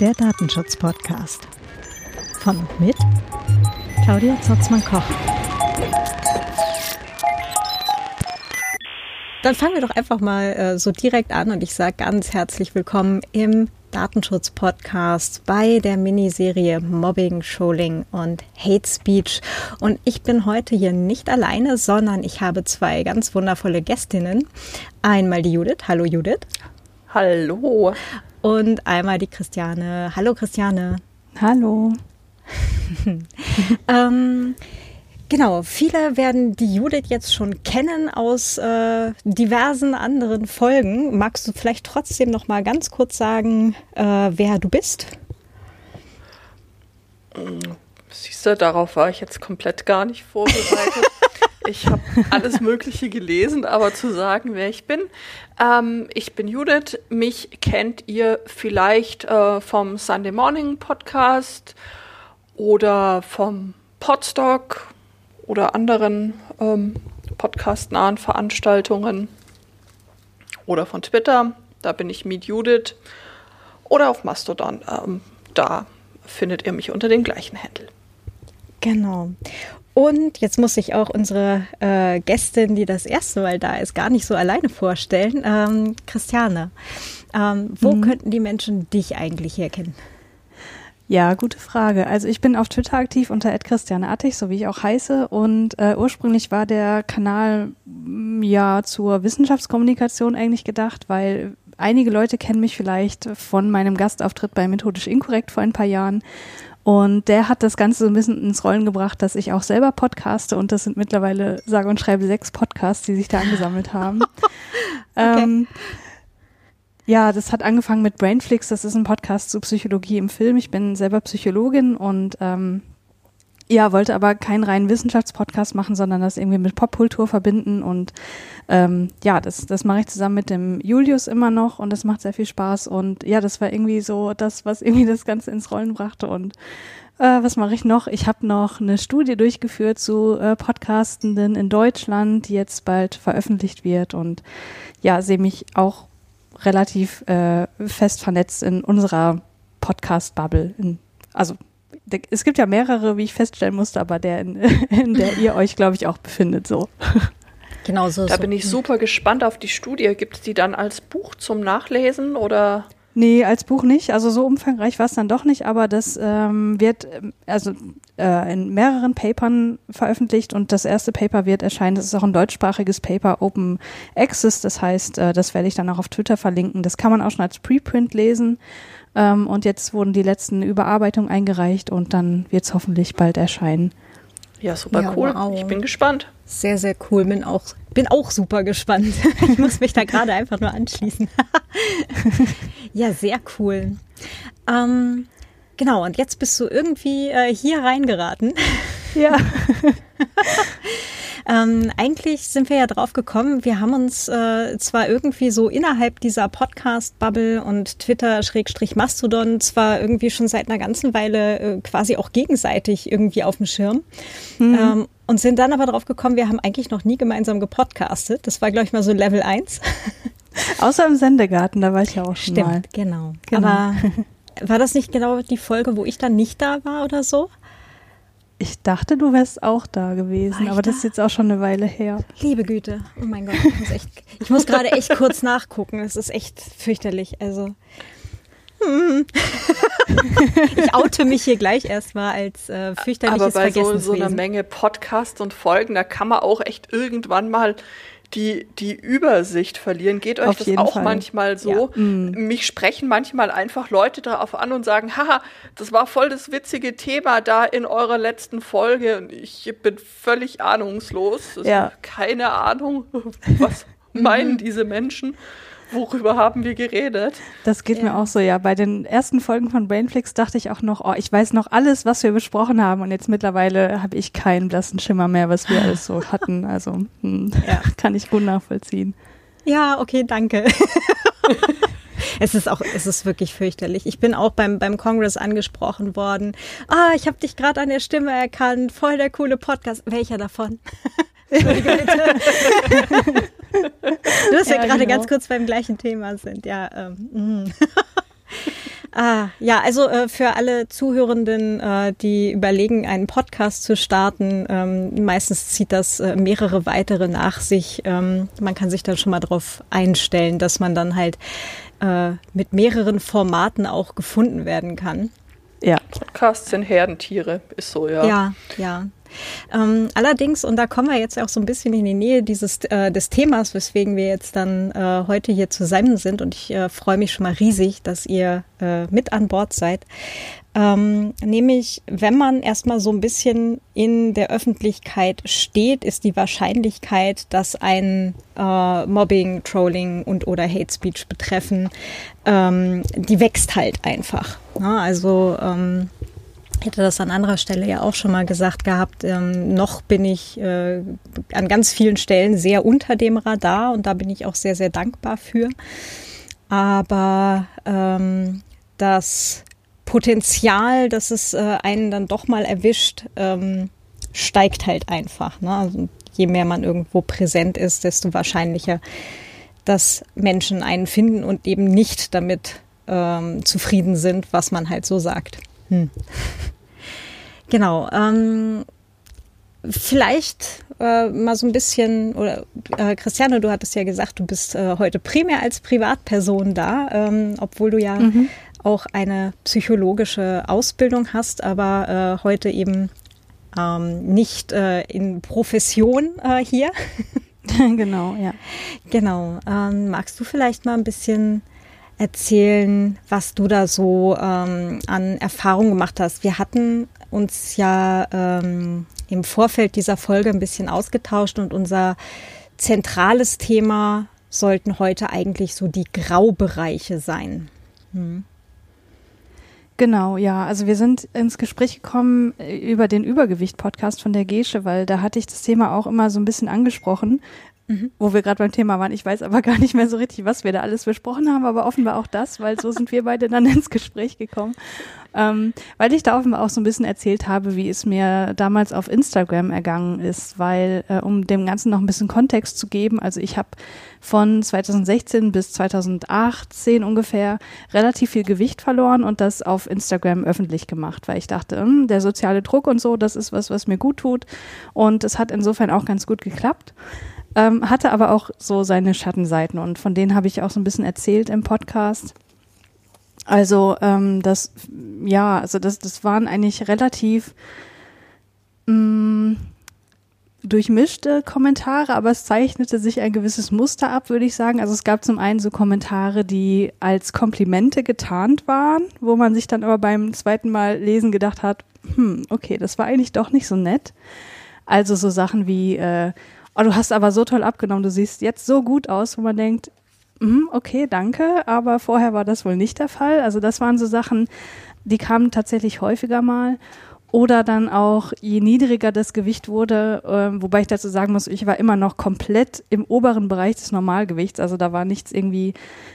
Der Datenschutz-Podcast. Von und mit Claudia Zotzmann-Koch. Dann fangen wir doch einfach mal äh, so direkt an und ich sage ganz herzlich willkommen im Datenschutz-Podcast bei der Miniserie Mobbing, Trolling und Hate Speech. Und ich bin heute hier nicht alleine, sondern ich habe zwei ganz wundervolle Gästinnen. Einmal die Judith. Hallo Judith. Hallo. Und einmal die Christiane. Hallo Christiane. Hallo. ähm, genau, viele werden die Judith jetzt schon kennen aus äh, diversen anderen Folgen. Magst du vielleicht trotzdem noch mal ganz kurz sagen, äh, wer du bist? Siehst du, darauf war ich jetzt komplett gar nicht vorbereitet. Ich habe alles Mögliche gelesen, aber zu sagen, wer ich bin. Ähm, ich bin Judith. Mich kennt ihr vielleicht äh, vom Sunday Morning Podcast oder vom Podstock oder anderen ähm, podcastnahen Veranstaltungen oder von Twitter. Da bin ich Meet Judith oder auf Mastodon. Ähm, da findet ihr mich unter dem gleichen Handle. Genau. Und jetzt muss ich auch unsere äh, Gästin, die das erste Mal da ist, gar nicht so alleine vorstellen. Ähm, Christiane, ähm, wo mhm. könnten die Menschen dich eigentlich herkennen? Ja, gute Frage. Also ich bin auf Twitter aktiv unter Christiane Attig, so wie ich auch heiße. Und äh, ursprünglich war der Kanal mm, ja zur Wissenschaftskommunikation eigentlich gedacht, weil einige Leute kennen mich vielleicht von meinem Gastauftritt bei Methodisch Inkorrekt vor ein paar Jahren. Und der hat das Ganze so ein bisschen ins Rollen gebracht, dass ich auch selber podcaste und das sind mittlerweile, sage und schreibe, sechs Podcasts, die sich da angesammelt haben. okay. ähm, ja, das hat angefangen mit Brainflix, das ist ein Podcast zu Psychologie im Film. Ich bin selber Psychologin und ähm, ja, wollte aber keinen reinen Wissenschaftspodcast machen, sondern das irgendwie mit Popkultur verbinden. Und ähm, ja, das, das mache ich zusammen mit dem Julius immer noch und das macht sehr viel Spaß. Und ja, das war irgendwie so das, was irgendwie das Ganze ins Rollen brachte. Und äh, was mache ich noch? Ich habe noch eine Studie durchgeführt zu äh, Podcastenden in Deutschland, die jetzt bald veröffentlicht wird. Und ja, sehe mich auch relativ äh, fest vernetzt in unserer Podcast-Bubble. Also es gibt ja mehrere, wie ich feststellen musste, aber der, in, in der ihr euch, glaube ich, auch befindet, so. Genau so. Da so. bin ich super gespannt auf die Studie. Gibt es die dann als Buch zum Nachlesen oder? Nee, als Buch nicht. Also so umfangreich war es dann doch nicht, aber das ähm, wird also äh, in mehreren Papern veröffentlicht und das erste Paper wird erscheinen. Das ist auch ein deutschsprachiges Paper, Open Access. Das heißt, äh, das werde ich dann auch auf Twitter verlinken. Das kann man auch schon als Preprint lesen. Ähm, und jetzt wurden die letzten Überarbeitungen eingereicht und dann wird es hoffentlich bald erscheinen. Ja, super ja, cool. Wow. Ich bin gespannt. Sehr, sehr cool. Bin auch, bin auch super gespannt. ich muss mich da gerade einfach nur anschließen. ja, sehr cool. Ähm, genau, und jetzt bist du irgendwie äh, hier reingeraten. Ja. Ähm, eigentlich sind wir ja drauf gekommen, wir haben uns äh, zwar irgendwie so innerhalb dieser Podcast-Bubble und Twitter-Mastodon zwar irgendwie schon seit einer ganzen Weile äh, quasi auch gegenseitig irgendwie auf dem Schirm. Mhm. Ähm, und sind dann aber drauf gekommen, wir haben eigentlich noch nie gemeinsam gepodcastet. Das war, glaube ich, mal so Level 1. Außer im Sendegarten, da war ich ja auch schon Stimmt, mal. genau. genau. Aber war das nicht genau die Folge, wo ich dann nicht da war oder so? Ich dachte, du wärst auch da gewesen, aber da? das ist jetzt auch schon eine Weile her. Liebe Güte, oh mein Gott, ich muss, echt, ich muss gerade echt kurz nachgucken. Das ist echt fürchterlich. Also hm. ich oute mich hier gleich erstmal als äh, fürchterliches Aber bei so, so einer Menge Podcasts und Folgen, da kann man auch echt irgendwann mal die, die Übersicht verlieren. Geht euch Auf das auch Fall. manchmal so? Ja. Mhm. Mich sprechen manchmal einfach Leute darauf an und sagen, haha, das war voll das witzige Thema da in eurer letzten Folge und ich bin völlig ahnungslos. Ja. Keine Ahnung, was meinen diese Menschen worüber haben wir geredet? Das geht ja. mir auch so, ja. Bei den ersten Folgen von Brainflix dachte ich auch noch, oh, ich weiß noch alles, was wir besprochen haben. Und jetzt mittlerweile habe ich keinen blassen Schimmer mehr, was wir alles so hatten. Also hm, ja. kann ich gut nachvollziehen. Ja, okay, danke. Es ist auch, es ist wirklich fürchterlich. Ich bin auch beim, beim Congress angesprochen worden. Ah, ich habe dich gerade an der Stimme erkannt. Voll der coole Podcast. Welcher davon? Entschuldige bitte. Du hast ja, ja gerade genau. ganz kurz beim gleichen Thema sind, ja. Ähm, mm. Ah, ja, also äh, für alle Zuhörenden, äh, die überlegen, einen Podcast zu starten, ähm, meistens zieht das äh, mehrere weitere nach sich. Ähm, man kann sich dann schon mal darauf einstellen, dass man dann halt äh, mit mehreren Formaten auch gefunden werden kann. Ja. Podcasts sind Herdentiere, ist so, ja. Ja, ja. Ähm, allerdings, und da kommen wir jetzt auch so ein bisschen in die Nähe dieses äh, des Themas, weswegen wir jetzt dann äh, heute hier zusammen sind. Und ich äh, freue mich schon mal riesig, dass ihr äh, mit an Bord seid. Ähm, nämlich, wenn man erstmal so ein bisschen in der Öffentlichkeit steht, ist die Wahrscheinlichkeit, dass ein äh, Mobbing, Trolling und oder Hate Speech betreffen, ähm, die wächst halt einfach. Ja, also ähm, hätte das an anderer Stelle ja auch schon mal gesagt gehabt. Ähm, noch bin ich äh, an ganz vielen Stellen sehr unter dem Radar und da bin ich auch sehr, sehr dankbar für. Aber ähm, das Potenzial, dass es äh, einen dann doch mal erwischt, ähm, steigt halt einfach. Ne? Also je mehr man irgendwo präsent ist, desto wahrscheinlicher, dass Menschen einen finden und eben nicht damit ähm, zufrieden sind, was man halt so sagt. Hm. Genau. Ähm, vielleicht äh, mal so ein bisschen, oder äh, Christiane, du hattest ja gesagt, du bist äh, heute primär als Privatperson da, ähm, obwohl du ja mhm. auch eine psychologische Ausbildung hast, aber äh, heute eben ähm, nicht äh, in Profession äh, hier. genau, ja. Genau. Ähm, magst du vielleicht mal ein bisschen erzählen, was du da so ähm, an Erfahrungen gemacht hast. Wir hatten uns ja ähm, im Vorfeld dieser Folge ein bisschen ausgetauscht und unser zentrales Thema sollten heute eigentlich so die Graubereiche sein. Hm. Genau, ja. Also wir sind ins Gespräch gekommen äh, über den Übergewicht-Podcast von der Gesche, weil da hatte ich das Thema auch immer so ein bisschen angesprochen, Mhm. Wo wir gerade beim Thema waren. Ich weiß aber gar nicht mehr so richtig, was wir da alles besprochen haben, aber offenbar auch das, weil so sind wir beide dann ins Gespräch gekommen. Ähm, weil ich da offenbar auch so ein bisschen erzählt habe, wie es mir damals auf Instagram ergangen ist, weil, äh, um dem Ganzen noch ein bisschen Kontext zu geben, also ich habe von 2016 bis 2018 ungefähr relativ viel Gewicht verloren und das auf Instagram öffentlich gemacht, weil ich dachte, hm, der soziale Druck und so, das ist was, was mir gut tut und es hat insofern auch ganz gut geklappt ähm, hatte aber auch so seine Schattenseiten und von denen habe ich auch so ein bisschen erzählt im Podcast. Also ähm, das, ja, also das, das waren eigentlich relativ mh, mm, durchmischte Kommentare, aber es zeichnete sich ein gewisses Muster ab, würde ich sagen. Also es gab zum einen so Kommentare, die als Komplimente getarnt waren, wo man sich dann aber beim zweiten Mal lesen gedacht hat, hm, okay, das war eigentlich doch nicht so nett. Also so Sachen wie, äh, oh, du hast aber so toll abgenommen, du siehst jetzt so gut aus, wo man denkt, mm, okay, danke, aber vorher war das wohl nicht der Fall. Also das waren so Sachen, die kamen tatsächlich häufiger mal. Oder dann auch, je niedriger das Gewicht wurde, äh, wobei ich dazu sagen muss, ich war immer noch komplett im oberen Bereich des Normalgewichts, also da war nichts irgendwie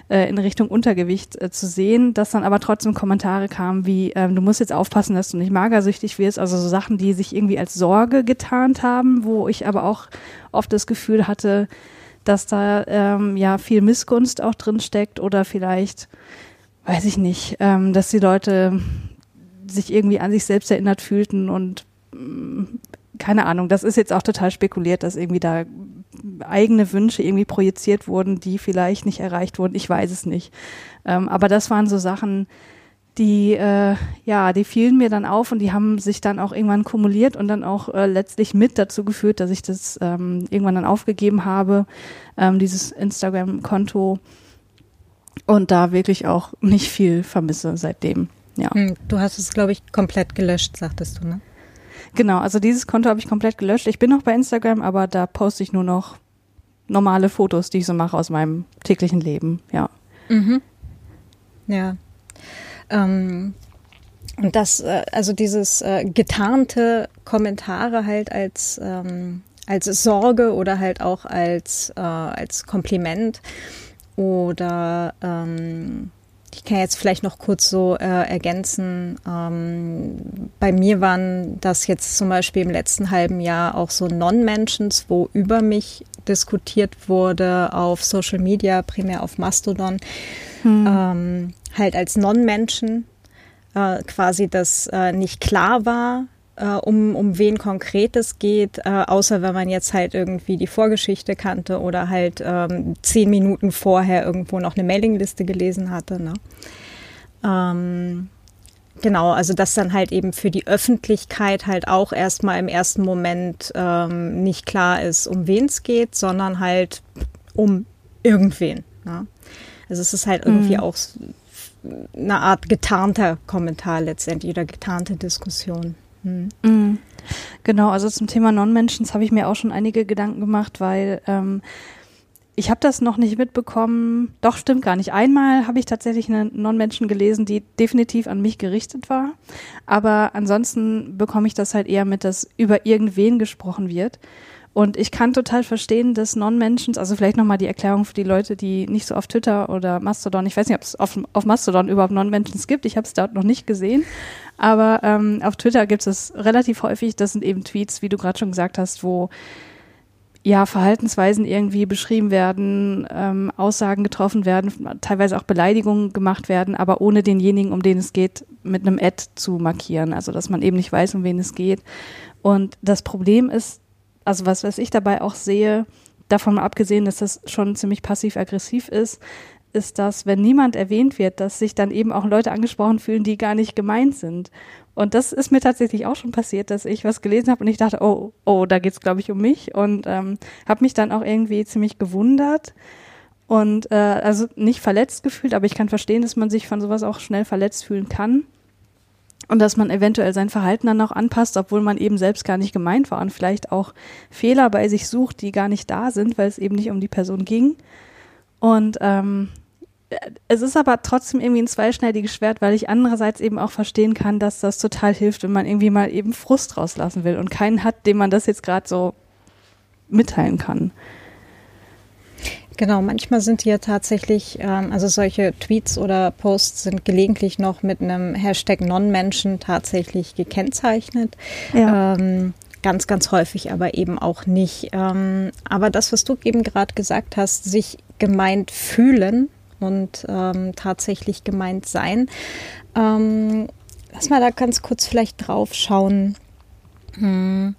äh, in Richtung Untergewicht äh, zu sehen, dass dann aber trotzdem Kommentare kamen wie, ähm, du musst jetzt aufpassen, dass du nicht magersüchtig wirst, also so Sachen, die sich irgendwie als Sorge getarnt haben, wo ich aber auch oft das Gefühl hatte, dass da ähm, ja viel Missgunst auch drin steckt oder vielleicht, weiß ich nicht, ähm, dass die Leute sich irgendwie an sich selbst erinnert fühlten und mm, keine Ahnung, das ist jetzt auch total spekuliert, dass irgendwie da eigene Wünsche irgendwie projiziert wurden, die vielleicht nicht erreicht wurden. Ich weiß es nicht. Ähm, aber das waren so Sachen, die äh, ja, die fielen mir dann auf und die haben sich dann auch irgendwann kumuliert und dann auch äh, letztlich mit dazu geführt, dass ich das ähm, irgendwann dann aufgegeben habe, ähm, dieses Instagram-Konto und da wirklich auch nicht viel vermisse seitdem. Ja. Hm, du hast es, glaube ich, komplett gelöscht, sagtest du, ne? Genau, also dieses Konto habe ich komplett gelöscht. Ich bin noch bei Instagram, aber da poste ich nur noch normale Fotos, die ich so mache aus meinem täglichen Leben, ja. Mhm. Ja. Ähm, und das, äh, also dieses äh, getarnte Kommentare halt als, ähm, als Sorge oder halt auch als, äh, als Kompliment oder ähm, ich kann jetzt vielleicht noch kurz so äh, ergänzen. Ähm, bei mir waren das jetzt zum Beispiel im letzten halben Jahr auch so Non-Mentions, wo über mich diskutiert wurde auf Social Media, primär auf Mastodon, hm. ähm, halt als Non-Menschen äh, quasi das äh, nicht klar war, äh, um, um wen konkret es geht, äh, außer wenn man jetzt halt irgendwie die Vorgeschichte kannte oder halt ähm, zehn Minuten vorher irgendwo noch eine Mailingliste gelesen hatte. Ne? Ähm, genau, also dass dann halt eben für die Öffentlichkeit halt auch erstmal im ersten Moment ähm, nicht klar ist, um wen es geht, sondern halt um irgendwen. Ne? Also es ist halt irgendwie mhm. auch eine Art getarnter Kommentar letztendlich oder getarnte Diskussion. Mhm. Genau, also zum Thema Non-Mentions habe ich mir auch schon einige Gedanken gemacht, weil ähm, ich habe das noch nicht mitbekommen. Doch, stimmt gar nicht. Einmal habe ich tatsächlich eine Non-Menschen gelesen, die definitiv an mich gerichtet war. Aber ansonsten bekomme ich das halt eher mit, dass über irgendwen gesprochen wird. Und ich kann total verstehen, dass Non-Mentions, also vielleicht nochmal die Erklärung für die Leute, die nicht so auf Twitter oder Mastodon, ich weiß nicht, ob es auf, auf Mastodon überhaupt Non-Mentions gibt, ich habe es dort noch nicht gesehen, aber ähm, auf Twitter gibt es relativ häufig, das sind eben Tweets, wie du gerade schon gesagt hast, wo ja, Verhaltensweisen irgendwie beschrieben werden, ähm, Aussagen getroffen werden, teilweise auch Beleidigungen gemacht werden, aber ohne denjenigen, um den es geht, mit einem Ad zu markieren. Also dass man eben nicht weiß, um wen es geht. Und das Problem ist, also was, was ich dabei auch sehe, davon abgesehen, dass das schon ziemlich passiv-aggressiv ist, ist, dass wenn niemand erwähnt wird, dass sich dann eben auch Leute angesprochen fühlen, die gar nicht gemeint sind. Und das ist mir tatsächlich auch schon passiert, dass ich was gelesen habe und ich dachte, oh, oh, da geht's glaube ich um mich und ähm, habe mich dann auch irgendwie ziemlich gewundert und äh, also nicht verletzt gefühlt, aber ich kann verstehen, dass man sich von sowas auch schnell verletzt fühlen kann und dass man eventuell sein Verhalten dann auch anpasst, obwohl man eben selbst gar nicht gemeint war und vielleicht auch Fehler bei sich sucht, die gar nicht da sind, weil es eben nicht um die Person ging. Und ähm, es ist aber trotzdem irgendwie ein zweischneidiges Schwert, weil ich andererseits eben auch verstehen kann, dass das total hilft, wenn man irgendwie mal eben Frust rauslassen will und keinen hat, dem man das jetzt gerade so mitteilen kann. Genau, manchmal sind die ja tatsächlich, ähm, also solche Tweets oder Posts sind gelegentlich noch mit einem Hashtag Non-Menschen tatsächlich gekennzeichnet. Ja. Ähm, ganz, ganz häufig aber eben auch nicht. Ähm, aber das, was du eben gerade gesagt hast, sich gemeint fühlen und ähm, tatsächlich gemeint sein. Ähm, lass mal da ganz kurz vielleicht drauf schauen. Hm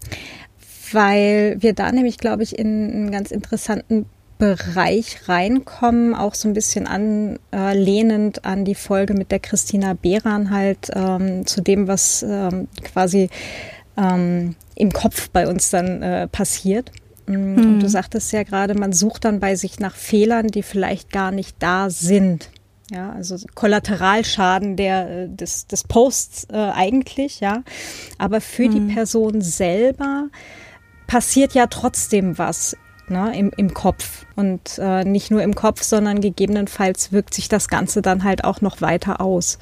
weil wir da nämlich, glaube ich, in einen ganz interessanten Bereich reinkommen, auch so ein bisschen anlehnend an die Folge mit der Christina Behran halt ähm, zu dem, was ähm, quasi ähm, im Kopf bei uns dann äh, passiert. Mhm. Und du sagtest ja gerade, man sucht dann bei sich nach Fehlern, die vielleicht gar nicht da sind. Ja, also Kollateralschaden der, äh, des, des Posts äh, eigentlich, ja. Aber für mhm. die Person selber passiert ja trotzdem was ne, im, im Kopf. Und äh, nicht nur im Kopf, sondern gegebenenfalls wirkt sich das Ganze dann halt auch noch weiter aus.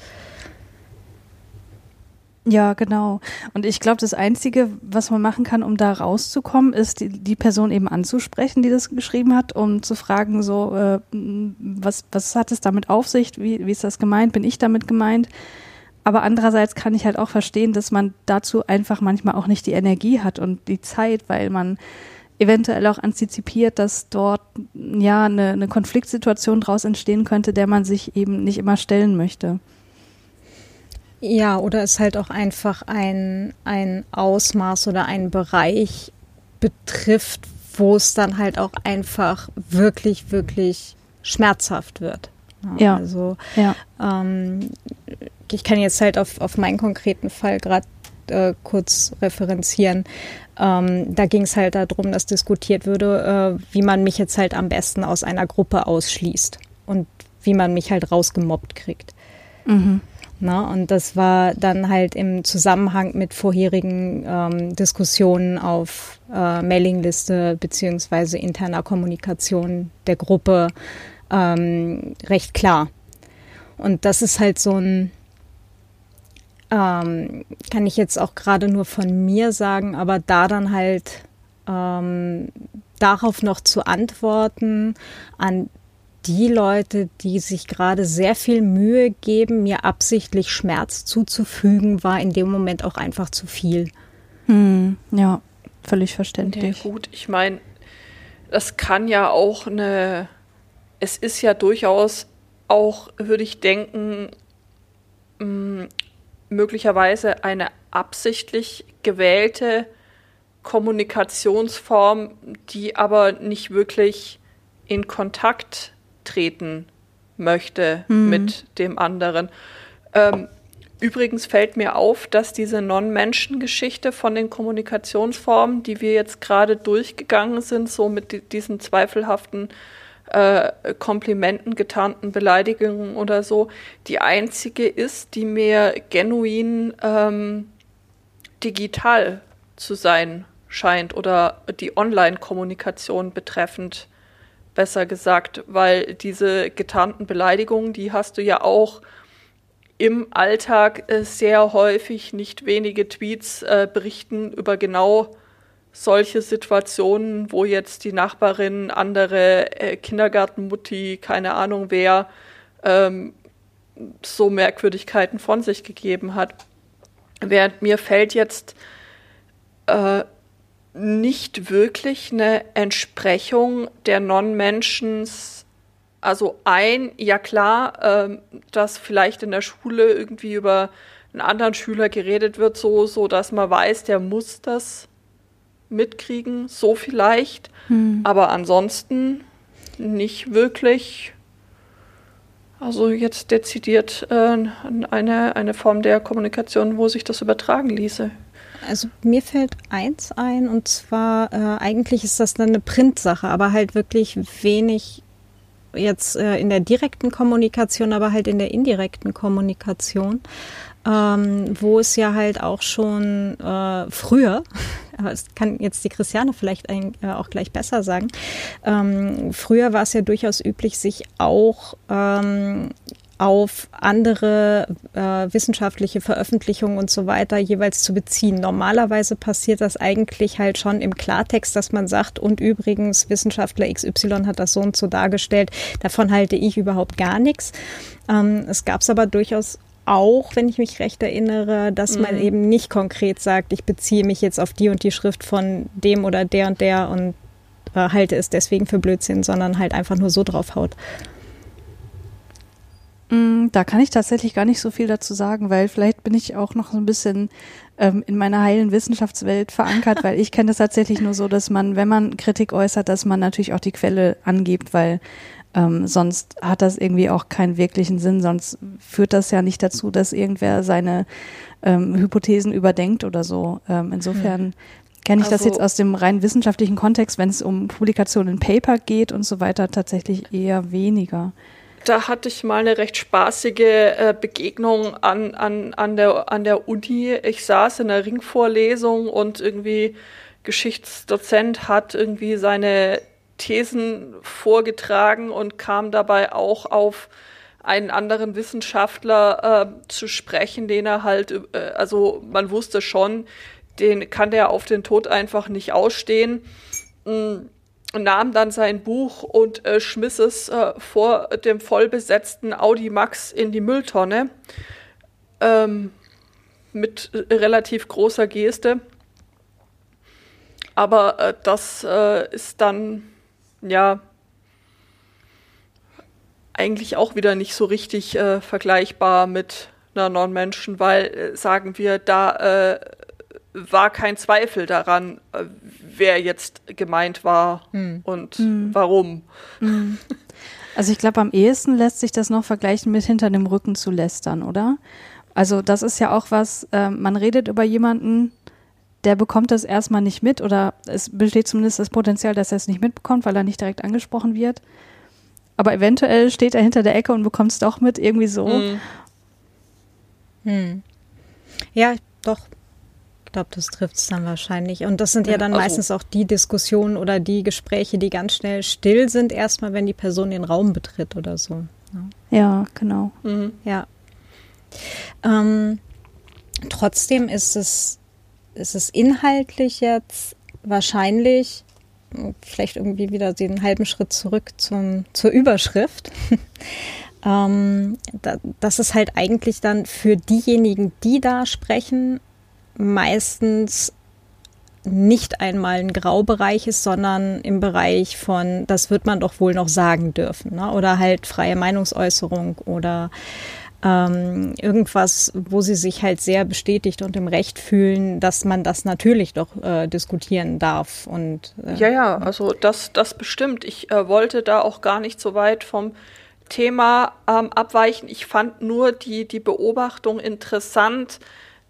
Ja, genau. Und ich glaube, das Einzige, was man machen kann, um da rauszukommen, ist, die, die Person eben anzusprechen, die das geschrieben hat, um zu fragen, so, äh, was, was hat es damit auf sich? Wie, wie ist das gemeint? Bin ich damit gemeint? Aber andererseits kann ich halt auch verstehen, dass man dazu einfach manchmal auch nicht die Energie hat und die Zeit, weil man eventuell auch antizipiert, dass dort ja eine, eine Konfliktsituation daraus entstehen könnte, der man sich eben nicht immer stellen möchte. Ja, oder es halt auch einfach ein, ein Ausmaß oder ein Bereich betrifft, wo es dann halt auch einfach wirklich, wirklich schmerzhaft wird. Ja. Also ja. Ähm, ich kann jetzt halt auf, auf meinen konkreten Fall gerade äh, kurz referenzieren. Ähm, da ging es halt darum, dass diskutiert würde, äh, wie man mich jetzt halt am besten aus einer Gruppe ausschließt und wie man mich halt rausgemobbt kriegt. Mhm. Na, und das war dann halt im Zusammenhang mit vorherigen ähm, Diskussionen auf äh, Mailingliste beziehungsweise interner Kommunikation der Gruppe ähm, recht klar. Und das ist halt so ein ähm, kann ich jetzt auch gerade nur von mir sagen, aber da dann halt ähm, darauf noch zu antworten, an die Leute, die sich gerade sehr viel Mühe geben, mir absichtlich Schmerz zuzufügen, war in dem Moment auch einfach zu viel. Hm, ja, völlig verständlich. Ja, gut, ich meine, das kann ja auch eine, es ist ja durchaus auch, würde ich denken, mh, möglicherweise eine absichtlich gewählte Kommunikationsform, die aber nicht wirklich in Kontakt treten möchte mhm. mit dem anderen. Ähm, übrigens fällt mir auf, dass diese Non-Menschen-Geschichte von den Kommunikationsformen, die wir jetzt gerade durchgegangen sind, so mit diesen zweifelhaften äh, Komplimenten, getarnten Beleidigungen oder so, die einzige ist, die mir genuin ähm, digital zu sein scheint oder die Online-Kommunikation betreffend besser gesagt, weil diese getarnten Beleidigungen, die hast du ja auch im Alltag äh, sehr häufig, nicht wenige Tweets äh, berichten über genau solche Situationen, wo jetzt die Nachbarin, andere äh, Kindergartenmutti, keine Ahnung wer, ähm, so Merkwürdigkeiten von sich gegeben hat. Während mir fällt jetzt äh, nicht wirklich eine Entsprechung der Non-Mentions. Also ein, ja klar, ähm, dass vielleicht in der Schule irgendwie über einen anderen Schüler geredet wird, so, so dass man weiß, der muss das mitkriegen, so vielleicht. Hm. Aber ansonsten nicht wirklich. Also jetzt dezidiert äh, eine, eine Form der Kommunikation, wo sich das übertragen ließe. Also mir fällt eins ein und zwar äh, eigentlich ist das dann eine Printsache, aber halt wirklich wenig jetzt äh, in der direkten Kommunikation, aber halt in der indirekten Kommunikation, ähm, wo es ja halt auch schon äh, früher, aber es kann jetzt die Christiane vielleicht ein, äh, auch gleich besser sagen, ähm, früher war es ja durchaus üblich, sich auch ähm, auf andere äh, wissenschaftliche Veröffentlichungen und so weiter jeweils zu beziehen. Normalerweise passiert das eigentlich halt schon im Klartext, dass man sagt, und übrigens, Wissenschaftler XY hat das so und so dargestellt. Davon halte ich überhaupt gar nichts. Ähm, es gab es aber durchaus auch, wenn ich mich recht erinnere, dass mhm. man eben nicht konkret sagt, ich beziehe mich jetzt auf die und die Schrift von dem oder der und der und äh, halte es deswegen für Blödsinn, sondern halt einfach nur so draufhaut. Mm, da kann ich tatsächlich gar nicht so viel dazu sagen, weil vielleicht bin ich auch noch so ein bisschen ähm, in meiner heilen Wissenschaftswelt verankert, weil ich kenne es tatsächlich nur so, dass man, wenn man Kritik äußert, dass man natürlich auch die Quelle angibt, weil ähm, sonst hat das irgendwie auch keinen wirklichen Sinn, sonst führt das ja nicht dazu, dass irgendwer seine ähm, Hypothesen überdenkt oder so. Ähm, insofern kenne ich also, das jetzt aus dem rein wissenschaftlichen Kontext, wenn es um Publikationen in Paper geht und so weiter, tatsächlich eher weniger da hatte ich mal eine recht spaßige äh, Begegnung an, an, an, der, an der Uni. Ich saß in einer Ringvorlesung und irgendwie Geschichtsdozent hat irgendwie seine Thesen vorgetragen und kam dabei auch auf einen anderen Wissenschaftler äh, zu sprechen, den er halt, äh, also man wusste schon, den kann der auf den Tod einfach nicht ausstehen. Mm nahm dann sein Buch und äh, schmiss es äh, vor dem vollbesetzten Audi Max in die Mülltonne ähm, mit äh, relativ großer Geste. Aber äh, das ist dann ja eigentlich auch wieder nicht so richtig äh, vergleichbar mit einer Non-Menschen, weil sagen wir, da war kein Zweifel daran, äh, wer jetzt gemeint war hm. und hm. warum. Hm. Also ich glaube, am ehesten lässt sich das noch vergleichen mit hinter dem Rücken zu lästern, oder? Also das ist ja auch was, äh, man redet über jemanden, der bekommt das erstmal nicht mit oder es besteht zumindest das Potenzial, dass er es nicht mitbekommt, weil er nicht direkt angesprochen wird. Aber eventuell steht er hinter der Ecke und bekommt es doch mit, irgendwie so. Hm. Hm. Ja, doch, glaube, das trifft es dann wahrscheinlich. Und das sind ja dann also, meistens auch die Diskussionen oder die Gespräche, die ganz schnell still sind, erstmal, wenn die Person den Raum betritt oder so. Ja, ne? ja genau. Mhm. Ja. Ähm, trotzdem ist es, ist es inhaltlich jetzt wahrscheinlich vielleicht irgendwie wieder den halben Schritt zurück zum, zur Überschrift. ähm, da, das ist halt eigentlich dann für diejenigen, die da sprechen, meistens nicht einmal ein Graubereich ist, sondern im Bereich von, das wird man doch wohl noch sagen dürfen, ne? oder halt freie Meinungsäußerung oder ähm, irgendwas, wo sie sich halt sehr bestätigt und im Recht fühlen, dass man das natürlich doch äh, diskutieren darf. Und, äh, ja, ja, also das, das bestimmt. Ich äh, wollte da auch gar nicht so weit vom Thema ähm, abweichen. Ich fand nur die, die Beobachtung interessant,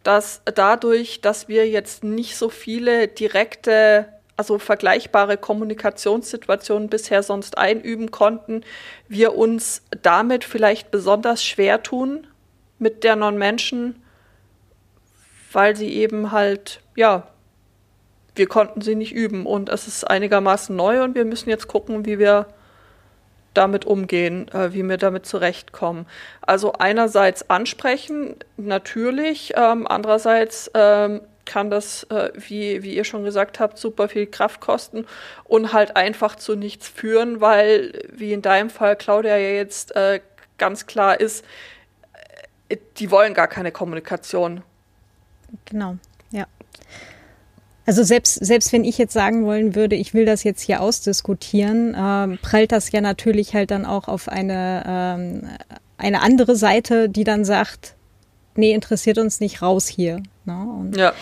dass dadurch, dass wir jetzt nicht so viele direkte also vergleichbare Kommunikationssituationen bisher sonst einüben konnten, wir uns damit vielleicht besonders schwer tun mit der Non-Menschen, weil sie eben halt, ja, wir konnten sie nicht üben und es ist einigermaßen neu und wir müssen jetzt gucken, wie wir damit umgehen, äh, wie wir damit zurechtkommen. Also einerseits ansprechen, natürlich, ähm, andererseits ähm, kann das, äh, wie, wie ihr schon gesagt habt, super viel Kraft kosten und halt einfach zu nichts führen, weil, wie in deinem Fall, Claudia, ja jetzt äh, ganz klar ist, äh, die wollen gar keine Kommunikation. Genau, ja. Also selbst, selbst wenn ich jetzt sagen wollen würde, ich will das jetzt hier ausdiskutieren, äh, prallt das ja natürlich halt dann auch auf eine, ähm, eine andere Seite, die dann sagt, nee, interessiert uns nicht raus hier. Ne? Und, ja.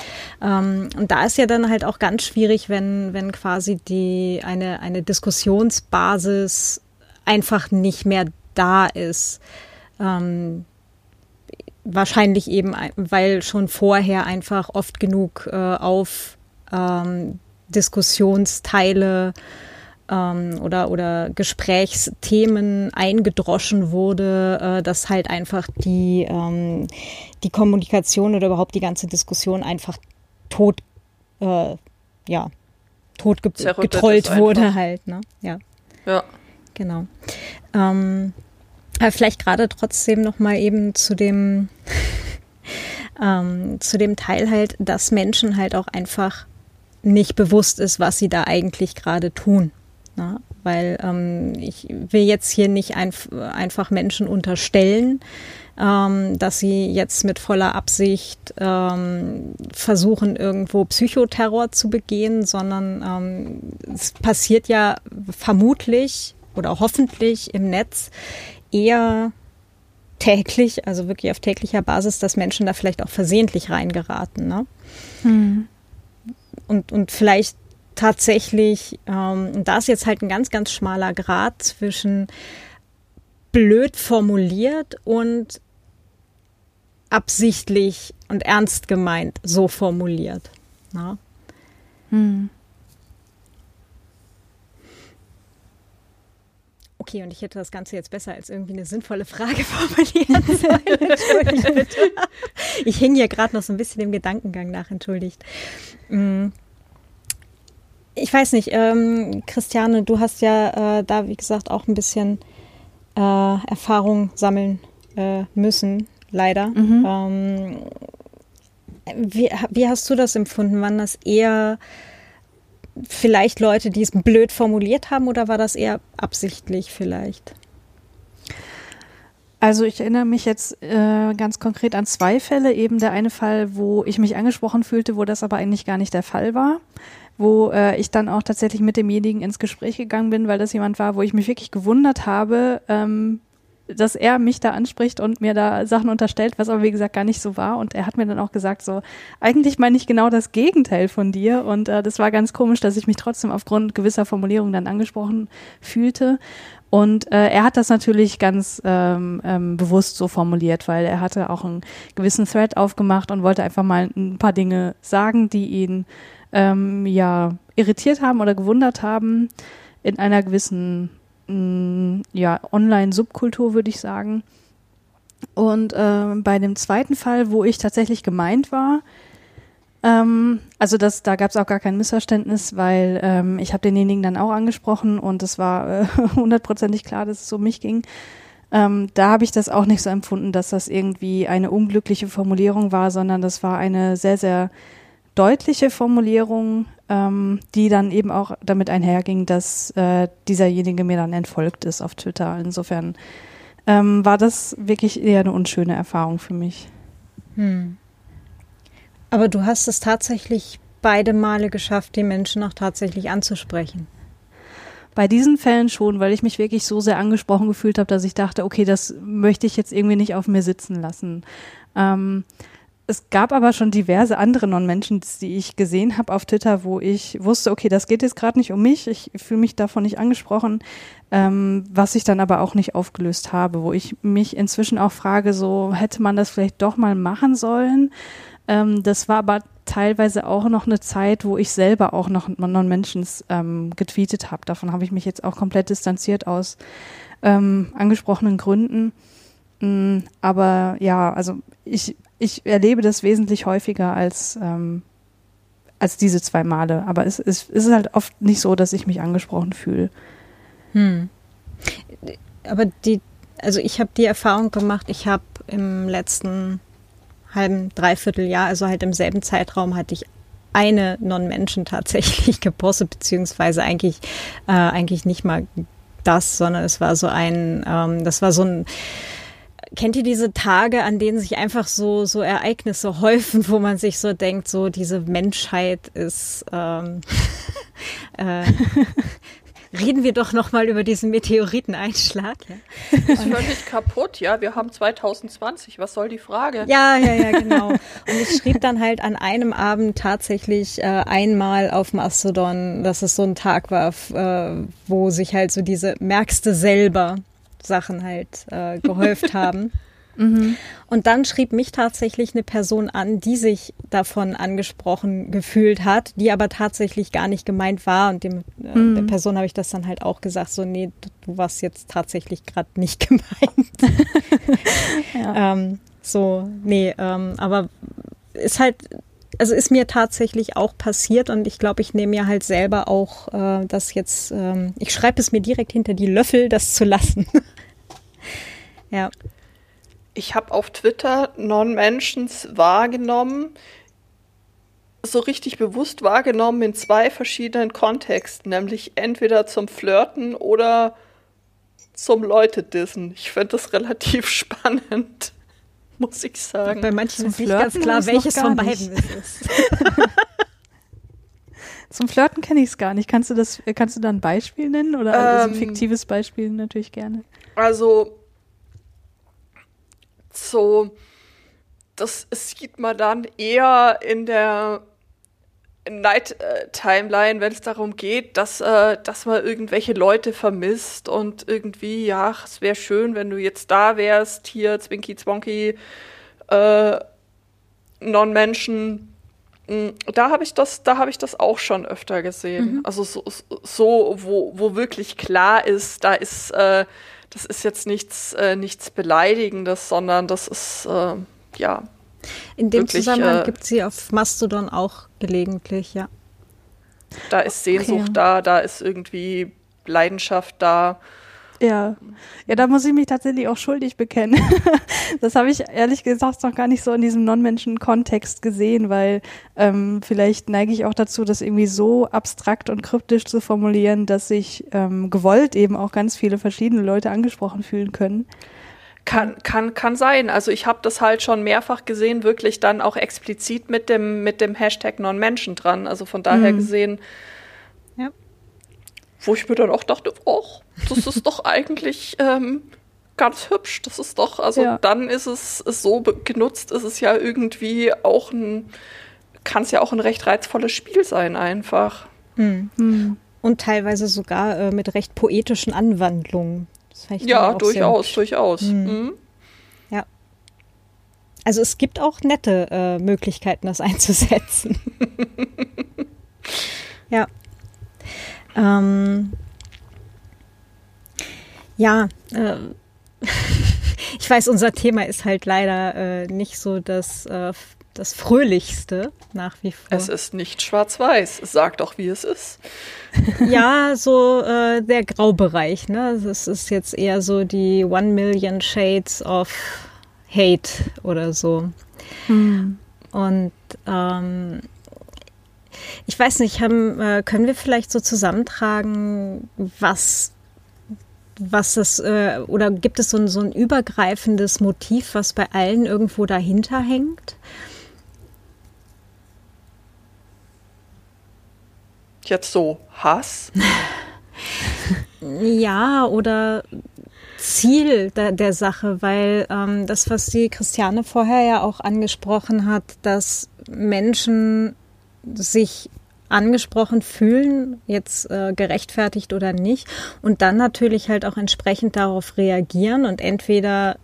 Ähm, und da ist ja dann halt auch ganz schwierig, wenn, wenn quasi die eine, eine Diskussionsbasis einfach nicht mehr da ist. Ähm, wahrscheinlich eben, weil schon vorher einfach oft genug äh, auf ähm, Diskussionsteile ähm, oder, oder Gesprächsthemen eingedroschen wurde, äh, dass halt einfach die, ähm, die Kommunikation oder überhaupt die ganze Diskussion einfach tot, äh, ja, tot ge getrollt wurde halt, ne? Ja. Ja. Genau. Ähm, aber vielleicht gerade trotzdem noch mal eben zu dem ähm, zu dem Teil halt, dass Menschen halt auch einfach nicht bewusst ist, was sie da eigentlich gerade tun. Na, weil ähm, ich will jetzt hier nicht einf einfach Menschen unterstellen, ähm, dass sie jetzt mit voller Absicht ähm, versuchen, irgendwo Psychoterror zu begehen, sondern ähm, es passiert ja vermutlich oder hoffentlich im Netz eher täglich, also wirklich auf täglicher Basis, dass Menschen da vielleicht auch versehentlich reingeraten. Ne? Hm. Und, und vielleicht tatsächlich, ähm, da ist jetzt halt ein ganz, ganz schmaler Grad zwischen blöd formuliert und absichtlich und ernst gemeint so formuliert. Ja. Hm. Okay, und ich hätte das Ganze jetzt besser als irgendwie eine sinnvolle Frage formulieren sollen. Ich hing hier gerade noch so ein bisschen dem Gedankengang nach, entschuldigt. Mhm ich weiß nicht, ähm, Christiane, du hast ja äh, da, wie gesagt, auch ein bisschen äh, Erfahrung sammeln äh, müssen, leider. Mhm. Ähm, wie, wie hast du das empfunden? Waren das eher vielleicht Leute, die es blöd formuliert haben oder war das eher absichtlich vielleicht? Also ich erinnere mich jetzt äh, ganz konkret an zwei Fälle. Eben der eine Fall, wo ich mich angesprochen fühlte, wo das aber eigentlich gar nicht der Fall war wo äh, ich dann auch tatsächlich mit demjenigen ins Gespräch gegangen bin, weil das jemand war, wo ich mich wirklich gewundert habe, ähm, dass er mich da anspricht und mir da Sachen unterstellt, was aber wie gesagt gar nicht so war. Und er hat mir dann auch gesagt, so, eigentlich meine ich genau das Gegenteil von dir. Und äh, das war ganz komisch, dass ich mich trotzdem aufgrund gewisser Formulierungen dann angesprochen fühlte. Und äh, er hat das natürlich ganz ähm, ähm, bewusst so formuliert, weil er hatte auch einen gewissen Thread aufgemacht und wollte einfach mal ein paar Dinge sagen, die ihn ähm, ja irritiert haben oder gewundert haben in einer gewissen mm, ja Online-Subkultur würde ich sagen. Und äh, bei dem zweiten Fall, wo ich tatsächlich gemeint war, ähm, also das, da gab es auch gar kein Missverständnis, weil ähm, ich habe denjenigen dann auch angesprochen und es war äh, hundertprozentig klar, dass es um mich ging. Ähm, da habe ich das auch nicht so empfunden, dass das irgendwie eine unglückliche Formulierung war, sondern das war eine sehr, sehr deutliche Formulierung, ähm, die dann eben auch damit einherging, dass äh, dieserjenige mir dann entfolgt ist auf Twitter. Insofern ähm, war das wirklich eher eine unschöne Erfahrung für mich. Hm. Aber du hast es tatsächlich beide Male geschafft, die Menschen auch tatsächlich anzusprechen. Bei diesen Fällen schon, weil ich mich wirklich so sehr angesprochen gefühlt habe, dass ich dachte, okay, das möchte ich jetzt irgendwie nicht auf mir sitzen lassen. Ähm, es gab aber schon diverse andere Non-Menschen, die ich gesehen habe auf Twitter, wo ich wusste, okay, das geht jetzt gerade nicht um mich, ich fühle mich davon nicht angesprochen, ähm, was ich dann aber auch nicht aufgelöst habe, wo ich mich inzwischen auch frage, so hätte man das vielleicht doch mal machen sollen. Ähm, das war aber teilweise auch noch eine Zeit, wo ich selber auch noch Non-Menschen ähm, getweetet habe. Davon habe ich mich jetzt auch komplett distanziert aus ähm, angesprochenen Gründen. Mm, aber ja, also ich, ich erlebe das wesentlich häufiger als, ähm, als diese zwei Male. Aber es, es, es ist halt oft nicht so, dass ich mich angesprochen fühle. Hm. Aber die, also ich habe die Erfahrung gemacht, ich habe im letzten halben, dreiviertel Jahr, also halt im selben Zeitraum hatte ich eine Non-Menschen tatsächlich gepostet, beziehungsweise eigentlich, äh, eigentlich nicht mal das, sondern es war so ein, ähm, das war so ein, kennt ihr diese Tage, an denen sich einfach so, so Ereignisse häufen, wo man sich so denkt, so diese Menschheit ist, ähm, äh, reden wir doch noch mal über diesen Meteoriteneinschlag. Ja. Ist völlig kaputt, ja. Wir haben 2020. Was soll die Frage? Ja, ja, ja, genau. Und ich schrieb dann halt an einem Abend tatsächlich äh, einmal auf Mastodon, dass es so ein Tag war, äh, wo sich halt so diese merkste selber Sachen halt äh, gehäuft haben. Mhm. Und dann schrieb mich tatsächlich eine Person an, die sich davon angesprochen gefühlt hat, die aber tatsächlich gar nicht gemeint war. Und dem, äh, mhm. der Person habe ich das dann halt auch gesagt, so, nee, du, du warst jetzt tatsächlich gerade nicht gemeint. ja. ähm, so, nee, ähm, aber ist halt, also ist mir tatsächlich auch passiert und ich glaube, ich nehme mir halt selber auch äh, das jetzt, ähm, ich schreibe es mir direkt hinter die Löffel, das zu lassen. ja ich habe auf Twitter Non-Mentions wahrgenommen, so richtig bewusst wahrgenommen in zwei verschiedenen Kontexten, nämlich entweder zum Flirten oder zum Leute dissen. Ich finde das relativ spannend, muss ich sagen. Bei manchen ist nicht ganz klar, welches von beiden es ist. Zum Flirten kenne ich es gar nicht. Kannst du das, kannst du da ein Beispiel nennen oder ähm, also ein fiktives Beispiel natürlich gerne? Also so, das sieht man dann eher in der Night-Timeline, wenn es darum geht, dass, äh, dass man irgendwelche Leute vermisst und irgendwie, ja, es wäre schön, wenn du jetzt da wärst, hier Zwinky Zwonky, äh, Non-Menschen. Hm, da habe ich das, da habe ich das auch schon öfter gesehen. Mhm. Also so, so, wo, wo wirklich klar ist, da ist äh, das ist jetzt nichts, äh, nichts Beleidigendes, sondern das ist, äh, ja. In dem wirklich, Zusammenhang äh, gibt es sie auf Mastodon auch gelegentlich, ja. Da ist Sehnsucht okay. da, da ist irgendwie Leidenschaft da. Ja, ja, da muss ich mich tatsächlich auch schuldig bekennen. das habe ich ehrlich gesagt noch gar nicht so in diesem Non-Menschen-Kontext gesehen, weil ähm, vielleicht neige ich auch dazu, das irgendwie so abstrakt und kryptisch zu formulieren, dass sich ähm, gewollt eben auch ganz viele verschiedene Leute angesprochen fühlen können. Kann, kann, kann sein. Also ich habe das halt schon mehrfach gesehen, wirklich dann auch explizit mit dem, mit dem Hashtag Non-Menschen dran. Also von daher mhm. gesehen, ja. wo ich mir dann auch dachte, oh, das ist doch eigentlich ähm, ganz hübsch. Das ist doch, also ja. dann ist es ist so genutzt, ist es ja irgendwie auch ein, kann es ja auch ein recht reizvolles Spiel sein, einfach. Mhm. Und teilweise sogar äh, mit recht poetischen Anwandlungen. Ja, durchaus, durchaus. Mhm. Mhm. Ja. Also es gibt auch nette äh, Möglichkeiten, das einzusetzen. ja. Ähm, ja, äh, ich weiß, unser Thema ist halt leider äh, nicht so das, äh, das Fröhlichste nach wie vor. Es ist nicht schwarz-weiß. Sag doch, wie es ist. ja, so äh, der Graubereich. Ne? Es ist jetzt eher so die One Million Shades of Hate oder so. Hm. Und ähm, Ich weiß nicht, haben, äh, können wir vielleicht so zusammentragen, was was das, äh, oder gibt es so ein, so ein übergreifendes Motiv, was bei allen irgendwo dahinter hängt? Jetzt so Hass? ja, oder Ziel der, der Sache, weil ähm, das, was die Christiane vorher ja auch angesprochen hat, dass Menschen sich angesprochen fühlen, jetzt äh, gerechtfertigt oder nicht, und dann natürlich halt auch entsprechend darauf reagieren und entweder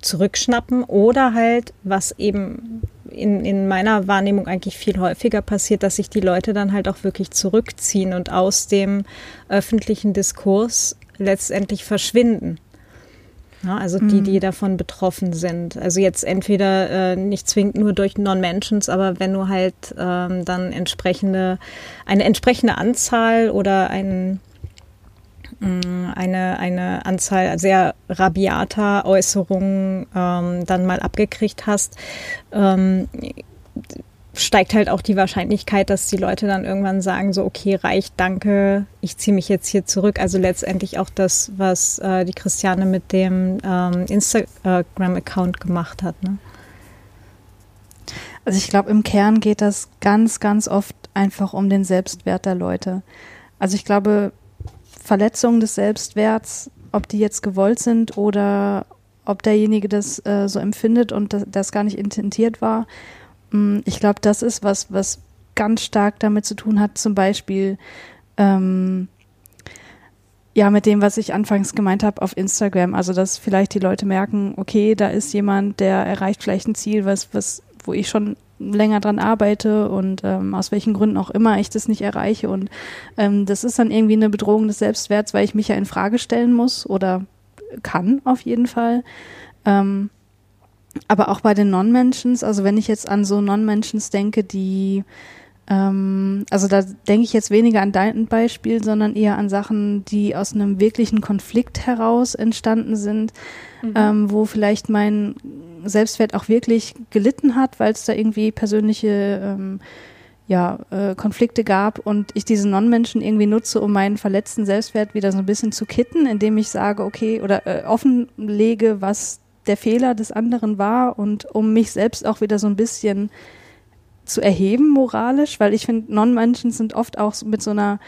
zurückschnappen oder halt, was eben in, in meiner Wahrnehmung eigentlich viel häufiger passiert, dass sich die Leute dann halt auch wirklich zurückziehen und aus dem öffentlichen Diskurs letztendlich verschwinden. Ja, also die, die mhm. davon betroffen sind. Also jetzt entweder äh, nicht zwingend nur durch Non-Mentions, aber wenn du halt ähm, dann entsprechende, eine entsprechende Anzahl oder ein, eine, eine Anzahl sehr rabiater Äußerungen ähm, dann mal abgekriegt hast, ähm, steigt halt auch die Wahrscheinlichkeit, dass die Leute dann irgendwann sagen, so, okay, reicht, danke, ich ziehe mich jetzt hier zurück. Also letztendlich auch das, was äh, die Christiane mit dem ähm, Instagram-Account gemacht hat. Ne? Also ich glaube, im Kern geht das ganz, ganz oft einfach um den Selbstwert der Leute. Also ich glaube, Verletzungen des Selbstwerts, ob die jetzt gewollt sind oder ob derjenige das äh, so empfindet und das, das gar nicht intentiert war, Mm, ich glaube, das ist was, was ganz stark damit zu tun hat, zum Beispiel ähm, ja, mit dem, was ich anfangs gemeint habe auf Instagram. Also, dass vielleicht die Leute merken, okay, da ist jemand, der erreicht vielleicht ein Ziel, was, was, wo ich schon länger dran arbeite und ähm, aus welchen Gründen auch immer ich das nicht erreiche. Und ähm, das ist dann irgendwie eine Bedrohung des Selbstwerts, weil ich mich ja in Frage stellen muss oder kann auf jeden Fall. Ähm, aber auch bei den Non-Mentions, also wenn ich jetzt an so Non-Mentions denke, die, ähm, also da denke ich jetzt weniger an dein Beispiel, sondern eher an Sachen, die aus einem wirklichen Konflikt heraus entstanden sind, mhm. ähm, wo vielleicht mein Selbstwert auch wirklich gelitten hat, weil es da irgendwie persönliche ähm, ja, äh, Konflikte gab und ich diese Non-Menschen irgendwie nutze, um meinen verletzten Selbstwert wieder so ein bisschen zu kitten, indem ich sage, okay, oder äh, offenlege, was der Fehler des anderen war und um mich selbst auch wieder so ein bisschen zu erheben moralisch, weil ich finde, Non-Menschen sind oft auch mit so einer,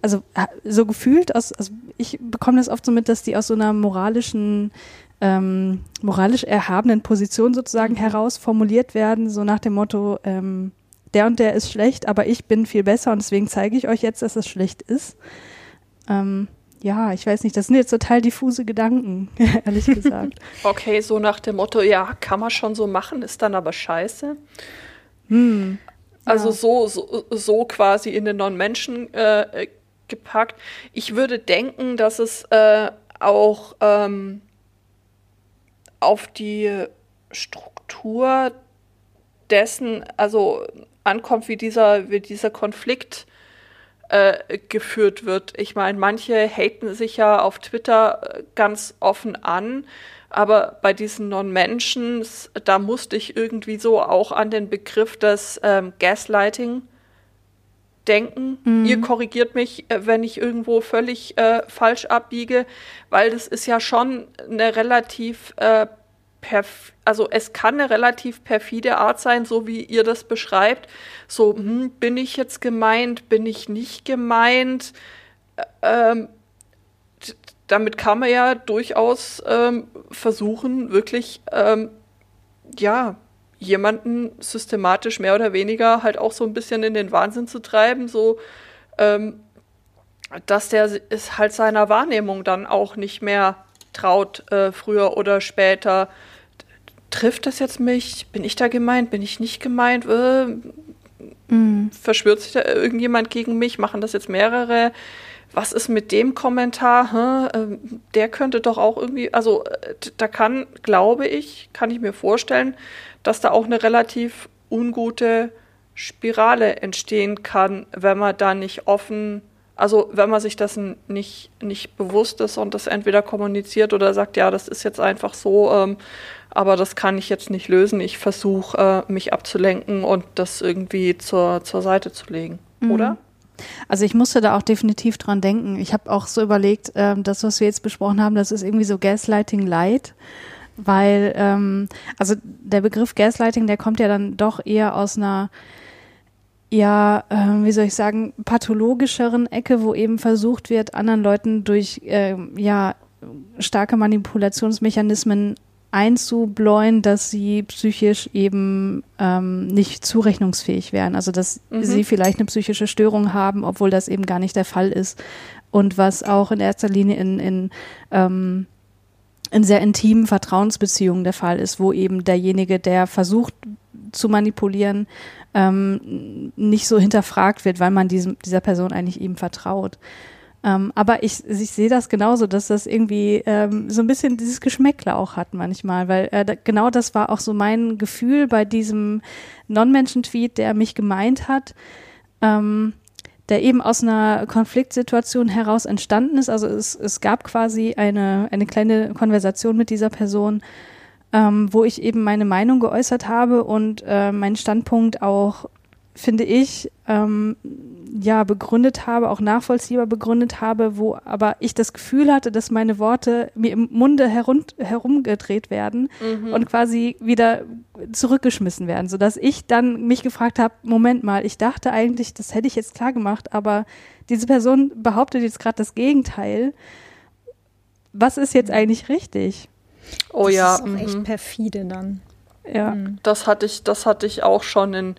also so gefühlt aus, also ich bekomme das oft so mit, dass die aus so einer moralischen, ähm, moralisch erhabenen Position sozusagen mhm. heraus formuliert werden, so nach dem Motto, ähm, der und der ist schlecht, aber ich bin viel besser und deswegen zeige ich euch jetzt, dass es schlecht ist. Ähm, ja, ich weiß nicht, das sind jetzt total diffuse Gedanken, ehrlich gesagt. okay, so nach dem Motto, ja, kann man schon so machen, ist dann aber scheiße. Hm. Also ja. so, so, so quasi in den Non-Menschen äh, gepackt. Ich würde denken, dass es äh, auch ähm, auf die Struktur dessen, also ankommt, wie dieser, wie dieser Konflikt äh, geführt wird. Ich meine, manche haten sich ja auf Twitter äh, ganz offen an, aber bei diesen Non-Menschen, da musste ich irgendwie so auch an den Begriff des ähm, Gaslighting denken. Mhm. Ihr korrigiert mich, äh, wenn ich irgendwo völlig äh, falsch abbiege, weil das ist ja schon eine relativ äh, perf also es kann eine relativ perfide Art sein, so wie ihr das beschreibt. So, hm, bin ich jetzt gemeint, bin ich nicht gemeint? Ähm, damit kann man ja durchaus ähm, versuchen, wirklich, ähm, ja, jemanden systematisch mehr oder weniger halt auch so ein bisschen in den Wahnsinn zu treiben, so, ähm, dass der es halt seiner Wahrnehmung dann auch nicht mehr traut, äh, früher oder später trifft das jetzt mich? Bin ich da gemeint? Bin ich nicht gemeint? Äh, mhm. Verschwört sich da irgendjemand gegen mich? Machen das jetzt mehrere? Was ist mit dem Kommentar? Hm? Der könnte doch auch irgendwie, also äh, da kann, glaube ich, kann ich mir vorstellen, dass da auch eine relativ ungute Spirale entstehen kann, wenn man da nicht offen Also wenn man sich dessen nicht, nicht bewusst ist und das entweder kommuniziert oder sagt, ja, das ist jetzt einfach so, ähm, aber das kann ich jetzt nicht lösen. Ich versuche, äh, mich abzulenken und das irgendwie zur, zur Seite zu legen, mhm. oder? Also ich musste da auch definitiv dran denken. Ich habe auch so überlegt, ähm, das, was wir jetzt besprochen haben, das ist irgendwie so Gaslighting Light, weil ähm, also der Begriff Gaslighting, der kommt ja dann doch eher aus einer ja, äh, wie soll ich sagen, pathologischeren Ecke, wo eben versucht wird, anderen Leuten durch äh, ja starke Manipulationsmechanismen einzubläuen, dass sie psychisch eben ähm, nicht zurechnungsfähig wären. Also dass mhm. sie vielleicht eine psychische Störung haben, obwohl das eben gar nicht der Fall ist. Und was auch in erster Linie in, in, ähm, in sehr intimen Vertrauensbeziehungen der Fall ist, wo eben derjenige, der versucht zu manipulieren, ähm, nicht so hinterfragt wird, weil man diesem, dieser Person eigentlich eben vertraut. Ähm, aber ich, ich sehe das genauso, dass das irgendwie ähm, so ein bisschen dieses Geschmäckle auch hat manchmal, weil äh, da, genau das war auch so mein Gefühl bei diesem Non-Menschen-Tweet, der mich gemeint hat, ähm, der eben aus einer Konfliktsituation heraus entstanden ist. Also es, es gab quasi eine, eine kleine Konversation mit dieser Person, ähm, wo ich eben meine Meinung geäußert habe und äh, meinen Standpunkt auch finde ich, ähm, ja, begründet habe, auch nachvollziehbar begründet habe, wo aber ich das Gefühl hatte, dass meine Worte mir im Munde herum, herumgedreht werden mhm. und quasi wieder zurückgeschmissen werden, sodass ich dann mich gefragt habe, Moment mal, ich dachte eigentlich, das hätte ich jetzt klar gemacht, aber diese Person behauptet jetzt gerade das Gegenteil. Was ist jetzt eigentlich richtig? Oh das ja. Das ist auch echt mhm. perfide dann. Ja. Mhm. Das hatte ich, das hatte ich auch schon in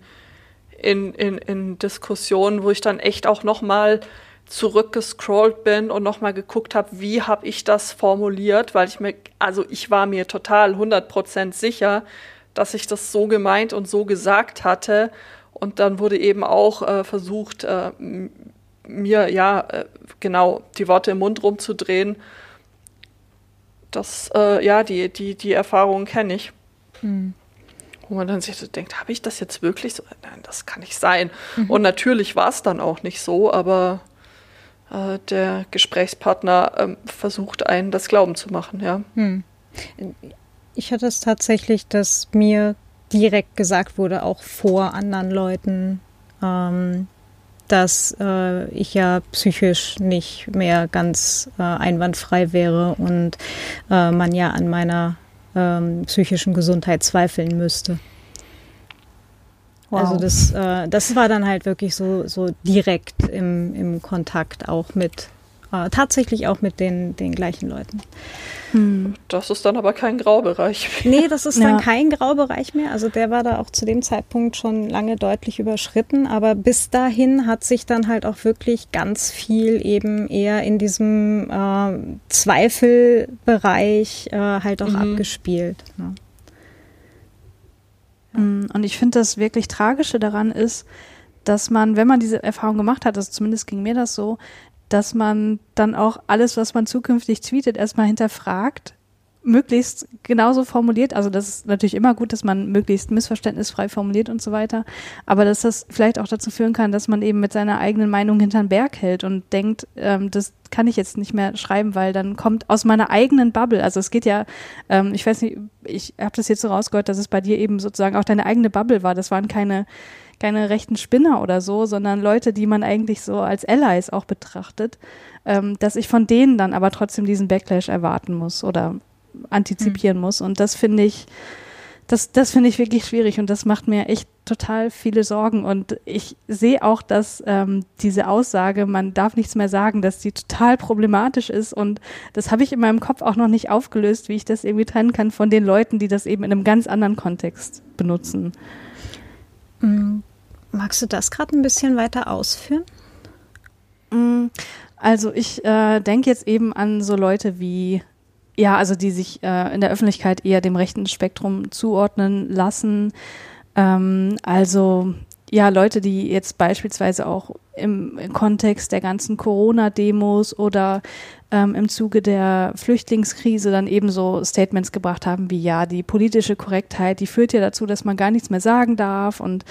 in, in, in Diskussionen, wo ich dann echt auch nochmal zurückgescrollt bin und nochmal geguckt habe, wie habe ich das formuliert, weil ich mir, also ich war mir total 100% sicher, dass ich das so gemeint und so gesagt hatte. Und dann wurde eben auch äh, versucht, äh, mir ja äh, genau die Worte im Mund rumzudrehen. Das, äh, ja, die, die, die Erfahrung kenne ich. Hm wo man dann sich so denkt, habe ich das jetzt wirklich so? Nein, das kann nicht sein. Mhm. Und natürlich war es dann auch nicht so, aber äh, der Gesprächspartner äh, versucht einen das Glauben zu machen, ja. Hm. Ich hatte es tatsächlich, dass mir direkt gesagt wurde, auch vor anderen Leuten, ähm, dass äh, ich ja psychisch nicht mehr ganz äh, einwandfrei wäre und äh, man ja an meiner ähm, psychischen Gesundheit zweifeln müsste. Wow. Also das, äh, das war dann halt wirklich so, so direkt im, im Kontakt auch mit, äh, tatsächlich auch mit den, den gleichen Leuten. Hm. Das ist dann aber kein Graubereich mehr. Nee, das ist ja. dann kein Graubereich mehr. Also der war da auch zu dem Zeitpunkt schon lange deutlich überschritten. Aber bis dahin hat sich dann halt auch wirklich ganz viel eben eher in diesem äh, Zweifelbereich äh, halt auch mhm. abgespielt. Ne? Mm, und ich finde, das wirklich Tragische daran ist, dass man, wenn man diese Erfahrung gemacht hat, also zumindest ging mir das so, dass man dann auch alles, was man zukünftig tweetet, erstmal hinterfragt, möglichst genauso formuliert. Also das ist natürlich immer gut, dass man möglichst missverständnisfrei formuliert und so weiter. Aber dass das vielleicht auch dazu führen kann, dass man eben mit seiner eigenen Meinung hinterm Berg hält und denkt, ähm, das kann ich jetzt nicht mehr schreiben, weil dann kommt aus meiner eigenen Bubble. Also es geht ja, ähm, ich weiß nicht, ich habe das jetzt so rausgehört, dass es bei dir eben sozusagen auch deine eigene Bubble war. Das waren keine keine rechten Spinner oder so, sondern Leute, die man eigentlich so als Allies auch betrachtet, ähm, dass ich von denen dann aber trotzdem diesen Backlash erwarten muss oder antizipieren mhm. muss. Und das finde ich, das, das finde ich wirklich schwierig und das macht mir echt total viele Sorgen. Und ich sehe auch, dass ähm, diese Aussage, man darf nichts mehr sagen, dass die total problematisch ist. Und das habe ich in meinem Kopf auch noch nicht aufgelöst, wie ich das irgendwie trennen kann von den Leuten, die das eben in einem ganz anderen Kontext benutzen. Mhm. Magst du das gerade ein bisschen weiter ausführen? Mm, also ich äh, denke jetzt eben an so Leute wie, ja, also die sich äh, in der Öffentlichkeit eher dem rechten Spektrum zuordnen lassen. Ähm, also ja, Leute, die jetzt beispielsweise auch im Kontext der ganzen Corona-Demos oder ähm, im Zuge der Flüchtlingskrise dann ebenso Statements gebracht haben wie ja, die politische Korrektheit, die führt ja dazu, dass man gar nichts mehr sagen darf und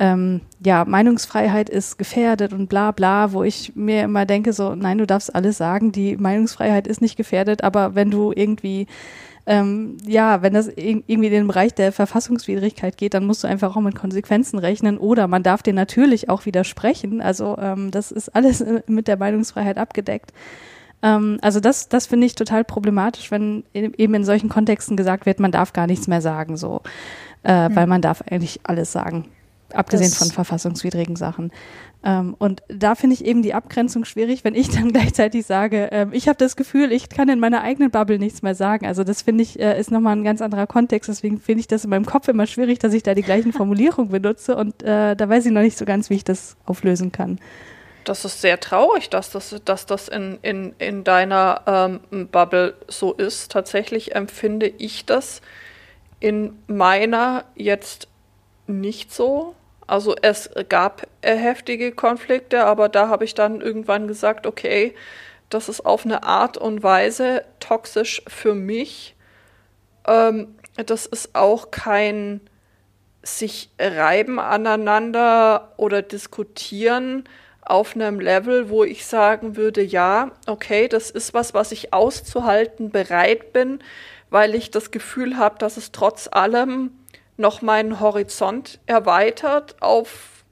ähm, ja, Meinungsfreiheit ist gefährdet und bla bla, wo ich mir immer denke, so, nein, du darfst alles sagen, die Meinungsfreiheit ist nicht gefährdet, aber wenn du irgendwie ähm, ja, wenn das irgendwie in den Bereich der Verfassungswidrigkeit geht, dann musst du einfach auch mit Konsequenzen rechnen oder man darf dir natürlich auch widersprechen. Also ähm, das ist alles mit der Meinungsfreiheit abgedeckt. Ähm, also das, das finde ich total problematisch, wenn eben in solchen Kontexten gesagt wird, man darf gar nichts mehr sagen, so, äh, mhm. weil man darf eigentlich alles sagen, abgesehen das von verfassungswidrigen Sachen. Ähm, und da finde ich eben die Abgrenzung schwierig, wenn ich dann gleichzeitig sage, ähm, ich habe das Gefühl, ich kann in meiner eigenen Bubble nichts mehr sagen. Also das finde ich, äh, ist nochmal ein ganz anderer Kontext. Deswegen finde ich das in meinem Kopf immer schwierig, dass ich da die gleichen Formulierungen benutze. Und äh, da weiß ich noch nicht so ganz, wie ich das auflösen kann. Das ist sehr traurig, dass das, dass das in, in, in deiner ähm, Bubble so ist. Tatsächlich empfinde ich das in meiner jetzt nicht so. Also es gab heftige Konflikte, aber da habe ich dann irgendwann gesagt, okay, das ist auf eine Art und Weise toxisch für mich. Ähm, das ist auch kein sich reiben aneinander oder diskutieren auf einem Level, wo ich sagen würde, ja, okay, das ist was, was ich auszuhalten bereit bin, weil ich das Gefühl habe, dass es trotz allem noch meinen Horizont erweitert auf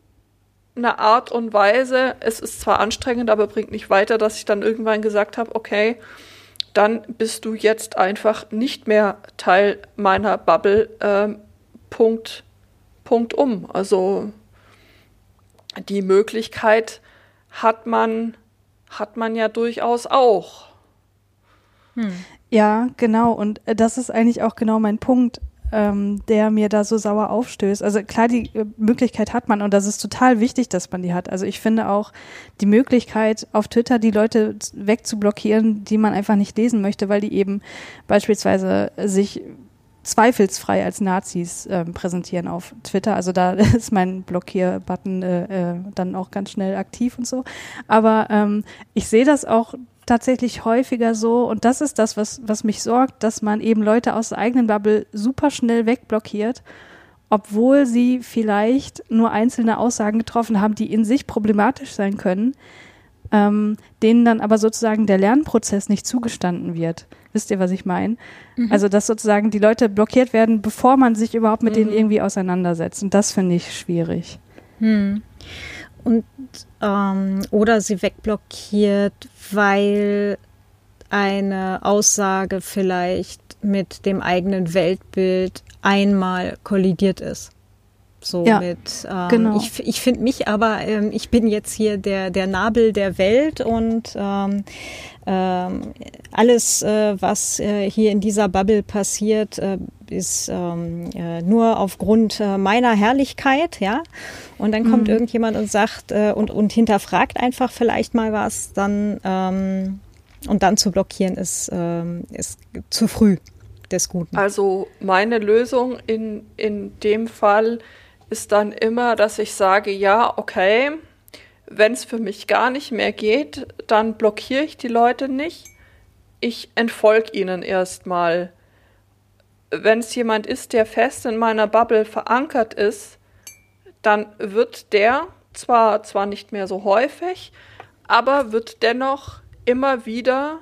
eine Art und Weise. Es ist zwar anstrengend, aber bringt nicht weiter, dass ich dann irgendwann gesagt habe, okay, dann bist du jetzt einfach nicht mehr Teil meiner Bubble. Ähm, Punkt, Punkt um. Also die Möglichkeit hat man, hat man ja durchaus auch. Hm. Ja, genau. Und äh, das ist eigentlich auch genau mein Punkt ähm, der mir da so sauer aufstößt. Also klar, die äh, Möglichkeit hat man und das ist total wichtig, dass man die hat. Also ich finde auch die Möglichkeit auf Twitter die Leute wegzublockieren, die man einfach nicht lesen möchte, weil die eben beispielsweise sich zweifelsfrei als Nazis äh, präsentieren auf Twitter. Also da ist mein Blockierbutton äh, äh, dann auch ganz schnell aktiv und so. Aber ähm, ich sehe das auch tatsächlich häufiger so, und das ist das, was, was mich sorgt, dass man eben Leute aus der eigenen Bubble super schnell wegblockiert, obwohl sie vielleicht nur einzelne Aussagen getroffen haben, die in sich problematisch sein können, ähm, denen dann aber sozusagen der Lernprozess nicht zugestanden wird. Wisst ihr, was ich meine? Mhm. Also, dass sozusagen die Leute blockiert werden, bevor man sich überhaupt mit mhm. denen irgendwie auseinandersetzt. Und das finde ich schwierig. Mhm. Und ähm, oder sie wegblockiert, weil eine Aussage vielleicht mit dem eigenen Weltbild einmal kollidiert ist. So ja, mit, ähm, genau. ich, ich finde mich aber, ähm, ich bin jetzt hier der, der Nabel der Welt und ähm, ähm, alles, äh, was äh, hier in dieser Bubble passiert, äh, ist ähm, äh, nur aufgrund äh, meiner Herrlichkeit, ja. Und dann kommt mhm. irgendjemand und sagt äh, und, und hinterfragt einfach vielleicht mal was, dann ähm, und dann zu blockieren ist, ähm, ist zu früh des Guten. Also meine Lösung in, in dem Fall ist dann immer, dass ich sage, ja, okay, wenn es für mich gar nicht mehr geht, dann blockiere ich die Leute nicht. Ich entfolge ihnen erstmal. Wenn es jemand ist, der fest in meiner Bubble verankert ist, dann wird der zwar, zwar nicht mehr so häufig, aber wird dennoch immer wieder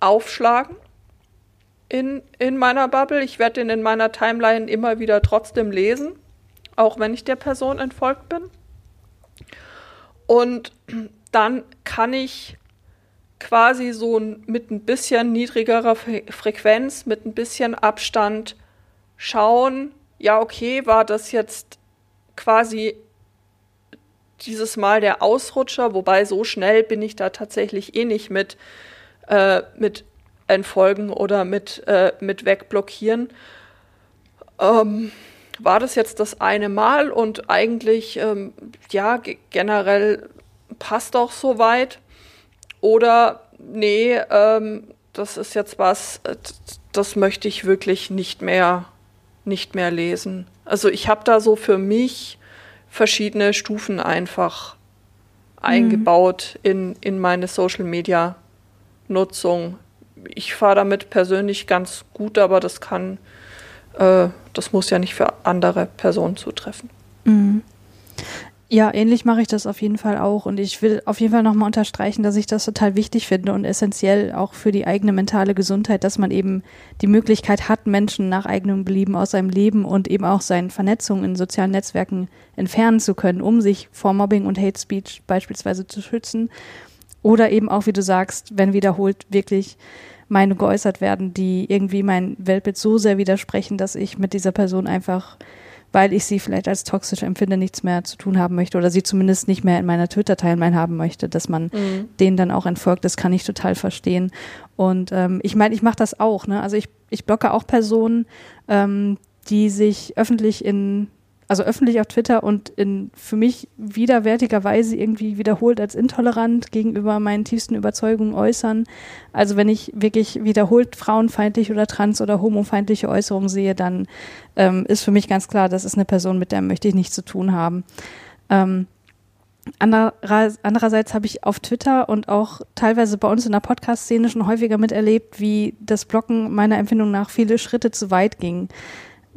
aufschlagen in, in meiner Bubble. Ich werde ihn in meiner Timeline immer wieder trotzdem lesen, auch wenn ich der Person entfolgt bin. Und dann kann ich quasi so mit ein bisschen niedrigerer Frequenz, mit ein bisschen Abstand schauen, ja, okay, war das jetzt quasi dieses Mal der Ausrutscher, wobei so schnell bin ich da tatsächlich eh nicht mit, äh, mit Entfolgen oder mit, äh, mit Wegblockieren. Ähm, war das jetzt das eine Mal und eigentlich, ähm, ja, generell passt auch soweit. Oder nee, ähm, das ist jetzt was, äh, das möchte ich wirklich nicht mehr, nicht mehr lesen. Also ich habe da so für mich verschiedene Stufen einfach eingebaut in, in meine Social Media Nutzung. Ich fahre damit persönlich ganz gut, aber das kann, äh, das muss ja nicht für andere Personen zutreffen. Mhm. Ja, ähnlich mache ich das auf jeden Fall auch. Und ich will auf jeden Fall nochmal unterstreichen, dass ich das total wichtig finde und essentiell auch für die eigene mentale Gesundheit, dass man eben die Möglichkeit hat, Menschen nach eigenem Belieben aus seinem Leben und eben auch seinen Vernetzungen in sozialen Netzwerken entfernen zu können, um sich vor Mobbing und Hate Speech beispielsweise zu schützen. Oder eben auch, wie du sagst, wenn wiederholt wirklich Meinungen geäußert werden, die irgendwie mein Weltbild so sehr widersprechen, dass ich mit dieser Person einfach weil ich sie vielleicht als toxisch empfinde, nichts mehr zu tun haben möchte oder sie zumindest nicht mehr in meiner Twitter-Timeline haben möchte, dass man mhm. denen dann auch entfolgt, das kann ich total verstehen. Und ähm, ich meine, ich mache das auch. Ne? Also ich, ich blocke auch Personen, ähm, die sich öffentlich in also öffentlich auf Twitter und in für mich widerwärtigerweise irgendwie wiederholt als intolerant gegenüber meinen tiefsten Überzeugungen äußern. Also wenn ich wirklich wiederholt frauenfeindlich oder trans- oder homofeindliche Äußerungen sehe, dann ähm, ist für mich ganz klar, das ist eine Person, mit der möchte ich nichts zu tun haben. Ähm, Andererseits habe ich auf Twitter und auch teilweise bei uns in der Podcast-Szene schon häufiger miterlebt, wie das Blocken meiner Empfindung nach viele Schritte zu weit ging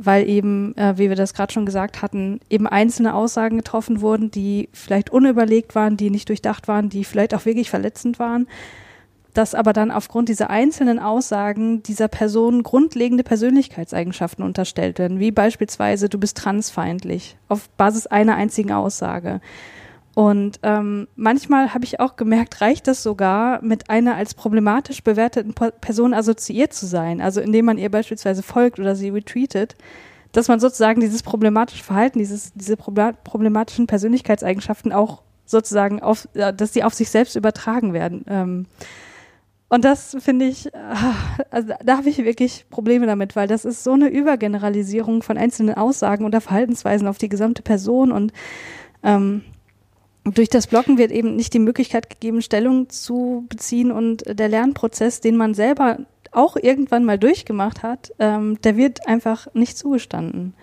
weil eben, äh, wie wir das gerade schon gesagt hatten, eben einzelne Aussagen getroffen wurden, die vielleicht unüberlegt waren, die nicht durchdacht waren, die vielleicht auch wirklich verletzend waren, dass aber dann aufgrund dieser einzelnen Aussagen dieser Person grundlegende Persönlichkeitseigenschaften unterstellt werden, wie beispielsweise du bist transfeindlich auf Basis einer einzigen Aussage. Und ähm, manchmal habe ich auch gemerkt, reicht das sogar, mit einer als problematisch bewerteten Person assoziiert zu sein. Also indem man ihr beispielsweise folgt oder sie retweetet, dass man sozusagen dieses problematische Verhalten, dieses, diese problematischen Persönlichkeitseigenschaften auch sozusagen auf, dass sie auf sich selbst übertragen werden. Ähm, und das finde ich, ah, also da habe ich wirklich Probleme damit, weil das ist so eine Übergeneralisierung von einzelnen Aussagen oder Verhaltensweisen auf die gesamte Person und ähm, durch das Blocken wird eben nicht die Möglichkeit gegeben, Stellung zu beziehen und der Lernprozess, den man selber auch irgendwann mal durchgemacht hat, ähm, der wird einfach nicht zugestanden.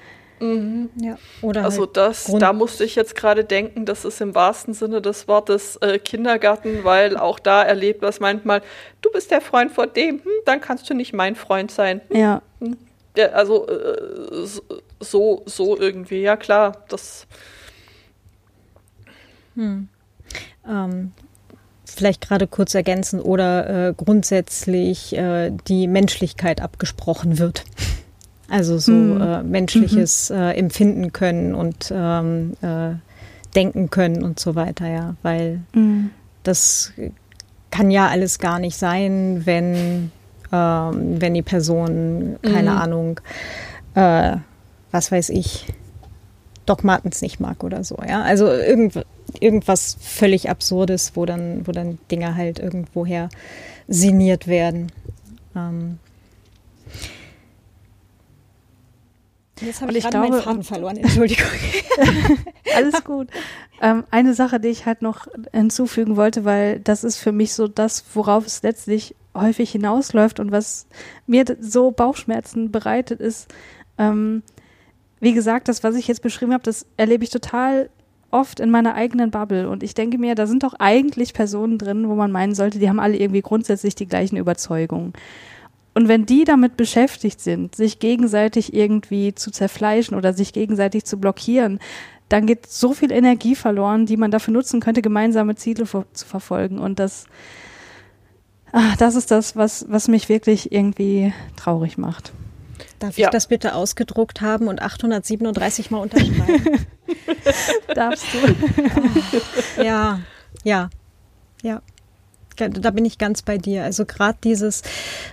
Mhm. Ja. Oder also halt das, da musste ich jetzt gerade denken, das ist im wahrsten Sinne des Wortes äh, Kindergarten, weil auch da erlebt was manchmal, du bist der Freund vor dem, hm, dann kannst du nicht mein Freund sein. Ja. Hm. ja also äh, so, so irgendwie, ja klar, das hm. Ähm, vielleicht gerade kurz ergänzen oder äh, grundsätzlich äh, die Menschlichkeit abgesprochen wird. Also so hm. äh, menschliches mhm. äh, Empfinden können und ähm, äh, denken können und so weiter, ja, weil mhm. das kann ja alles gar nicht sein, wenn, ähm, wenn die Person, keine mhm. Ahnung, äh, was weiß ich, Doc Martens nicht mag oder so, ja. Also irgend, irgendwas völlig Absurdes, wo dann, wo dann Dinge halt irgendwoher sinniert werden. Ähm Jetzt habe ich, ich glaube, meinen Faden verloren, Entschuldigung. Alles gut. Ähm, eine Sache, die ich halt noch hinzufügen wollte, weil das ist für mich so das, worauf es letztlich häufig hinausläuft und was mir so Bauchschmerzen bereitet, ist, ähm, wie gesagt, das, was ich jetzt beschrieben habe, das erlebe ich total oft in meiner eigenen Bubble. Und ich denke mir, da sind doch eigentlich Personen drin, wo man meinen sollte, die haben alle irgendwie grundsätzlich die gleichen Überzeugungen. Und wenn die damit beschäftigt sind, sich gegenseitig irgendwie zu zerfleischen oder sich gegenseitig zu blockieren, dann geht so viel Energie verloren, die man dafür nutzen könnte, gemeinsame Ziele zu verfolgen. Und das, ach, das ist das, was, was mich wirklich irgendwie traurig macht. Darf ja. ich das bitte ausgedruckt haben und 837 Mal unterschreiben? Darfst du. Oh, ja, ja, ja. Da bin ich ganz bei dir. Also gerade dieses,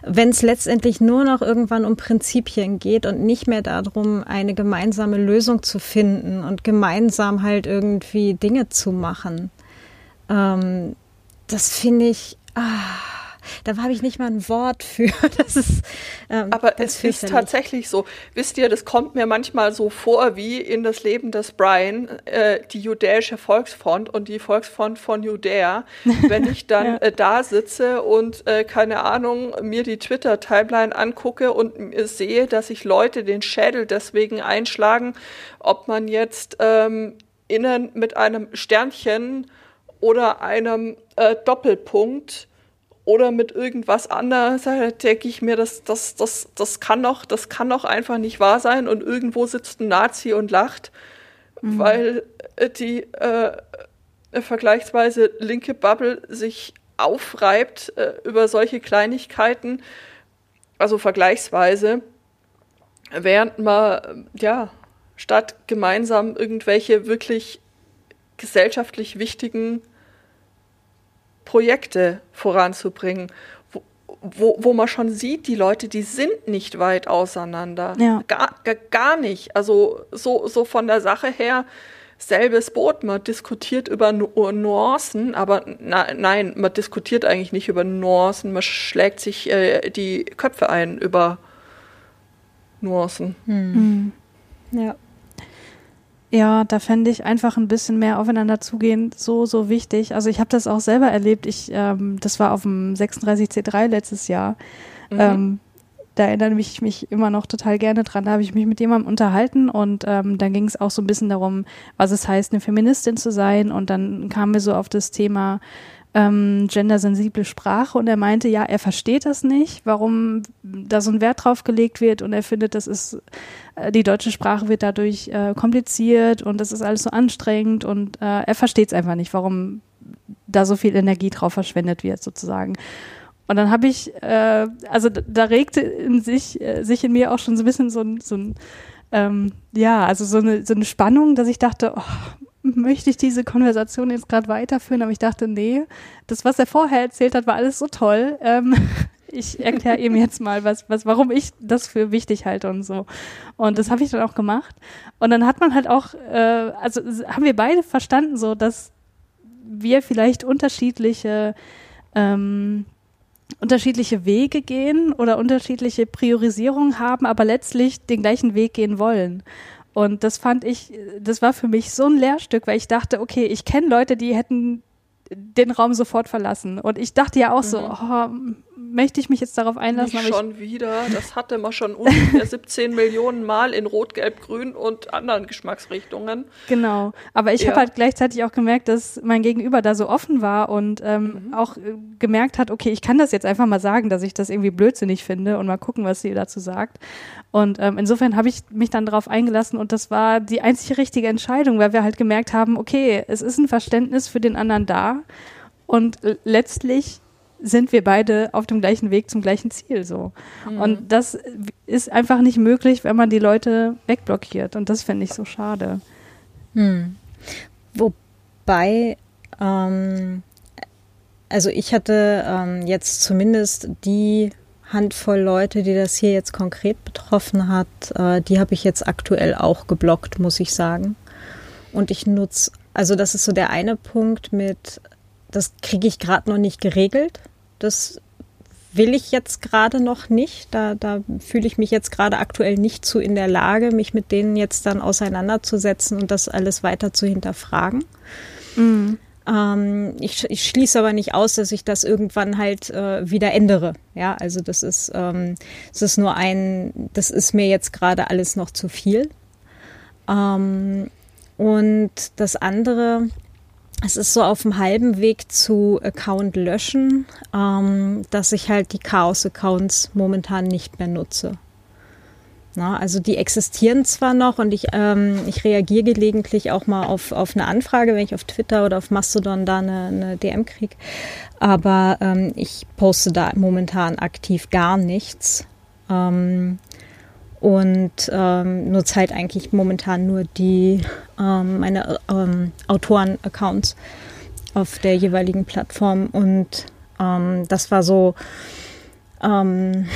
wenn es letztendlich nur noch irgendwann um Prinzipien geht und nicht mehr darum, eine gemeinsame Lösung zu finden und gemeinsam halt irgendwie Dinge zu machen. Ähm, das finde ich. Ah, da habe ich nicht mal ein Wort für. Das ist, ähm, Aber es ist tatsächlich so. Wisst ihr, das kommt mir manchmal so vor wie in das Leben des Brian, äh, die judäische Volksfront und die Volksfront von Judäa. Wenn ich dann ja. äh, da sitze und, äh, keine Ahnung, mir die Twitter-Timeline angucke und sehe, dass sich Leute den Schädel deswegen einschlagen, ob man jetzt ähm, innen mit einem Sternchen oder einem äh, Doppelpunkt oder mit irgendwas anderes, da denke ich mir, das, das, das, das, kann doch, das kann doch einfach nicht wahr sein und irgendwo sitzt ein Nazi und lacht, mhm. weil äh, die äh, vergleichsweise linke Bubble sich aufreibt äh, über solche Kleinigkeiten, also vergleichsweise, während man, ja, statt gemeinsam irgendwelche wirklich gesellschaftlich wichtigen Projekte voranzubringen, wo, wo, wo man schon sieht, die Leute, die sind nicht weit auseinander. Ja. Gar, gar, gar nicht. Also so, so von der Sache her, selbes Boot. Man diskutiert über Nu Nuancen, aber na, nein, man diskutiert eigentlich nicht über Nuancen. Man schlägt sich äh, die Köpfe ein über Nuancen. Hm. Mhm. Ja. Ja, da fände ich einfach ein bisschen mehr aufeinander zugehen so, so wichtig. Also ich habe das auch selber erlebt. Ich, ähm, das war auf dem 36C3 letztes Jahr. Mhm. Ähm, da erinnere ich mich immer noch total gerne dran. Da habe ich mich mit jemandem unterhalten und ähm, dann ging es auch so ein bisschen darum, was es heißt, eine Feministin zu sein. Und dann kamen wir so auf das Thema ähm, gendersensible Sprache. Und er meinte, ja, er versteht das nicht, warum da so ein Wert drauf gelegt wird. Und er findet, das ist, äh, die deutsche Sprache wird dadurch äh, kompliziert und das ist alles so anstrengend. Und äh, er versteht es einfach nicht, warum da so viel Energie drauf verschwendet wird, sozusagen. Und dann habe ich, äh, also da regte in sich, äh, sich in mir auch schon so ein bisschen so ein, so ein ähm, ja, also so eine, so eine Spannung, dass ich dachte, oh, möchte ich diese Konversation jetzt gerade weiterführen, aber ich dachte, nee, das, was er vorher erzählt hat, war alles so toll. Ähm, ich erkläre ihm jetzt mal, was, was, warum ich das für wichtig halte und so. Und das habe ich dann auch gemacht. Und dann hat man halt auch, äh, also haben wir beide verstanden, so dass wir vielleicht unterschiedliche ähm, unterschiedliche Wege gehen oder unterschiedliche Priorisierungen haben, aber letztlich den gleichen Weg gehen wollen. Und das fand ich, das war für mich so ein Lehrstück, weil ich dachte, okay, ich kenne Leute, die hätten den Raum sofort verlassen. Und ich dachte ja auch mhm. so, oh, möchte ich mich jetzt darauf einlassen? Nicht schon wieder. Das hatte man schon ungefähr 17 Millionen Mal in Rot, Gelb, Grün und anderen Geschmacksrichtungen. Genau. Aber ich ja. habe halt gleichzeitig auch gemerkt, dass mein Gegenüber da so offen war und ähm, mhm. auch äh, gemerkt hat, okay, ich kann das jetzt einfach mal sagen, dass ich das irgendwie blödsinnig finde und mal gucken, was sie dazu sagt. Und ähm, insofern habe ich mich dann darauf eingelassen und das war die einzige richtige Entscheidung, weil wir halt gemerkt haben, okay, es ist ein Verständnis für den anderen da und letztlich sind wir beide auf dem gleichen Weg zum gleichen Ziel so. Mhm. Und das ist einfach nicht möglich, wenn man die Leute wegblockiert. Und das finde ich so schade. Mhm. Wobei, ähm, also ich hatte ähm, jetzt zumindest die Handvoll Leute, die das hier jetzt konkret betroffen hat, äh, die habe ich jetzt aktuell auch geblockt, muss ich sagen. Und ich nutze, also das ist so der eine Punkt mit, das kriege ich gerade noch nicht geregelt. Das will ich jetzt gerade noch nicht. Da, da fühle ich mich jetzt gerade aktuell nicht zu in der Lage, mich mit denen jetzt dann auseinanderzusetzen und das alles weiter zu hinterfragen. Mhm. Ähm, ich, ich, schließe aber nicht aus, dass ich das irgendwann halt äh, wieder ändere. Ja, also das ist, ähm, das ist nur ein, das ist mir jetzt gerade alles noch zu viel. Ähm, und das andere, es ist so auf dem halben Weg zu Account löschen, ähm, dass ich halt die Chaos-Accounts momentan nicht mehr nutze. Na, also die existieren zwar noch und ich, ähm, ich reagiere gelegentlich auch mal auf, auf eine Anfrage, wenn ich auf Twitter oder auf Mastodon da eine, eine DM kriege, aber ähm, ich poste da momentan aktiv gar nichts. Ähm, und ähm, nutze halt eigentlich momentan nur die ähm, meine ähm, Autoren-Accounts auf der jeweiligen Plattform und ähm, das war so ähm,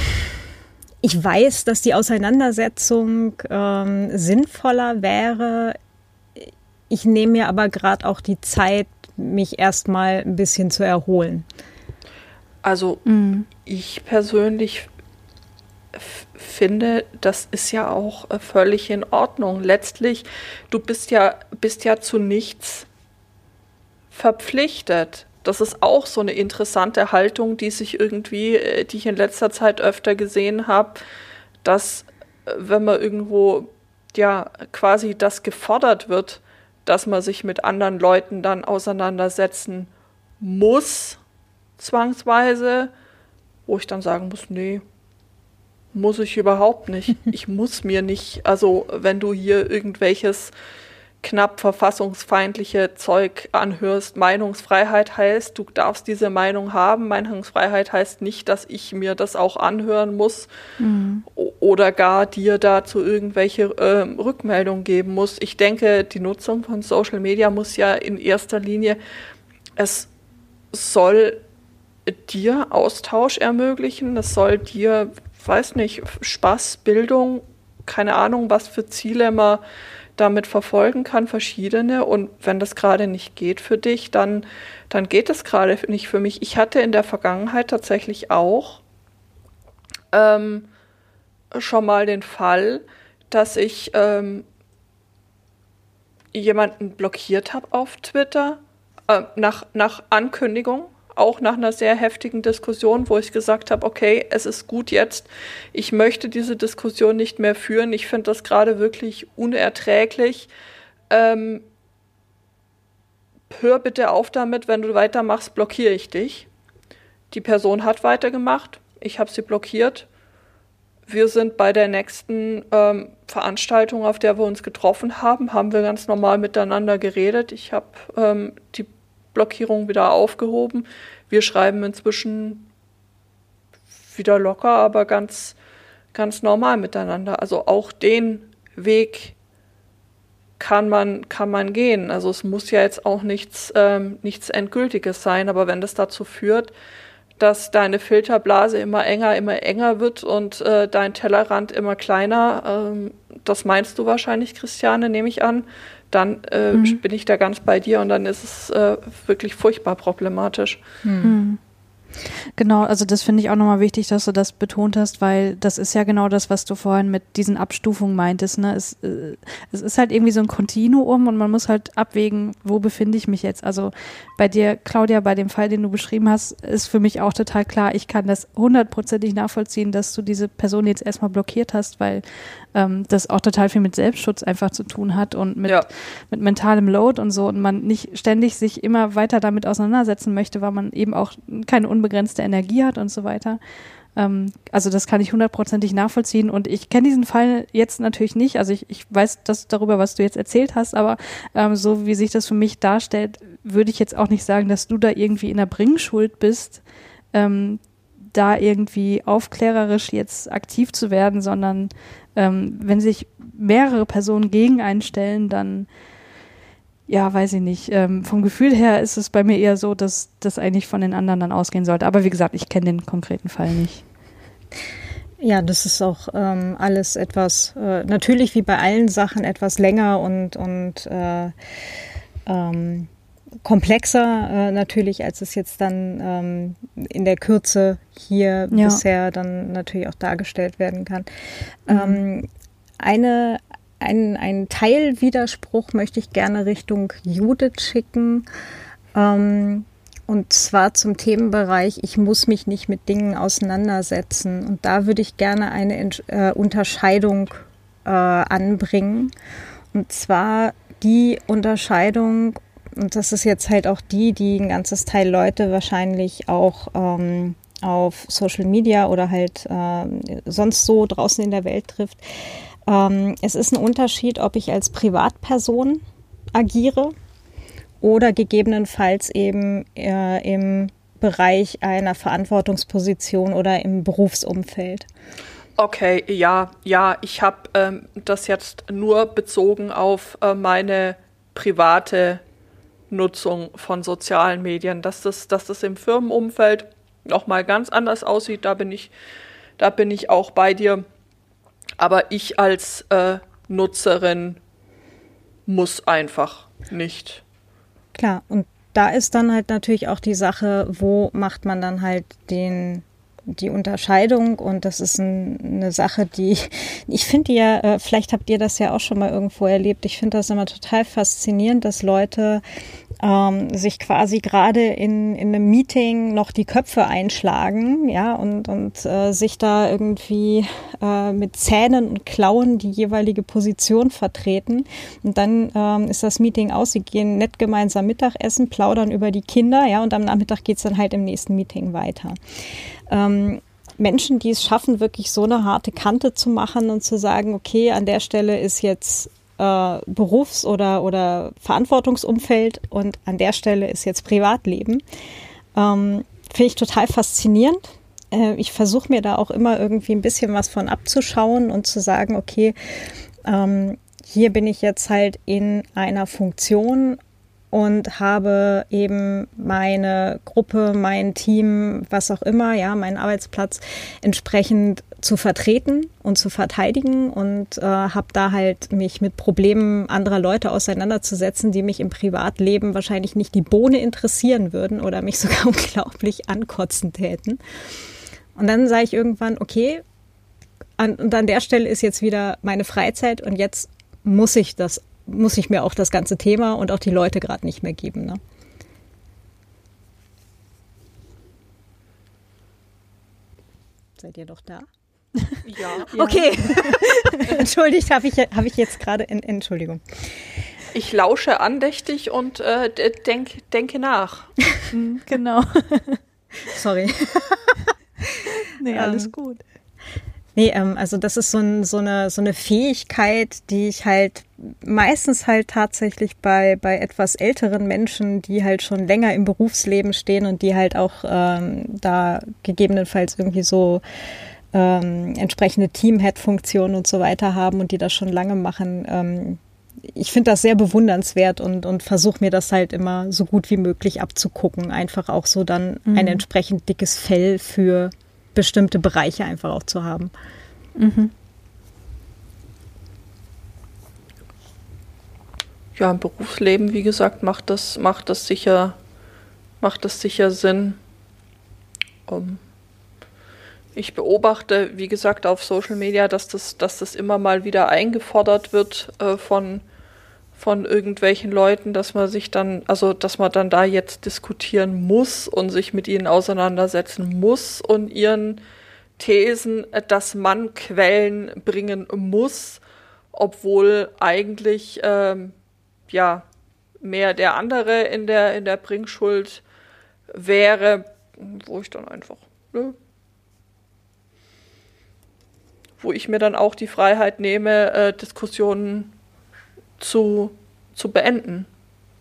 ich weiß, dass die Auseinandersetzung ähm, sinnvoller wäre. Ich nehme mir aber gerade auch die Zeit, mich erstmal ein bisschen zu erholen. Also mhm. ich persönlich finde, das ist ja auch äh, völlig in Ordnung. Letztlich, du bist ja, bist ja zu nichts verpflichtet. Das ist auch so eine interessante Haltung, die sich irgendwie, äh, die ich in letzter Zeit öfter gesehen habe, dass äh, wenn man irgendwo ja quasi das gefordert wird, dass man sich mit anderen Leuten dann auseinandersetzen muss, zwangsweise, wo ich dann sagen muss, nee, muss ich überhaupt nicht. Ich muss mir nicht, also wenn du hier irgendwelches knapp verfassungsfeindliche Zeug anhörst. Meinungsfreiheit heißt, du darfst diese Meinung haben. Meinungsfreiheit heißt nicht, dass ich mir das auch anhören muss mhm. oder gar dir dazu irgendwelche äh, Rückmeldungen geben muss. Ich denke, die Nutzung von Social Media muss ja in erster Linie, es soll dir Austausch ermöglichen, es soll dir, weiß nicht, Spaß, Bildung, keine Ahnung, was für Ziele man damit verfolgen kann, verschiedene. Und wenn das gerade nicht geht für dich, dann, dann geht es gerade nicht für mich. Ich hatte in der Vergangenheit tatsächlich auch ähm, schon mal den Fall, dass ich ähm, jemanden blockiert habe auf Twitter äh, nach, nach Ankündigung auch nach einer sehr heftigen Diskussion, wo ich gesagt habe, okay, es ist gut jetzt, ich möchte diese Diskussion nicht mehr führen, ich finde das gerade wirklich unerträglich. Ähm, hör bitte auf damit, wenn du weitermachst, blockiere ich dich. Die Person hat weitergemacht, ich habe sie blockiert. Wir sind bei der nächsten ähm, Veranstaltung, auf der wir uns getroffen haben, haben wir ganz normal miteinander geredet. Ich habe ähm, die Blockierung wieder aufgehoben. Wir schreiben inzwischen wieder locker, aber ganz, ganz normal miteinander. Also auch den Weg kann man, kann man gehen. Also es muss ja jetzt auch nichts, ähm, nichts Endgültiges sein, aber wenn das dazu führt, dass deine Filterblase immer enger, immer enger wird und äh, dein Tellerrand immer kleiner, ähm, das meinst du wahrscheinlich, Christiane, nehme ich an, dann äh, mhm. bin ich da ganz bei dir und dann ist es äh, wirklich furchtbar problematisch. Mhm. Genau, also das finde ich auch nochmal wichtig, dass du das betont hast, weil das ist ja genau das, was du vorhin mit diesen Abstufungen meintest. Ne? Es, äh, es ist halt irgendwie so ein Kontinuum und man muss halt abwägen, wo befinde ich mich jetzt. Also bei dir, Claudia, bei dem Fall, den du beschrieben hast, ist für mich auch total klar, ich kann das hundertprozentig nachvollziehen, dass du diese Person jetzt erstmal blockiert hast, weil ähm, das auch total viel mit Selbstschutz einfach zu tun hat und mit, ja. mit mentalem Load und so und man nicht ständig sich immer weiter damit auseinandersetzen möchte, weil man eben auch keine unbegrenzte Energie hat und so weiter. Ähm, also das kann ich hundertprozentig nachvollziehen und ich kenne diesen Fall jetzt natürlich nicht. Also ich, ich weiß das darüber, was du jetzt erzählt hast, aber ähm, so wie sich das für mich darstellt, würde ich jetzt auch nicht sagen, dass du da irgendwie in der Bringschuld bist, ähm, da irgendwie aufklärerisch jetzt aktiv zu werden, sondern ähm, wenn sich mehrere Personen gegen einen stellen, dann ja, weiß ich nicht. Ähm, vom Gefühl her ist es bei mir eher so, dass das eigentlich von den anderen dann ausgehen sollte. Aber wie gesagt, ich kenne den konkreten Fall nicht. Ja, das ist auch ähm, alles etwas, äh, natürlich wie bei allen Sachen etwas länger und, und äh, ähm, komplexer äh, natürlich, als es jetzt dann ähm, in der Kürze hier ja. bisher dann natürlich auch dargestellt werden kann. Mhm. Ähm, eine, ein, ein Teilwiderspruch möchte ich gerne Richtung Judith schicken. Ähm, und zwar zum Themenbereich, ich muss mich nicht mit Dingen auseinandersetzen. Und da würde ich gerne eine äh, Unterscheidung äh, anbringen. Und zwar die Unterscheidung und das ist jetzt halt auch die, die ein ganzes Teil Leute wahrscheinlich auch ähm, auf Social Media oder halt äh, sonst so draußen in der Welt trifft. Ähm, es ist ein Unterschied, ob ich als Privatperson agiere oder gegebenenfalls eben äh, im Bereich einer Verantwortungsposition oder im Berufsumfeld. Okay, ja, ja, ich habe ähm, das jetzt nur bezogen auf äh, meine private Nutzung von sozialen Medien, dass das, dass das im Firmenumfeld nochmal ganz anders aussieht, da bin ich, da bin ich auch bei dir. Aber ich als äh, Nutzerin muss einfach nicht. Klar, und da ist dann halt natürlich auch die Sache, wo macht man dann halt den die Unterscheidung und das ist ein, eine Sache, die ich finde ja, äh, vielleicht habt ihr das ja auch schon mal irgendwo erlebt. Ich finde das immer total faszinierend, dass Leute ähm, sich quasi gerade in, in einem Meeting noch die Köpfe einschlagen, ja, und, und äh, sich da irgendwie äh, mit Zähnen und Klauen die jeweilige Position vertreten. Und dann ähm, ist das Meeting aus, sie gehen nett gemeinsam Mittagessen, plaudern über die Kinder, ja, und am Nachmittag geht's dann halt im nächsten Meeting weiter. Ähm, Menschen, die es schaffen, wirklich so eine harte Kante zu machen und zu sagen, okay, an der Stelle ist jetzt äh, Berufs- oder, oder Verantwortungsumfeld und an der Stelle ist jetzt Privatleben. Ähm, Finde ich total faszinierend. Äh, ich versuche mir da auch immer irgendwie ein bisschen was von abzuschauen und zu sagen, okay, ähm, hier bin ich jetzt halt in einer Funktion und habe eben meine Gruppe, mein Team, was auch immer, ja, meinen Arbeitsplatz entsprechend zu vertreten und zu verteidigen und äh, habe da halt mich mit Problemen anderer Leute auseinanderzusetzen, die mich im Privatleben wahrscheinlich nicht die Bohne interessieren würden oder mich sogar unglaublich ankotzen täten. Und dann sage ich irgendwann, okay, an, und an der Stelle ist jetzt wieder meine Freizeit und jetzt muss ich das muss ich mir auch das ganze Thema und auch die Leute gerade nicht mehr geben. Ne? Seid ihr doch da? Ja. Okay. Entschuldigt, habe ich, hab ich jetzt gerade. In, Entschuldigung. Ich lausche andächtig und äh, denk, denke nach. Mhm, genau. Sorry. nee, alles ähm, gut. Nee, ähm, also das ist so, ein, so, eine, so eine Fähigkeit, die ich halt meistens halt tatsächlich bei, bei etwas älteren Menschen, die halt schon länger im Berufsleben stehen und die halt auch ähm, da gegebenenfalls irgendwie so ähm, entsprechende Team-Head-Funktionen und so weiter haben und die das schon lange machen. Ähm, ich finde das sehr bewundernswert und, und versuche mir das halt immer so gut wie möglich abzugucken. Einfach auch so dann mhm. ein entsprechend dickes Fell für bestimmte Bereiche einfach auch zu haben. Mhm. Ja, im Berufsleben, wie gesagt, macht das, macht das sicher, macht das sicher Sinn. Um, ich beobachte, wie gesagt, auf Social Media, dass das, dass das immer mal wieder eingefordert wird äh, von von irgendwelchen Leuten, dass man sich dann, also dass man dann da jetzt diskutieren muss und sich mit ihnen auseinandersetzen muss und ihren Thesen, dass man Quellen bringen muss, obwohl eigentlich ähm, ja mehr der andere in der in der Bringschuld wäre, wo ich dann einfach, ne, wo ich mir dann auch die Freiheit nehme, äh, Diskussionen zu, zu beenden.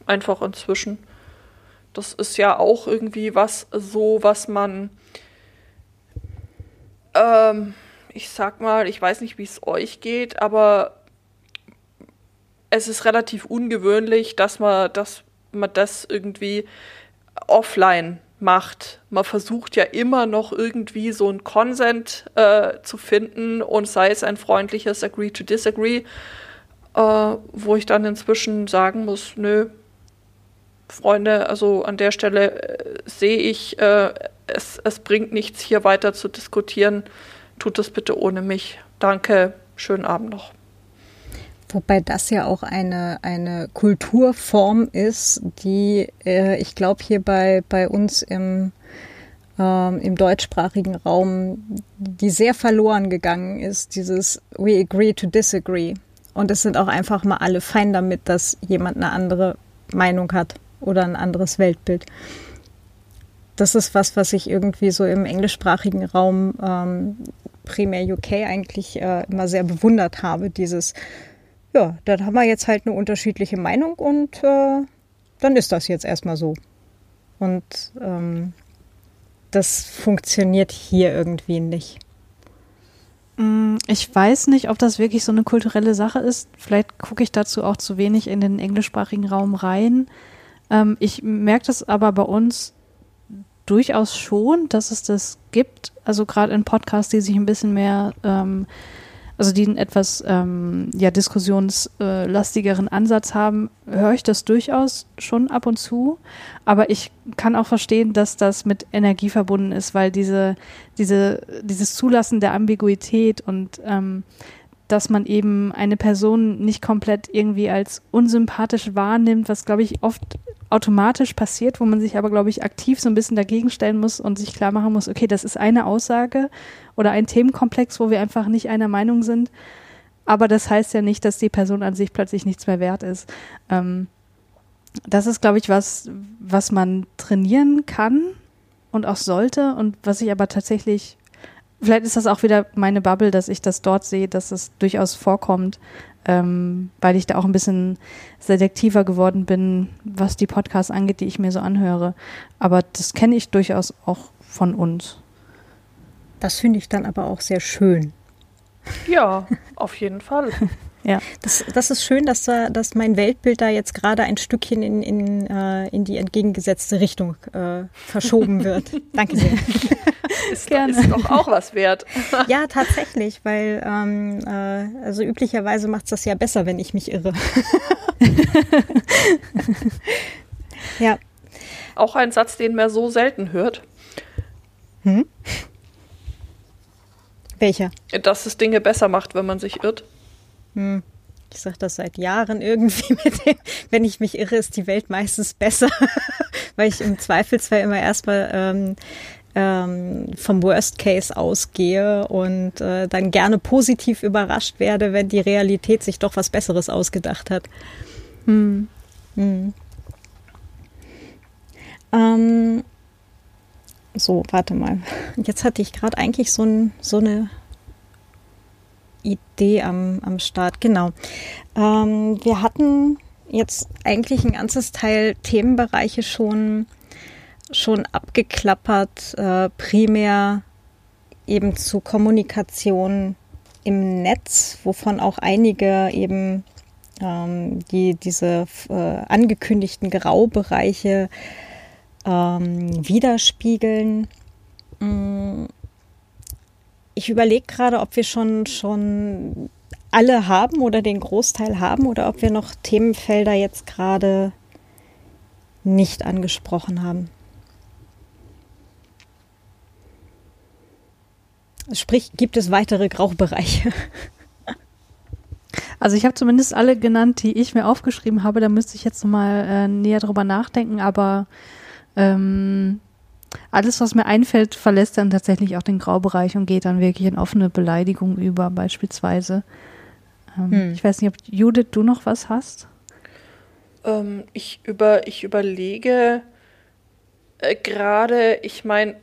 Einfach inzwischen. Das ist ja auch irgendwie was so, was man, ähm, ich sag mal, ich weiß nicht, wie es euch geht, aber es ist relativ ungewöhnlich, dass man, dass man das irgendwie offline macht. Man versucht ja immer noch irgendwie so ein Consent äh, zu finden und sei es ein freundliches Agree to Disagree äh, wo ich dann inzwischen sagen muss, nö, Freunde, also an der Stelle äh, sehe ich, äh, es, es bringt nichts, hier weiter zu diskutieren. Tut das bitte ohne mich. Danke, schönen Abend noch. Wobei das ja auch eine, eine Kulturform ist, die äh, ich glaube hier bei, bei uns im, ähm, im deutschsprachigen Raum, die sehr verloren gegangen ist, dieses We agree to disagree. Und es sind auch einfach mal alle fein damit, dass jemand eine andere Meinung hat oder ein anderes Weltbild. Das ist was, was ich irgendwie so im englischsprachigen Raum, ähm, primär UK, eigentlich äh, immer sehr bewundert habe. Dieses, ja, dann haben wir jetzt halt eine unterschiedliche Meinung und äh, dann ist das jetzt erstmal so. Und ähm, das funktioniert hier irgendwie nicht. Mm, ich weiß nicht, ob das wirklich so eine kulturelle Sache ist. Vielleicht gucke ich dazu auch zu wenig in den englischsprachigen Raum rein. Ähm, ich merke das aber bei uns durchaus schon, dass es das gibt. Also gerade in Podcasts, die sich ein bisschen mehr ähm, also die einen etwas ähm, ja, diskussionslastigeren Ansatz haben, höre ich das durchaus schon ab und zu. Aber ich kann auch verstehen, dass das mit Energie verbunden ist, weil diese, diese, dieses Zulassen der Ambiguität und ähm, dass man eben eine Person nicht komplett irgendwie als unsympathisch wahrnimmt, was, glaube ich, oft automatisch passiert, wo man sich aber, glaube ich, aktiv so ein bisschen dagegen stellen muss und sich klar machen muss, okay, das ist eine Aussage oder ein Themenkomplex, wo wir einfach nicht einer Meinung sind. Aber das heißt ja nicht, dass die Person an sich plötzlich nichts mehr wert ist. Ähm, das ist, glaube ich, was, was man trainieren kann und auch sollte und was ich aber tatsächlich, vielleicht ist das auch wieder meine Bubble, dass ich das dort sehe, dass es durchaus vorkommt, ähm, weil ich da auch ein bisschen selektiver geworden bin, was die Podcasts angeht, die ich mir so anhöre. Aber das kenne ich durchaus auch von uns. Das finde ich dann aber auch sehr schön. Ja, auf jeden Fall. Ja. Das, das ist schön, dass, dass mein Weltbild da jetzt gerade ein Stückchen in, in, äh, in die entgegengesetzte Richtung äh, verschoben wird. Danke sehr. Ist, Gerne. ist doch auch was wert. ja, tatsächlich, weil ähm, äh, also üblicherweise macht es das ja besser, wenn ich mich irre. ja. Auch ein Satz, den man so selten hört. Hm? Welcher? Dass es Dinge besser macht, wenn man sich irrt. Hm. Ich sage das seit Jahren irgendwie mit dem, wenn ich mich irre, ist die Welt meistens besser, weil ich im Zweifelsfall immer erstmal ähm, ähm, vom Worst Case ausgehe und äh, dann gerne positiv überrascht werde, wenn die Realität sich doch was Besseres ausgedacht hat. Hm. Hm. Ähm, so, warte mal. Jetzt hatte ich gerade eigentlich so, ein, so eine Idee am, am Start. Genau. Ähm, wir hatten jetzt eigentlich ein ganzes Teil Themenbereiche schon, schon abgeklappert, äh, primär eben zu Kommunikation im Netz, wovon auch einige eben ähm, die diese äh, angekündigten Graubereiche ähm, widerspiegeln. Mm, ich überlege gerade, ob wir schon, schon alle haben oder den Großteil haben oder ob wir noch Themenfelder jetzt gerade nicht angesprochen haben. Sprich, gibt es weitere Graubereiche? Also ich habe zumindest alle genannt, die ich mir aufgeschrieben habe. Da müsste ich jetzt nochmal äh, näher drüber nachdenken. Aber ähm, alles, was mir einfällt, verlässt dann tatsächlich auch den Graubereich und geht dann wirklich in offene Beleidigung über, beispielsweise. Ähm, hm. Ich weiß nicht, ob Judith, du noch was hast? Ähm, ich, über, ich überlege äh, gerade, ich meine,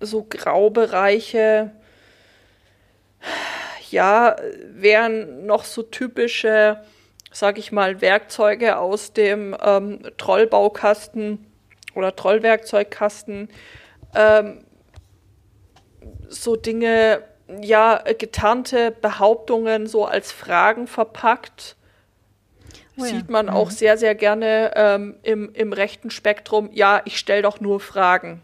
so Graubereiche, ja, wären noch so typische, sag ich mal, Werkzeuge aus dem ähm, Trollbaukasten oder Trollwerkzeugkasten, ähm, so Dinge, ja, getarnte Behauptungen so als Fragen verpackt. Oh ja. Sieht man mhm. auch sehr, sehr gerne ähm, im, im rechten Spektrum. Ja, ich stelle doch nur Fragen.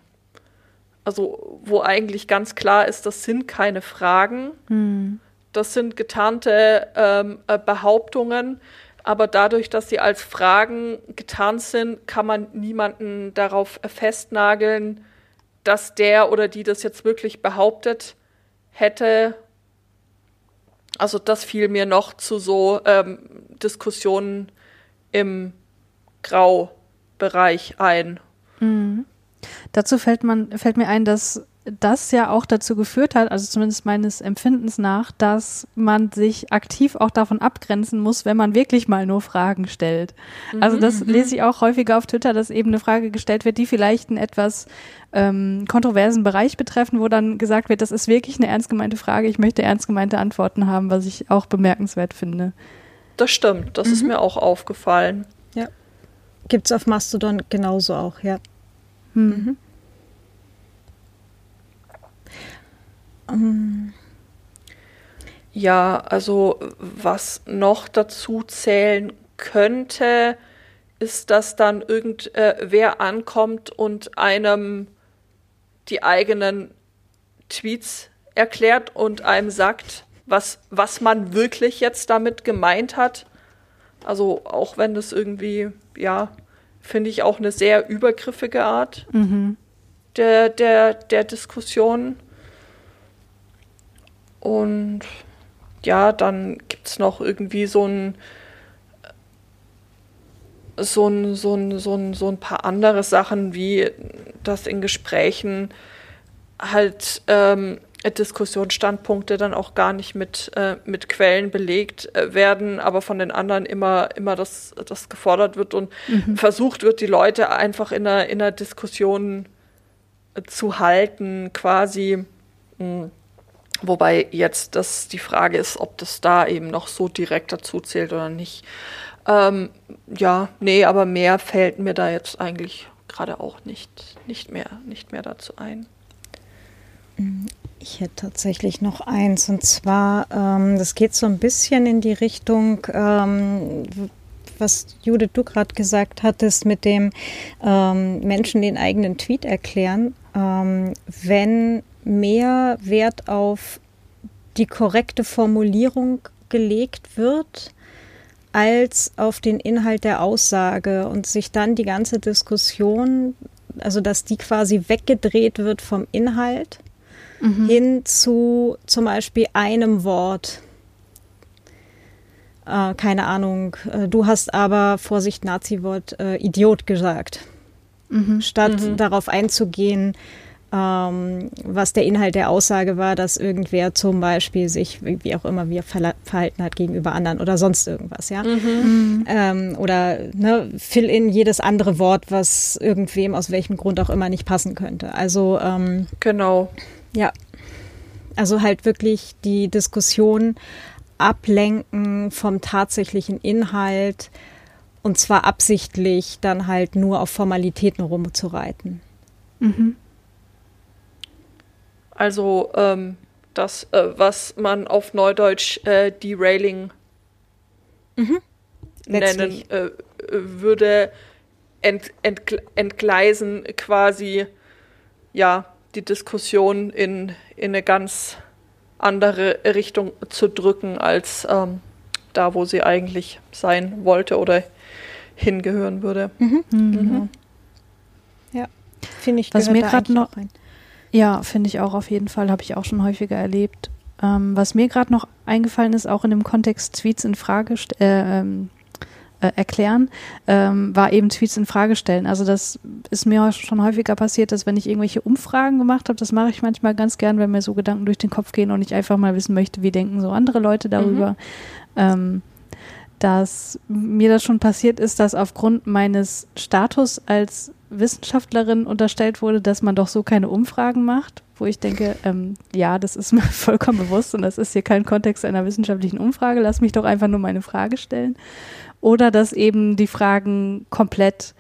Also, wo eigentlich ganz klar ist, das sind keine Fragen. Mhm. Das sind getarnte ähm, äh, Behauptungen, aber dadurch, dass sie als Fragen getarnt sind, kann man niemanden darauf festnageln, dass der oder die das jetzt wirklich behauptet hätte. Also das fiel mir noch zu so ähm, Diskussionen im Graubereich ein. Mhm. Dazu fällt, man, fällt mir ein, dass das ja auch dazu geführt hat, also zumindest meines Empfindens nach, dass man sich aktiv auch davon abgrenzen muss, wenn man wirklich mal nur Fragen stellt. Mhm, also das mhm. lese ich auch häufiger auf Twitter, dass eben eine Frage gestellt wird, die vielleicht einen etwas ähm, kontroversen Bereich betreffen, wo dann gesagt wird, das ist wirklich eine ernst gemeinte Frage, ich möchte ernst gemeinte Antworten haben, was ich auch bemerkenswert finde. Das stimmt, das mhm. ist mir auch aufgefallen. Ja. Gibt es auf Mastodon genauso auch, ja. Hm. Mhm. Ja, also was noch dazu zählen könnte, ist, dass dann irgendwer äh, ankommt und einem die eigenen Tweets erklärt und einem sagt, was, was man wirklich jetzt damit gemeint hat. Also auch wenn das irgendwie, ja, finde ich auch eine sehr übergriffige Art mhm. der, der, der Diskussion. Und ja, dann gibt es noch irgendwie so ein so ein, so ein, so ein, so ein paar andere Sachen, wie das in Gesprächen halt ähm, Diskussionsstandpunkte dann auch gar nicht mit, äh, mit Quellen belegt äh, werden, aber von den anderen immer, immer das, das gefordert wird und mhm. versucht wird, die Leute einfach in einer, in einer Diskussion äh, zu halten, quasi. Mh. Wobei jetzt das die Frage ist, ob das da eben noch so direkt dazu zählt oder nicht. Ähm, ja, nee, aber mehr fällt mir da jetzt eigentlich gerade auch nicht, nicht, mehr, nicht mehr dazu ein. Ich hätte tatsächlich noch eins und zwar, ähm, das geht so ein bisschen in die Richtung, ähm, was Judith du gerade gesagt hattest, mit dem ähm, Menschen den eigenen Tweet erklären. Ähm, wenn mehr Wert auf die korrekte Formulierung gelegt wird, als auf den Inhalt der Aussage und sich dann die ganze Diskussion, also dass die quasi weggedreht wird vom Inhalt mhm. hin zu zum Beispiel einem Wort. Äh, keine Ahnung, äh, du hast aber, Vorsicht, Nazi-Wort, äh, Idiot gesagt. Mhm. Statt mhm. darauf einzugehen, ähm, was der Inhalt der Aussage war, dass irgendwer zum Beispiel sich, wie auch immer, wie er verhalten hat gegenüber anderen oder sonst irgendwas, ja. Mhm. Ähm, oder ne, fill in jedes andere Wort, was irgendwem aus welchem Grund auch immer nicht passen könnte. Also ähm, genau. Ja. Also halt wirklich die Diskussion ablenken vom tatsächlichen Inhalt und zwar absichtlich dann halt nur auf Formalitäten rumzureiten. Mhm. Also ähm, das, äh, was man auf Neudeutsch äh, Derailing mhm. nennen äh, würde, ent, ent, entgleisen quasi ja die Diskussion in, in eine ganz andere Richtung zu drücken, als ähm, da, wo sie eigentlich sein wollte oder hingehören würde. Mhm. Mhm. Ja, finde ich. Was mir gerade noch rein. Ja, finde ich auch auf jeden Fall, habe ich auch schon häufiger erlebt. Ähm, was mir gerade noch eingefallen ist, auch in dem Kontext Tweets in Frage äh, ähm, äh, erklären, ähm, war eben Tweets in Frage stellen. Also das ist mir schon häufiger passiert, dass wenn ich irgendwelche Umfragen gemacht habe, das mache ich manchmal ganz gern, wenn mir so Gedanken durch den Kopf gehen und ich einfach mal wissen möchte, wie denken so andere Leute darüber. Mhm. Ähm, dass mir das schon passiert ist, dass aufgrund meines Status als Wissenschaftlerin unterstellt wurde, dass man doch so keine Umfragen macht, wo ich denke, ähm, ja, das ist mir vollkommen bewusst und das ist hier kein Kontext einer wissenschaftlichen Umfrage, lass mich doch einfach nur meine Frage stellen. Oder dass eben die Fragen komplett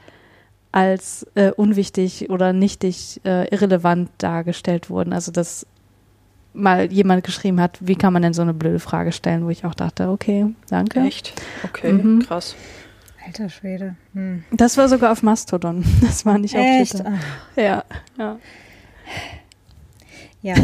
als äh, unwichtig oder nichtig äh, irrelevant dargestellt wurden. Also dass mal jemand geschrieben hat, wie kann man denn so eine blöde Frage stellen, wo ich auch dachte, okay, danke. Echt? Okay, mhm. krass. Alter Schwede. Hm. Das war sogar auf Mastodon. Das war nicht auf Echt? Twitter. Ah. Ja, ja. Ja.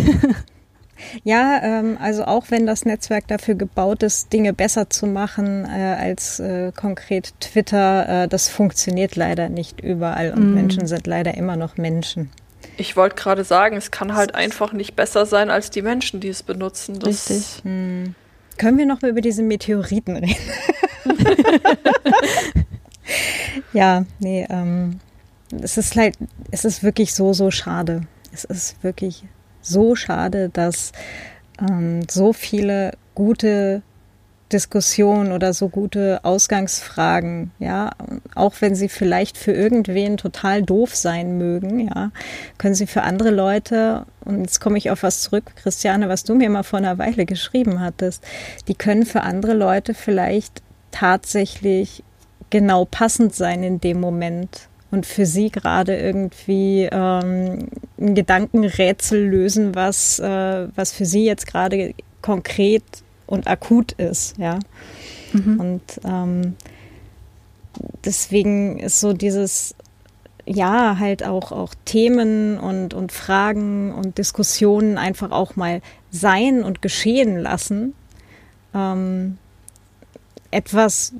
ja, ähm, also auch wenn das Netzwerk dafür gebaut ist, Dinge besser zu machen äh, als äh, konkret Twitter, äh, das funktioniert leider nicht überall und mm. Menschen sind leider immer noch Menschen. Ich wollte gerade sagen, es kann halt einfach nicht besser sein als die Menschen, die es benutzen. Das Richtig. Hm. Können wir noch mal über diese Meteoriten reden? ja, nee, ähm, es ist halt, es ist wirklich so, so schade. Es ist wirklich so schade, dass ähm, so viele gute Diskussion oder so gute Ausgangsfragen, ja, auch wenn sie vielleicht für irgendwen total doof sein mögen, ja, können sie für andere Leute, und jetzt komme ich auf was zurück, Christiane, was du mir mal vor einer Weile geschrieben hattest, die können für andere Leute vielleicht tatsächlich genau passend sein in dem Moment und für sie gerade irgendwie ähm, ein Gedankenrätsel lösen, was, äh, was für sie jetzt gerade konkret und akut ist, ja. Mhm. Und ähm, deswegen ist so dieses, ja, halt auch, auch Themen und, und Fragen und Diskussionen einfach auch mal sein und geschehen lassen. Ähm, etwas,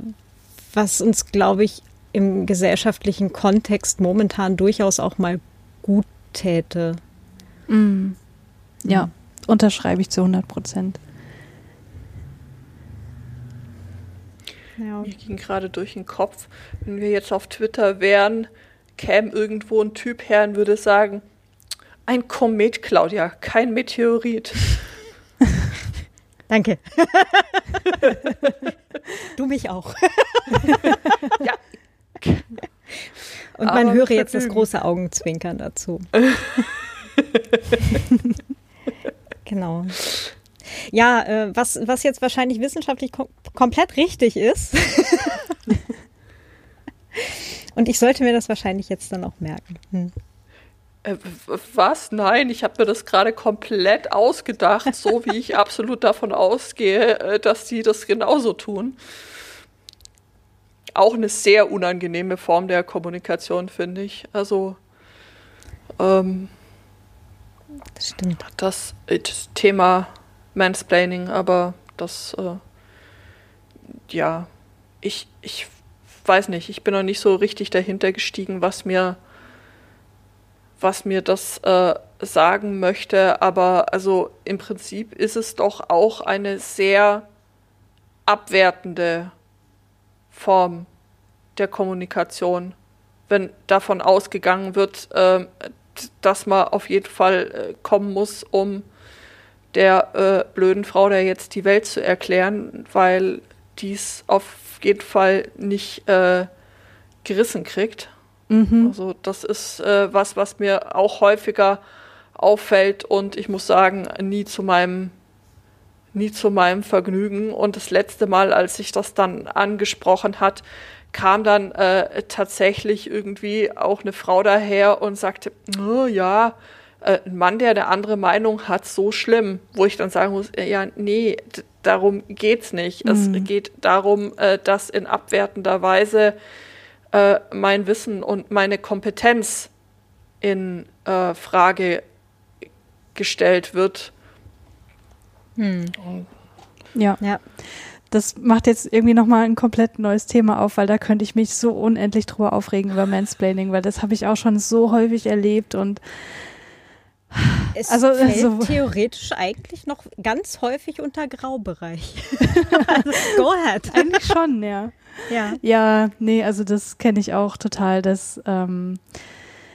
was uns, glaube ich, im gesellschaftlichen Kontext momentan durchaus auch mal gut täte. Mhm. Ja, unterschreibe ich zu 100 Prozent. Ja. Mir ging gerade durch den Kopf, wenn wir jetzt auf Twitter wären, käme irgendwo ein Typ her und würde sagen, ein Komet, Claudia, kein Meteorit. Danke. du mich auch. ja. Und man Aber höre jetzt das große Augenzwinkern dazu. genau. Ja, äh, was, was jetzt wahrscheinlich wissenschaftlich kom komplett richtig ist. Und ich sollte mir das wahrscheinlich jetzt dann auch merken. Hm. Äh, was? Nein, ich habe mir das gerade komplett ausgedacht, so wie ich absolut davon ausgehe, äh, dass die das genauso tun. Auch eine sehr unangenehme Form der Kommunikation, finde ich. Also, ähm, das stimmt. Das, das Thema Mansplaining, aber das, äh, ja, ich, ich weiß nicht, ich bin noch nicht so richtig dahinter gestiegen, was mir, was mir das äh, sagen möchte, aber also im Prinzip ist es doch auch eine sehr abwertende Form der Kommunikation, wenn davon ausgegangen wird, äh, dass man auf jeden Fall äh, kommen muss, um der äh, blöden Frau da jetzt die Welt zu erklären, weil dies auf jeden Fall nicht äh, gerissen kriegt. Mhm. Also das ist äh, was, was mir auch häufiger auffällt und ich muss sagen, nie zu meinem nie zu meinem Vergnügen. Und das letzte Mal, als sich das dann angesprochen hat, kam dann äh, tatsächlich irgendwie auch eine Frau daher und sagte, oh, ja, äh, ein Mann, der eine andere Meinung hat, so schlimm, wo ich dann sagen muss, äh, ja, nee, darum geht's nicht. Mhm. Es geht darum, äh, dass in abwertender Weise äh, mein Wissen und meine Kompetenz in äh, Frage gestellt wird. Hm. Ja. ja. Das macht jetzt irgendwie nochmal ein komplett neues Thema auf, weil da könnte ich mich so unendlich drüber aufregen über Mansplaining, weil das habe ich auch schon so häufig erlebt und es also, fällt also, theoretisch eigentlich noch ganz häufig unter Graubereich. also, go ahead. Eigentlich schon, ja. Ja, ja nee, also das kenne ich auch total, dass ähm,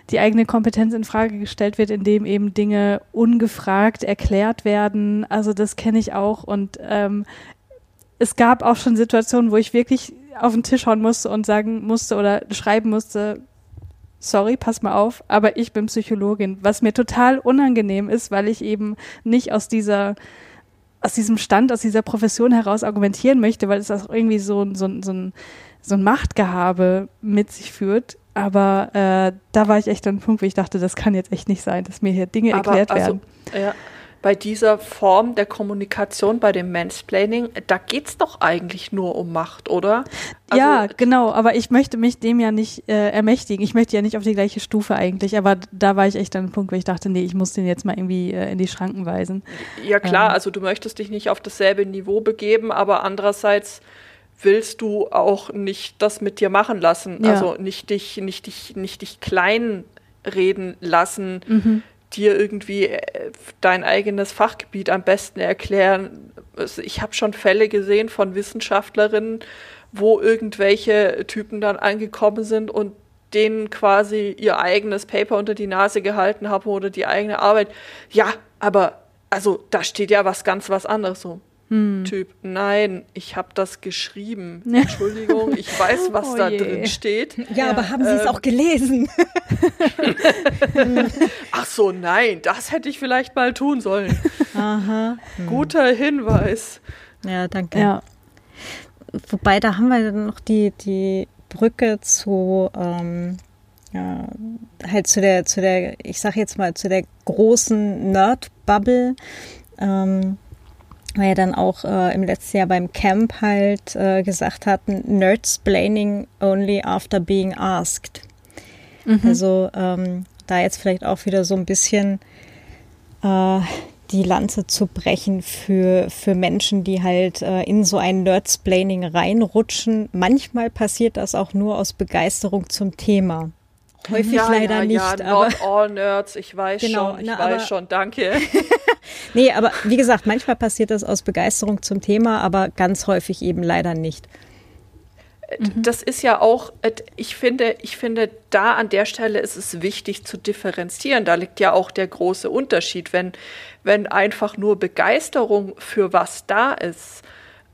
die eigene Kompetenz in Frage gestellt wird, indem eben Dinge ungefragt erklärt werden. Also das kenne ich auch und ähm, es gab auch schon Situationen, wo ich wirklich auf den Tisch hauen musste und sagen musste oder schreiben musste, sorry, pass mal auf, aber ich bin Psychologin, was mir total unangenehm ist, weil ich eben nicht aus dieser aus diesem Stand, aus dieser Profession heraus argumentieren möchte, weil es auch irgendwie so, so, so, ein, so ein Machtgehabe mit sich führt. Aber äh, da war ich echt an einem Punkt, wo ich dachte, das kann jetzt echt nicht sein, dass mir hier Dinge aber erklärt also, werden. Ja, bei dieser Form der Kommunikation, bei dem Mansplaining, da geht es doch eigentlich nur um Macht, oder? Also, ja, genau, aber ich möchte mich dem ja nicht äh, ermächtigen. Ich möchte ja nicht auf die gleiche Stufe eigentlich, aber da war ich echt an einem Punkt, wo ich dachte, nee, ich muss den jetzt mal irgendwie äh, in die Schranken weisen. Ja, klar, ähm. also du möchtest dich nicht auf dasselbe Niveau begeben, aber andererseits willst du auch nicht das mit dir machen lassen, ja. also nicht dich, nicht dich, nicht dich klein reden lassen. Mhm dir irgendwie äh, dein eigenes Fachgebiet am besten erklären. Ich habe schon Fälle gesehen von Wissenschaftlerinnen, wo irgendwelche Typen dann angekommen sind und denen quasi ihr eigenes Paper unter die Nase gehalten haben oder die eigene Arbeit. Ja, aber also da steht ja was ganz was anderes so hm. Typ, nein, ich habe das geschrieben. Entschuldigung, ich weiß, was oh da je. drin steht. Ja, ja aber haben Sie es ähm, auch gelesen? Ach so, nein, das hätte ich vielleicht mal tun sollen. Aha. Hm. Guter Hinweis. Ja, danke. Ja. Wobei, da haben wir dann noch die, die Brücke zu, ähm, ja, halt zu der, zu der, ich sag jetzt mal, zu der großen Nerd-Bubble. Ähm, weil er dann auch äh, im letzten Jahr beim Camp halt äh, gesagt hatten, Nerds blaming only after being asked. Mhm. Also ähm, da jetzt vielleicht auch wieder so ein bisschen äh, die Lanze zu brechen für, für Menschen, die halt äh, in so ein Nerdsplaining reinrutschen. Manchmal passiert das auch nur aus Begeisterung zum Thema. Häufig ja, leider ja, nicht. Ja, not all nerds, ich weiß genau, schon, ich na, weiß schon, danke. nee, aber wie gesagt, manchmal passiert das aus Begeisterung zum Thema, aber ganz häufig eben leider nicht. mhm. das ist ja auch, äh, ich finde, ich finde, da an der Stelle ist es wichtig zu differenzieren. Da liegt ja auch der große Unterschied. Wenn, wenn einfach nur Begeisterung für was da ist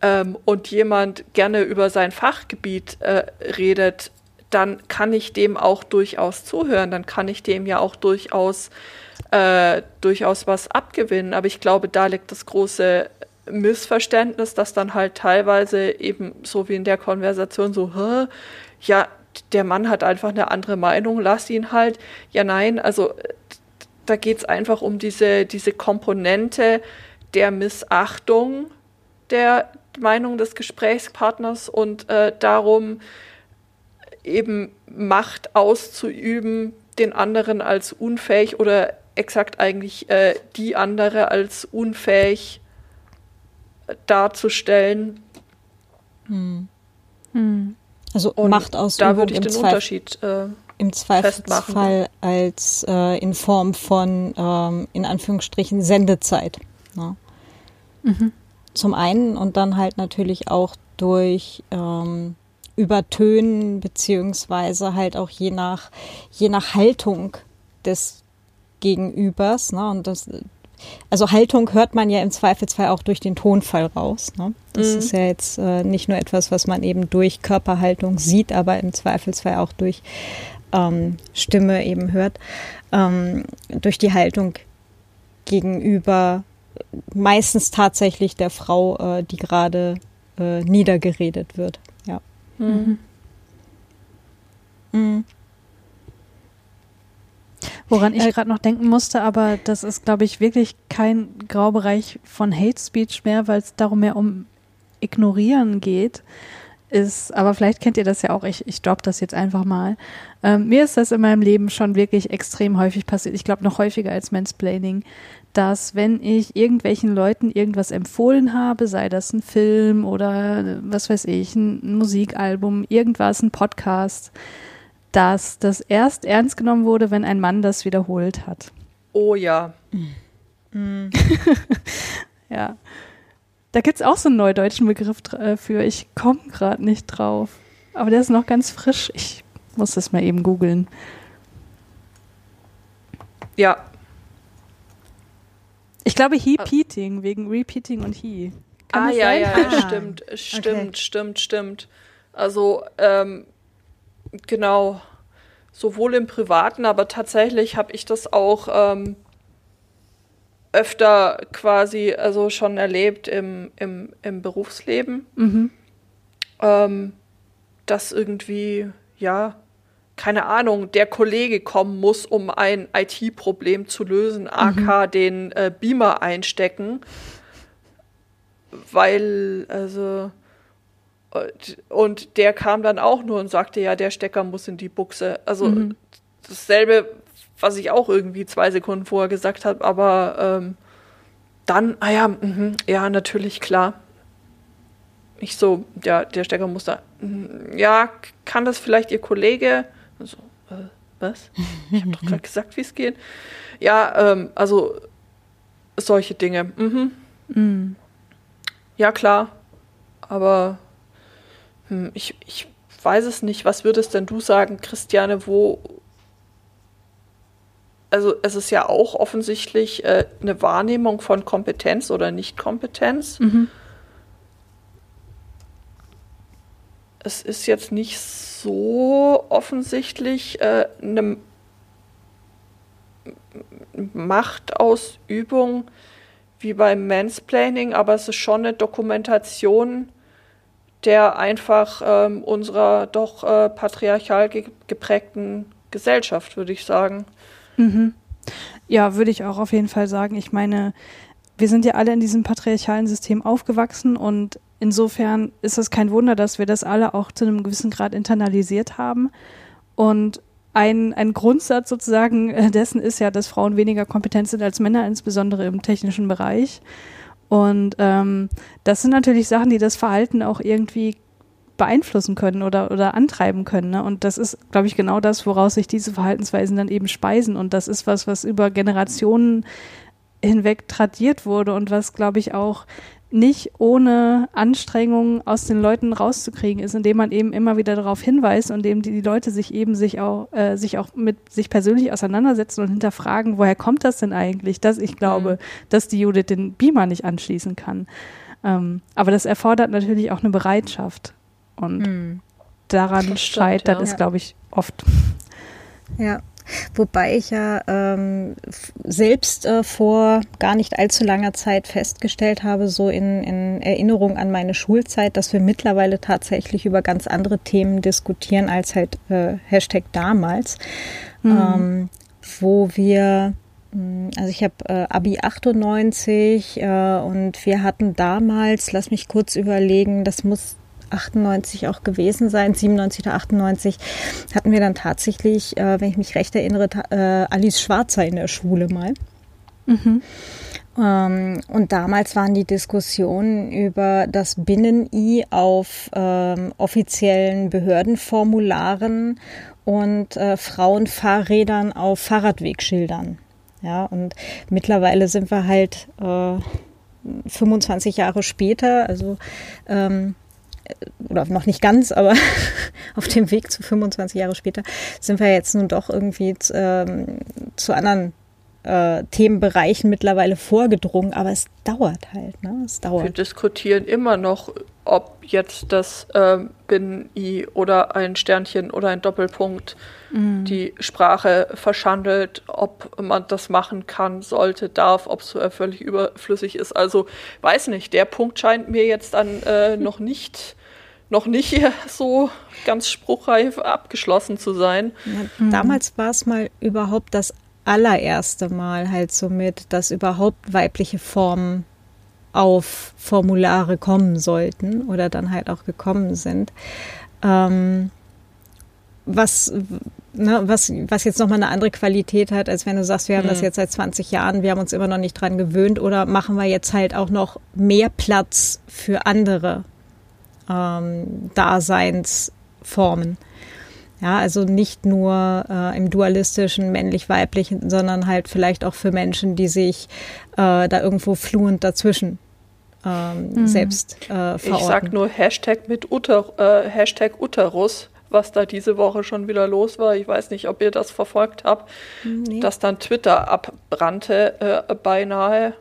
ähm, und jemand gerne über sein Fachgebiet äh, redet, dann kann ich dem auch durchaus zuhören, dann kann ich dem ja auch durchaus, äh, durchaus was abgewinnen. Aber ich glaube, da liegt das große Missverständnis, dass dann halt teilweise eben so wie in der Konversation so, Hä? ja, der Mann hat einfach eine andere Meinung, lass ihn halt. Ja, nein, also da geht es einfach um diese, diese Komponente der Missachtung der Meinung des Gesprächspartners und äh, darum, eben Macht auszuüben, den anderen als unfähig oder exakt eigentlich äh, die andere als unfähig darzustellen. Hm. Hm. Also Und Machtausübung da würde ich den Zweif Unterschied äh, im Zweifelsfall als äh, in Form von ähm, in Anführungsstrichen Sendezeit. Ne? Mhm. Zum einen und dann halt natürlich auch durch ähm, Übertönen beziehungsweise halt auch je nach je nach Haltung des Gegenübers. Ne? Und das also Haltung hört man ja im Zweifelsfall auch durch den Tonfall raus. Ne? Das mhm. ist ja jetzt äh, nicht nur etwas, was man eben durch Körperhaltung sieht, aber im Zweifelsfall auch durch ähm, Stimme eben hört, ähm, durch die Haltung gegenüber meistens tatsächlich der Frau, äh, die gerade äh, niedergeredet wird. Ja. Mhm. Mhm. Woran ich äh, gerade noch denken musste, aber das ist, glaube ich, wirklich kein Graubereich von Hate Speech mehr, weil es darum mehr um Ignorieren geht. Ist, aber vielleicht kennt ihr das ja auch, ich, ich droppe das jetzt einfach mal. Ähm, mir ist das in meinem Leben schon wirklich extrem häufig passiert. Ich glaube noch häufiger als Mansplaining, dass wenn ich irgendwelchen Leuten irgendwas empfohlen habe, sei das ein Film oder was weiß ich, ein Musikalbum, irgendwas, ein Podcast, dass das erst ernst genommen wurde, wenn ein Mann das wiederholt hat. Oh ja. Mhm. ja. Da gibt es auch so einen neudeutschen Begriff äh, für. Ich komme gerade nicht drauf. Aber der ist noch ganz frisch. Ich muss das mal eben googeln. Ja. Ich glaube, He-Peating, wegen Repeating und He. Kann ah, ja, sein? ja, ja, ah. stimmt, stimmt, okay. stimmt, stimmt. Also, ähm, Genau. Sowohl im Privaten, aber tatsächlich habe ich das auch ähm, öfter quasi also schon erlebt im, im, im Berufsleben. Mhm. Ähm, dass irgendwie, ja, keine Ahnung, der Kollege kommen muss, um ein IT-Problem zu lösen, AK mhm. den äh, Beamer einstecken. Weil, also, und der kam dann auch nur und sagte, ja, der Stecker muss in die Buchse. Also mhm. dasselbe, was ich auch irgendwie zwei Sekunden vorher gesagt habe, aber ähm, dann, ah ja, mh, ja, natürlich, klar. Ich so, ja, der Stecker muss da. Mh, ja, kann das vielleicht Ihr Kollege? So, äh, was? Ich habe doch gerade gesagt, wie es geht. Ja, ähm, also solche Dinge. Mhm. Mhm. Ja, klar. Aber hm, ich, ich weiß es nicht. Was würdest denn du sagen, Christiane, wo. Also, es ist ja auch offensichtlich äh, eine Wahrnehmung von Kompetenz oder Nicht-Kompetenz. Mhm. Es ist jetzt nicht so offensichtlich äh, eine Machtausübung wie beim Mansplaining, aber es ist schon eine Dokumentation der einfach ähm, unserer doch äh, patriarchal ge geprägten Gesellschaft, würde ich sagen. Mhm. Ja, würde ich auch auf jeden Fall sagen. Ich meine, wir sind ja alle in diesem patriarchalen System aufgewachsen und insofern ist es kein Wunder, dass wir das alle auch zu einem gewissen Grad internalisiert haben. Und ein, ein Grundsatz sozusagen äh, dessen ist ja, dass Frauen weniger kompetent sind als Männer, insbesondere im technischen Bereich. Und ähm, das sind natürlich Sachen, die das Verhalten auch irgendwie beeinflussen können oder, oder antreiben können. Ne? Und das ist, glaube ich, genau das, woraus sich diese Verhaltensweisen dann eben speisen. Und das ist was, was über Generationen hinweg tradiert wurde und was, glaube ich, auch nicht ohne Anstrengung aus den Leuten rauszukriegen ist, indem man eben immer wieder darauf hinweist und indem die, die Leute sich eben sich auch, äh, sich auch mit sich persönlich auseinandersetzen und hinterfragen, woher kommt das denn eigentlich, dass ich glaube, mhm. dass die Judith den Beamer nicht anschließen kann. Ähm, aber das erfordert natürlich auch eine Bereitschaft. Und mhm. daran stimmt, scheitert ja. es, glaube ich, oft. Ja, Wobei ich ja ähm, selbst äh, vor gar nicht allzu langer Zeit festgestellt habe, so in, in Erinnerung an meine Schulzeit, dass wir mittlerweile tatsächlich über ganz andere Themen diskutieren als halt äh, Hashtag damals, mhm. ähm, wo wir hm, also ich habe äh, Abi 98 äh, und wir hatten damals, lass mich kurz überlegen, das muss 98 auch gewesen sein, 97 oder 98, hatten wir dann tatsächlich, äh, wenn ich mich recht erinnere, äh, Alice Schwarzer in der Schule mal. Mhm. Ähm, und damals waren die Diskussionen über das Binnen-I auf ähm, offiziellen Behördenformularen und äh, Frauenfahrrädern auf Fahrradwegschildern. Ja, und mittlerweile sind wir halt äh, 25 Jahre später, also ähm, oder noch nicht ganz, aber auf dem Weg zu 25 Jahre später sind wir jetzt nun doch irgendwie ähm, zu anderen äh, Themenbereichen mittlerweile vorgedrungen, aber es dauert halt, ne? Es dauert. Wir diskutieren immer noch, ob jetzt das äh, Binnen-I oder ein Sternchen oder ein Doppelpunkt mhm. die Sprache verschandelt, ob man das machen kann, sollte, darf, ob es völlig überflüssig ist. Also weiß nicht, der Punkt scheint mir jetzt dann äh, noch nicht noch nicht so ganz spruchreif abgeschlossen zu sein. Ja, damals war es mal überhaupt das allererste Mal halt so mit, dass überhaupt weibliche Formen auf Formulare kommen sollten oder dann halt auch gekommen sind. Ähm, was, ne, was, was jetzt nochmal eine andere Qualität hat, als wenn du sagst, wir haben mhm. das jetzt seit 20 Jahren, wir haben uns immer noch nicht dran gewöhnt oder machen wir jetzt halt auch noch mehr Platz für andere ähm, Daseinsformen. Ja, also nicht nur äh, im dualistischen männlich-weiblichen, sondern halt vielleicht auch für Menschen, die sich äh, da irgendwo fluent dazwischen ähm, mhm. selbst äh, verorten. Ich sag nur Hashtag mit Uter, äh, Hashtag Uterus, was da diese Woche schon wieder los war. Ich weiß nicht, ob ihr das verfolgt habt, nee. dass dann Twitter abbrannte äh, beinahe.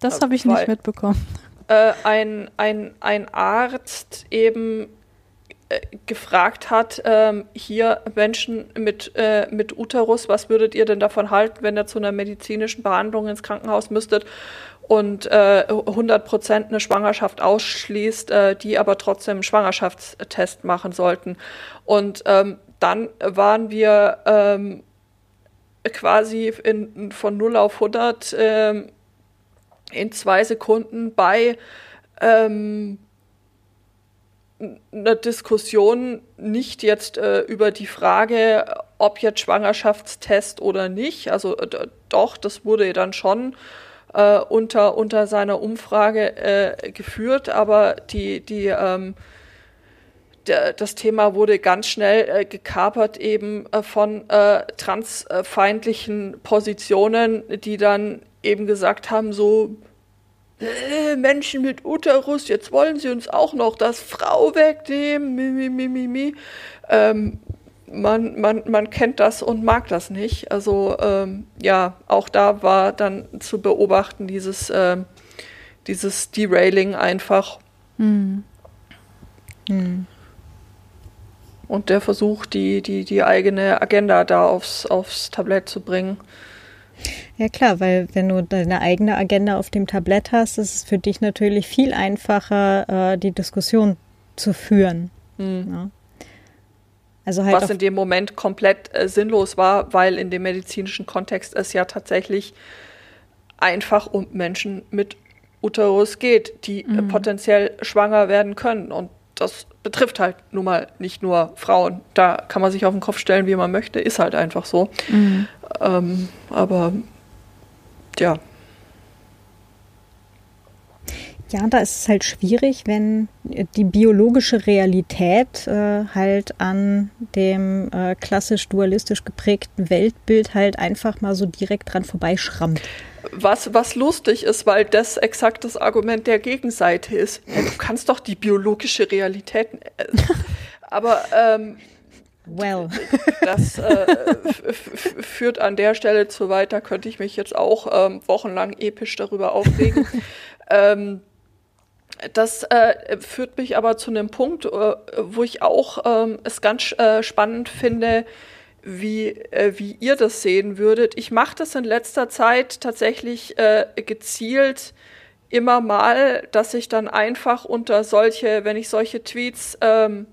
Das habe ich nicht mitbekommen. Äh, ein, ein, ein Arzt eben äh, gefragt hat, ähm, hier Menschen mit, äh, mit Uterus, was würdet ihr denn davon halten, wenn ihr zu einer medizinischen Behandlung ins Krankenhaus müsstet und äh, 100 Prozent eine Schwangerschaft ausschließt, äh, die aber trotzdem einen Schwangerschaftstest machen sollten. Und ähm, dann waren wir ähm, quasi in, von 0 auf 100 ähm, in zwei Sekunden bei ähm, einer Diskussion nicht jetzt äh, über die Frage, ob jetzt Schwangerschaftstest oder nicht. Also doch, das wurde dann schon äh, unter, unter seiner Umfrage äh, geführt, aber die, die, ähm, das Thema wurde ganz schnell äh, gekapert eben äh, von äh, transfeindlichen Positionen, die dann eben gesagt haben, so, äh, Menschen mit Uterus, jetzt wollen sie uns auch noch das Frau wegnehmen, mi, mi, mi, mi, mi. Ähm, man, man, man kennt das und mag das nicht. Also ähm, ja, auch da war dann zu beobachten dieses, ähm, dieses Derailing einfach. Hm. Hm. Und der Versuch, die, die, die eigene Agenda da aufs, aufs Tablett zu bringen. Ja klar, weil wenn du deine eigene Agenda auf dem Tablett hast, ist es für dich natürlich viel einfacher, äh, die Diskussion zu führen. Mhm. Ja. Also halt Was in dem Moment komplett äh, sinnlos war, weil in dem medizinischen Kontext es ja tatsächlich einfach um Menschen mit Uterus geht, die äh, mhm. äh, potenziell schwanger werden können. Und das betrifft halt nun mal nicht nur Frauen. Da kann man sich auf den Kopf stellen, wie man möchte, ist halt einfach so. Mhm. Ähm, aber ja. Ja, da ist es halt schwierig, wenn die biologische Realität äh, halt an dem äh, klassisch dualistisch geprägten Weltbild halt einfach mal so direkt dran vorbeischrammt. Was, was lustig ist, weil das exakt das Argument der Gegenseite ist. Ja, du kannst doch die biologische Realität. Äh, aber ähm, well. das äh, führt an der Stelle zu weit. Da könnte ich mich jetzt auch ähm, wochenlang episch darüber aufregen. ähm, das äh, führt mich aber zu einem Punkt, äh, wo ich auch ähm, es ganz äh, spannend finde, wie, äh, wie ihr das sehen würdet. Ich mache das in letzter Zeit tatsächlich äh, gezielt immer mal, dass ich dann einfach unter solche, wenn ich solche Tweets ähm,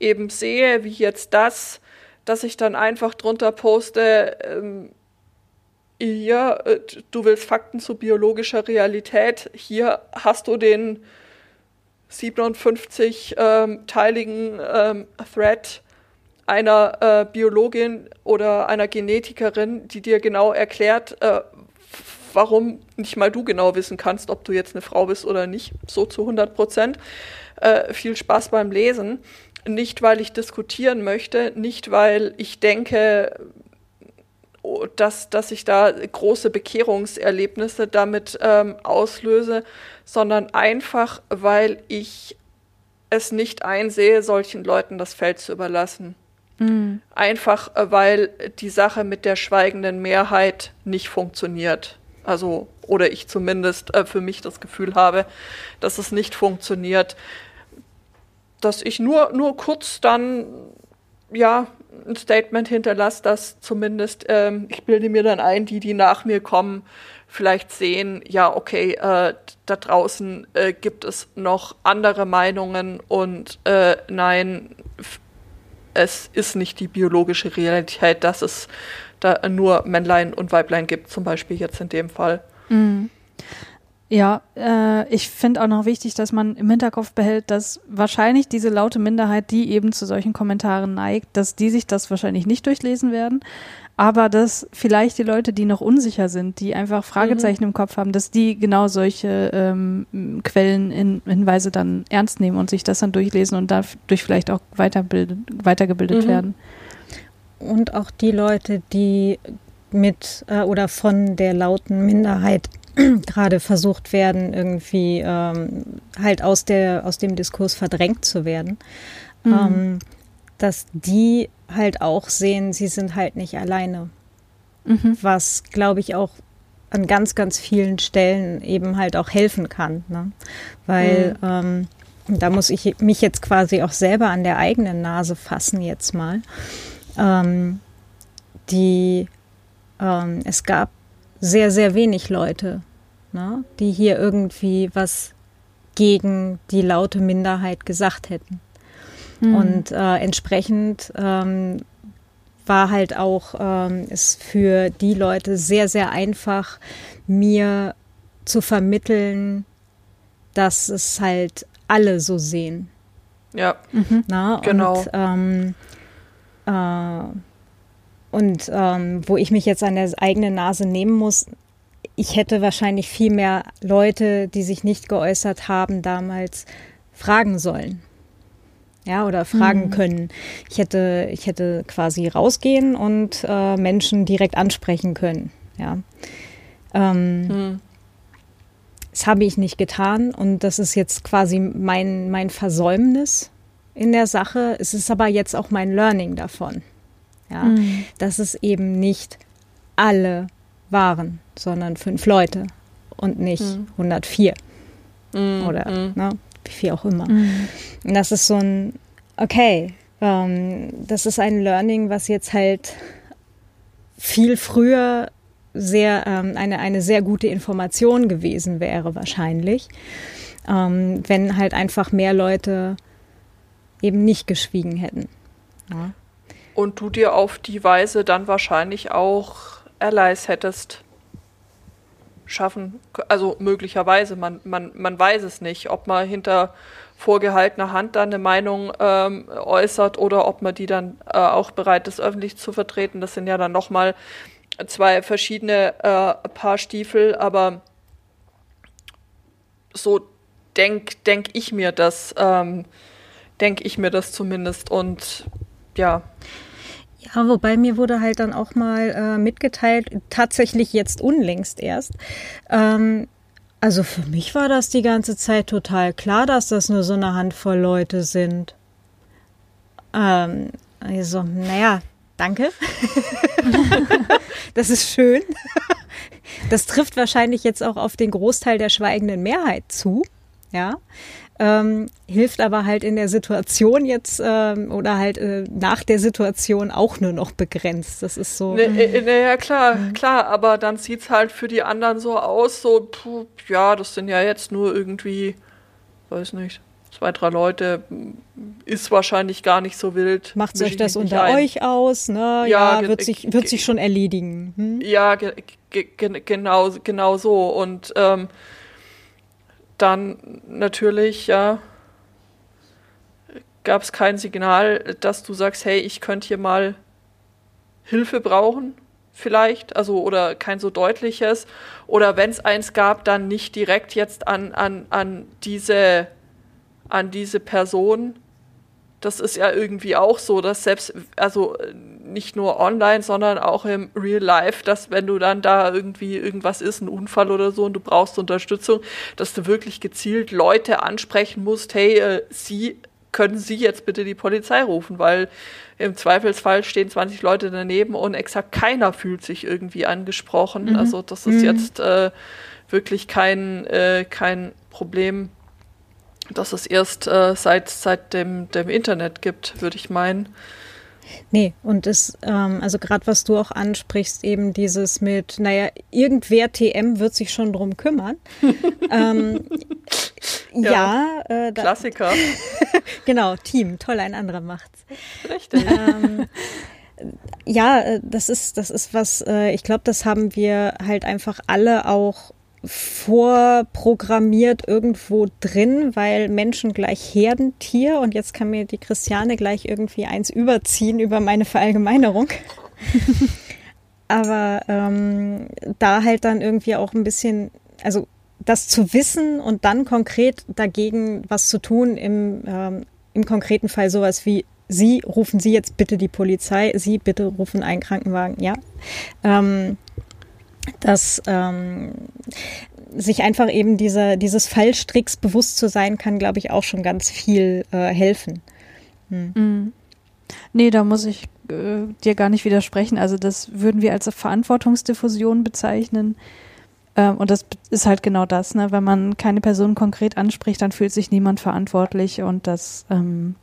eben sehe, wie jetzt das, dass ich dann einfach drunter poste, ähm, hier, äh, du willst Fakten zu biologischer Realität, hier hast du den 57-teiligen ähm, Thread einer äh, Biologin oder einer Genetikerin, die dir genau erklärt, äh, warum nicht mal du genau wissen kannst, ob du jetzt eine Frau bist oder nicht, so zu 100 Prozent. Äh, viel Spaß beim Lesen. Nicht, weil ich diskutieren möchte, nicht, weil ich denke, dass, dass ich da große Bekehrungserlebnisse damit ähm, auslöse, sondern einfach, weil ich es nicht einsehe, solchen Leuten das Feld zu überlassen. Mhm. Einfach, äh, weil die Sache mit der schweigenden Mehrheit nicht funktioniert. Also, oder ich zumindest äh, für mich das Gefühl habe, dass es nicht funktioniert. Dass ich nur, nur kurz dann, ja, ein Statement hinterlasse, dass zumindest, ähm, ich bilde mir dann ein, die, die nach mir kommen, vielleicht sehen, ja, okay, äh, da draußen äh, gibt es noch andere Meinungen und äh, nein, es ist nicht die biologische Realität, dass es da nur Männlein und Weiblein gibt, zum Beispiel jetzt in dem Fall. Mhm. Ja, äh, ich finde auch noch wichtig, dass man im Hinterkopf behält, dass wahrscheinlich diese laute Minderheit, die eben zu solchen Kommentaren neigt, dass die sich das wahrscheinlich nicht durchlesen werden, aber dass vielleicht die Leute, die noch unsicher sind, die einfach Fragezeichen mhm. im Kopf haben, dass die genau solche ähm, Quellen, in, Hinweise dann ernst nehmen und sich das dann durchlesen und dadurch vielleicht auch weitergebildet mhm. werden. Und auch die Leute, die mit äh, oder von der lauten Minderheit gerade versucht werden, irgendwie ähm, halt aus, der, aus dem Diskurs verdrängt zu werden, mhm. ähm, dass die halt auch sehen, sie sind halt nicht alleine. Mhm. Was, glaube ich, auch an ganz, ganz vielen Stellen eben halt auch helfen kann. Ne? Weil mhm. ähm, da muss ich mich jetzt quasi auch selber an der eigenen Nase fassen jetzt mal. Ähm, die, ähm, es gab sehr, sehr wenig Leute, ne, die hier irgendwie was gegen die laute Minderheit gesagt hätten. Mhm. Und äh, entsprechend ähm, war halt auch ähm, es für die Leute sehr, sehr einfach, mir zu vermitteln, dass es halt alle so sehen. Ja, mhm. Na, genau. Und, ähm, äh, und ähm, wo ich mich jetzt an der eigenen Nase nehmen muss, ich hätte wahrscheinlich viel mehr Leute, die sich nicht geäußert haben, damals fragen sollen ja, oder fragen mhm. können. Ich hätte, ich hätte quasi rausgehen und äh, Menschen direkt ansprechen können, ja. Ähm, mhm. Das habe ich nicht getan und das ist jetzt quasi mein, mein Versäumnis in der Sache. Es ist aber jetzt auch mein Learning davon, ja, mhm. dass es eben nicht alle waren, sondern fünf Leute und nicht 104 mhm. mhm. oder mhm. ne, wie viel auch immer. Mhm. Und das ist so ein, okay, ähm, das ist ein Learning, was jetzt halt viel früher sehr ähm, eine, eine sehr gute Information gewesen wäre wahrscheinlich, ähm, wenn halt einfach mehr Leute eben nicht geschwiegen hätten. Ja. Und du dir auf die Weise dann wahrscheinlich auch Allies hättest schaffen, also möglicherweise, man, man, man weiß es nicht, ob man hinter vorgehaltener Hand dann eine Meinung ähm, äußert oder ob man die dann äh, auch bereit ist, öffentlich zu vertreten. Das sind ja dann nochmal zwei verschiedene äh, Paar Stiefel, aber so denke denk ich mir das, ähm, denke ich mir das zumindest. Und ja. Ja, wobei mir wurde halt dann auch mal äh, mitgeteilt, tatsächlich jetzt unlängst erst. Ähm, also für mich war das die ganze Zeit total klar, dass das nur so eine Handvoll Leute sind. Ähm, also, naja, danke. das ist schön. Das trifft wahrscheinlich jetzt auch auf den Großteil der schweigenden Mehrheit zu. Ja. Ähm, hilft aber halt in der Situation jetzt ähm, oder halt äh, nach der Situation auch nur noch begrenzt. Das ist so. Naja, ne, ne, klar, mhm. klar, aber dann sieht es halt für die anderen so aus, so, puh, ja, das sind ja jetzt nur irgendwie, weiß nicht, zwei, drei Leute, ist wahrscheinlich gar nicht so wild. Macht euch das unter ein. euch aus, ne? Ja, ja wird, sich, wird sich schon erledigen. Hm? Ja, ge ge genau, genau so. Und ähm, dann natürlich, ja, gab es kein Signal, dass du sagst, hey, ich könnte hier mal Hilfe brauchen, vielleicht, also oder kein so deutliches. Oder wenn es eins gab, dann nicht direkt jetzt an, an, an diese, an diese Person. Das ist ja irgendwie auch so, dass selbst, also nicht nur online, sondern auch im Real Life, dass wenn du dann da irgendwie irgendwas ist, ein Unfall oder so und du brauchst Unterstützung, dass du wirklich gezielt Leute ansprechen musst, hey, äh, sie können Sie jetzt bitte die Polizei rufen, weil im Zweifelsfall stehen 20 Leute daneben und exakt keiner fühlt sich irgendwie angesprochen. Mhm. Also das ist mhm. jetzt äh, wirklich kein, äh, kein Problem, das es erst äh, seit, seit dem, dem Internet gibt, würde ich meinen. Nee, und es, ähm, also gerade was du auch ansprichst, eben dieses mit, naja, irgendwer TM wird sich schon drum kümmern. ähm, ja, ja äh, da, Klassiker. genau, Team, toll, ein anderer macht's. Richtig. Ähm, ja, äh, das ist, das ist was, äh, ich glaube, das haben wir halt einfach alle auch vorprogrammiert irgendwo drin, weil Menschen gleich Herdentier und jetzt kann mir die Christiane gleich irgendwie eins überziehen über meine Verallgemeinerung. Aber ähm, da halt dann irgendwie auch ein bisschen, also das zu wissen und dann konkret dagegen was zu tun, im, ähm, im konkreten Fall sowas wie Sie rufen Sie jetzt bitte die Polizei, Sie bitte rufen einen Krankenwagen, ja. Ähm, dass ähm, sich einfach eben dieser, dieses Fallstricks bewusst zu sein, kann, glaube ich, auch schon ganz viel äh, helfen. Hm. Mhm. Nee, da muss ich äh, dir gar nicht widersprechen. Also das würden wir als Verantwortungsdiffusion bezeichnen. Ähm, und das ist halt genau das, ne? Wenn man keine Person konkret anspricht, dann fühlt sich niemand verantwortlich und das ähm,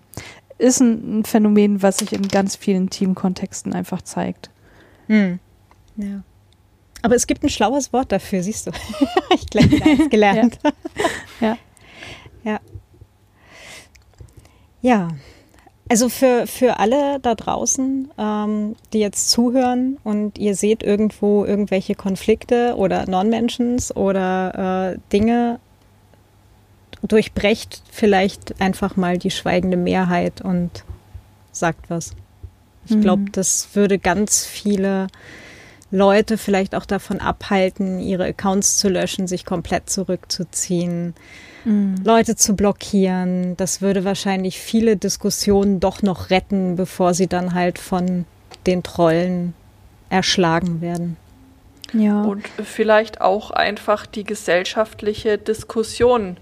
ist ein, ein, Phänomen, was sich in ganz vielen Teamkontexten einfach zeigt. Hm. Ja. Aber es gibt ein schlaues Wort dafür, siehst du. ich wieder eins gelernt. ja. ja. Ja. Also für, für alle da draußen, ähm, die jetzt zuhören und ihr seht irgendwo irgendwelche Konflikte oder Non-Mentions oder äh, Dinge, durchbrecht vielleicht einfach mal die schweigende Mehrheit und sagt was. Ich glaube, mhm. das würde ganz viele Leute vielleicht auch davon abhalten, ihre Accounts zu löschen, sich komplett zurückzuziehen, mhm. Leute zu blockieren. Das würde wahrscheinlich viele Diskussionen doch noch retten, bevor sie dann halt von den Trollen erschlagen werden. Ja. Und vielleicht auch einfach die gesellschaftliche Diskussion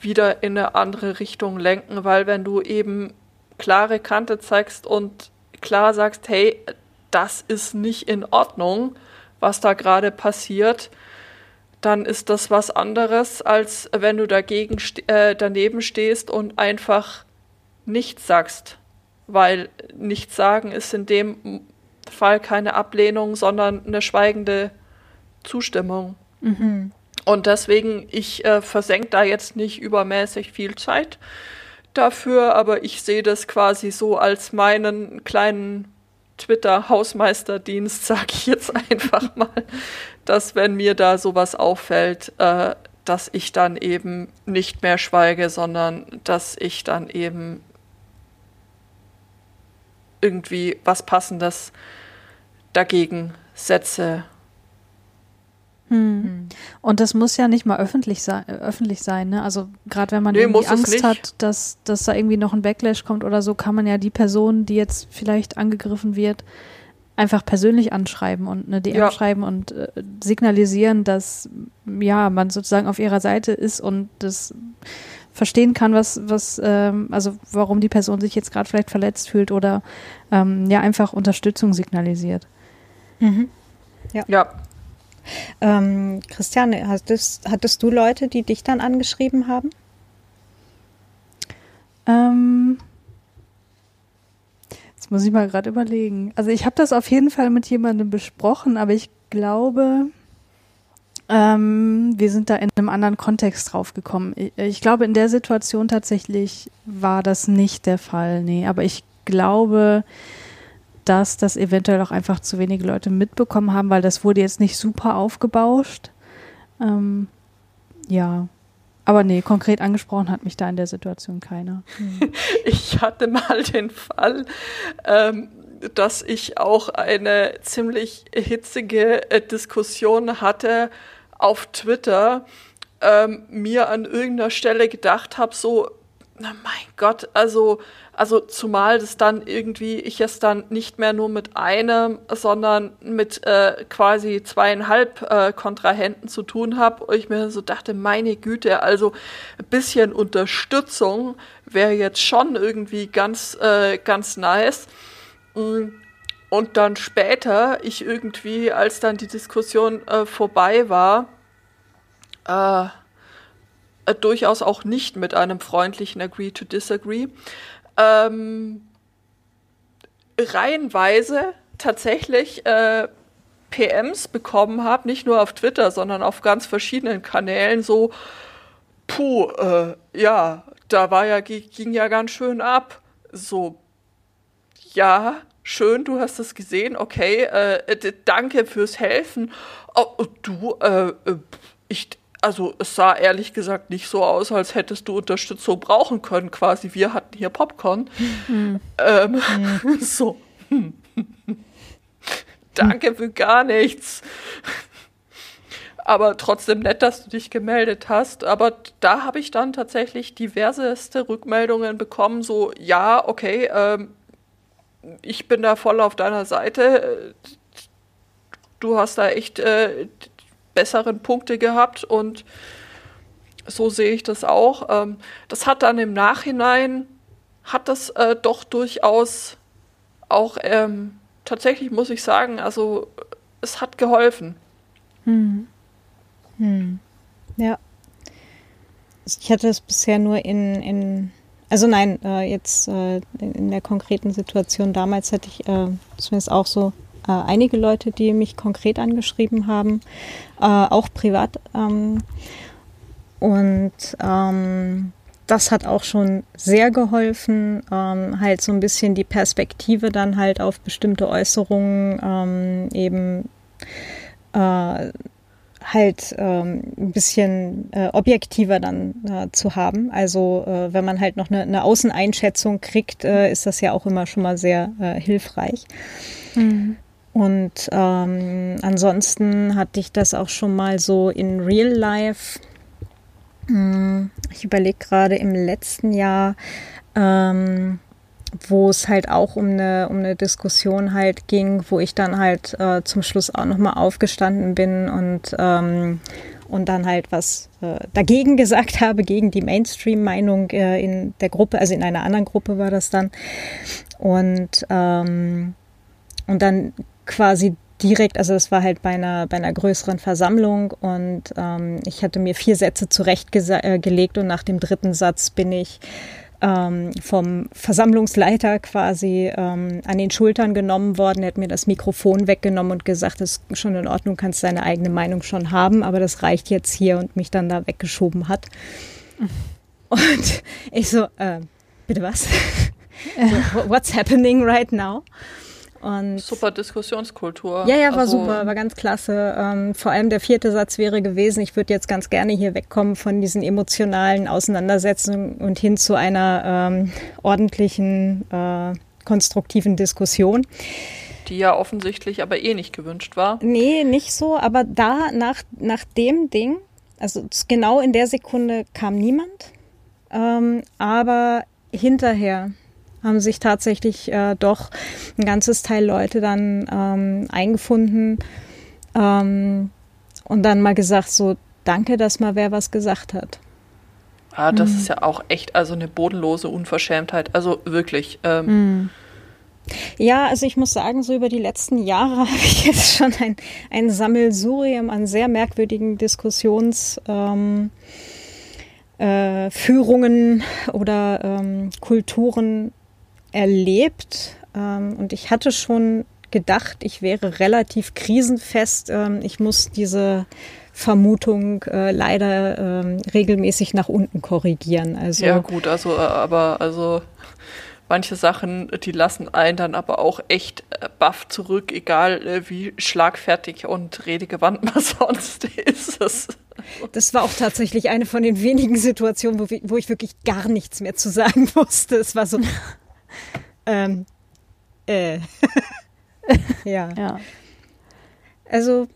wieder in eine andere Richtung lenken, weil wenn du eben klare Kante zeigst und klar sagst, hey, das ist nicht in Ordnung, was da gerade passiert, dann ist das was anderes, als wenn du dagegen äh, daneben stehst und einfach nichts sagst. Weil nichts sagen ist in dem Fall keine Ablehnung, sondern eine schweigende Zustimmung. Mhm. Und deswegen, ich äh, versenke da jetzt nicht übermäßig viel Zeit dafür, aber ich sehe das quasi so als meinen kleinen Twitter-Hausmeisterdienst, sage ich jetzt einfach mal, dass wenn mir da sowas auffällt, äh, dass ich dann eben nicht mehr schweige, sondern dass ich dann eben irgendwie was Passendes dagegen setze. Hm. Und das muss ja nicht mal öffentlich sein, öffentlich sein, ne? Also gerade wenn man nee, irgendwie Angst hat, dass, dass da irgendwie noch ein Backlash kommt oder so, kann man ja die Person, die jetzt vielleicht angegriffen wird, einfach persönlich anschreiben und eine DM ja. schreiben und äh, signalisieren, dass ja man sozusagen auf ihrer Seite ist und das verstehen kann, was, was, ähm, also warum die Person sich jetzt gerade vielleicht verletzt fühlt oder ähm, ja einfach Unterstützung signalisiert. Mhm. Ja. ja. Ähm, Christiane, hattest, hattest du Leute, die dich dann angeschrieben haben? Ähm, jetzt muss ich mal gerade überlegen. Also ich habe das auf jeden Fall mit jemandem besprochen, aber ich glaube, ähm, wir sind da in einem anderen Kontext drauf gekommen. Ich, ich, glaube, in der Situation tatsächlich war das nicht der Fall. Nee, aber ich glaube, dass das eventuell auch einfach zu wenige Leute mitbekommen haben, weil das wurde jetzt nicht super aufgebauscht. Ähm, ja. Aber nee, konkret angesprochen hat mich da in der Situation keiner. Hm. Ich hatte mal den Fall, ähm, dass ich auch eine ziemlich hitzige äh, Diskussion hatte auf Twitter, ähm, mir an irgendeiner Stelle gedacht habe, so, na mein Gott, also, also zumal das dann irgendwie, ich es dann nicht mehr nur mit einem, sondern mit äh, quasi zweieinhalb äh, Kontrahenten zu tun habe, und ich mir so dachte, meine Güte, also ein bisschen Unterstützung wäre jetzt schon irgendwie ganz, äh, ganz nice. Mm, und dann später, ich irgendwie, als dann die Diskussion äh, vorbei war, äh, äh, durchaus auch nicht mit einem freundlichen Agree to Disagree, ähm, reihenweise tatsächlich äh, PMs bekommen habe, nicht nur auf Twitter, sondern auf ganz verschiedenen Kanälen, so, puh, äh, ja, da war ja, ging ja ganz schön ab. So, ja, schön, du hast es gesehen, okay, äh, danke fürs Helfen. Oh, du, äh, äh ich, also es sah ehrlich gesagt nicht so aus, als hättest du Unterstützung brauchen können. Quasi, wir hatten hier Popcorn. Mhm. Ähm, mhm. So. Danke für gar nichts. Aber trotzdem nett, dass du dich gemeldet hast. Aber da habe ich dann tatsächlich diverseste Rückmeldungen bekommen. So, ja, okay, ähm, ich bin da voll auf deiner Seite. Du hast da echt äh, besseren Punkte gehabt und so sehe ich das auch. Ähm, das hat dann im Nachhinein, hat das äh, doch durchaus auch ähm, tatsächlich, muss ich sagen, also es hat geholfen. Hm. Hm. Ja. Ich hatte es bisher nur in, in also nein, äh, jetzt äh, in der konkreten Situation damals hatte ich äh, zumindest auch so äh, einige Leute, die mich konkret angeschrieben haben, äh, auch privat. Ähm, und ähm, das hat auch schon sehr geholfen, ähm, halt so ein bisschen die Perspektive dann halt auf bestimmte Äußerungen ähm, eben äh, halt ähm, ein bisschen äh, objektiver dann äh, zu haben. Also äh, wenn man halt noch eine, eine Außeneinschätzung kriegt, äh, ist das ja auch immer schon mal sehr äh, hilfreich. Mhm. Und ähm, ansonsten hatte ich das auch schon mal so in Real Life. Hm, ich überlege gerade im letzten Jahr, ähm, wo es halt auch um eine, um eine Diskussion halt ging, wo ich dann halt äh, zum Schluss auch nochmal aufgestanden bin und, ähm, und dann halt was äh, dagegen gesagt habe, gegen die Mainstream-Meinung äh, in der Gruppe, also in einer anderen Gruppe war das dann. Und, ähm, und dann quasi direkt, also es war halt bei einer, bei einer größeren Versammlung und ähm, ich hatte mir vier Sätze zurechtgelegt äh, und nach dem dritten Satz bin ich ähm, vom Versammlungsleiter quasi ähm, an den Schultern genommen worden. Er hat mir das Mikrofon weggenommen und gesagt, das ist schon in Ordnung, kannst deine eigene Meinung schon haben, aber das reicht jetzt hier und mich dann da weggeschoben hat. Und ich so, äh, bitte was? so, what's happening right now? Und super Diskussionskultur. Ja, ja, war also, super, war ganz klasse. Ähm, vor allem der vierte Satz wäre gewesen, ich würde jetzt ganz gerne hier wegkommen von diesen emotionalen Auseinandersetzungen und hin zu einer ähm, ordentlichen, äh, konstruktiven Diskussion. Die ja offensichtlich aber eh nicht gewünscht war. Nee, nicht so, aber da nach, nach dem Ding, also genau in der Sekunde kam niemand, ähm, aber hinterher haben sich tatsächlich äh, doch ein ganzes Teil Leute dann ähm, eingefunden ähm, und dann mal gesagt, so danke, dass mal wer was gesagt hat. Ah, das mhm. ist ja auch echt also eine bodenlose Unverschämtheit. Also wirklich. Ähm, mhm. Ja, also ich muss sagen, so über die letzten Jahre habe ich jetzt schon ein, ein Sammelsurium an sehr merkwürdigen Diskussionsführungen ähm, äh, oder ähm, Kulturen erlebt. Ähm, und ich hatte schon gedacht, ich wäre relativ krisenfest. Ähm, ich muss diese Vermutung äh, leider ähm, regelmäßig nach unten korrigieren. Also ja gut, also äh, aber also manche Sachen, die lassen einen dann aber auch echt äh, baff zurück, egal äh, wie schlagfertig und redegewandt man sonst ist. Das, das war auch tatsächlich eine von den wenigen Situationen, wo, wo ich wirklich gar nichts mehr zu sagen wusste. Es war so, ähm, äh. ja. ja. Also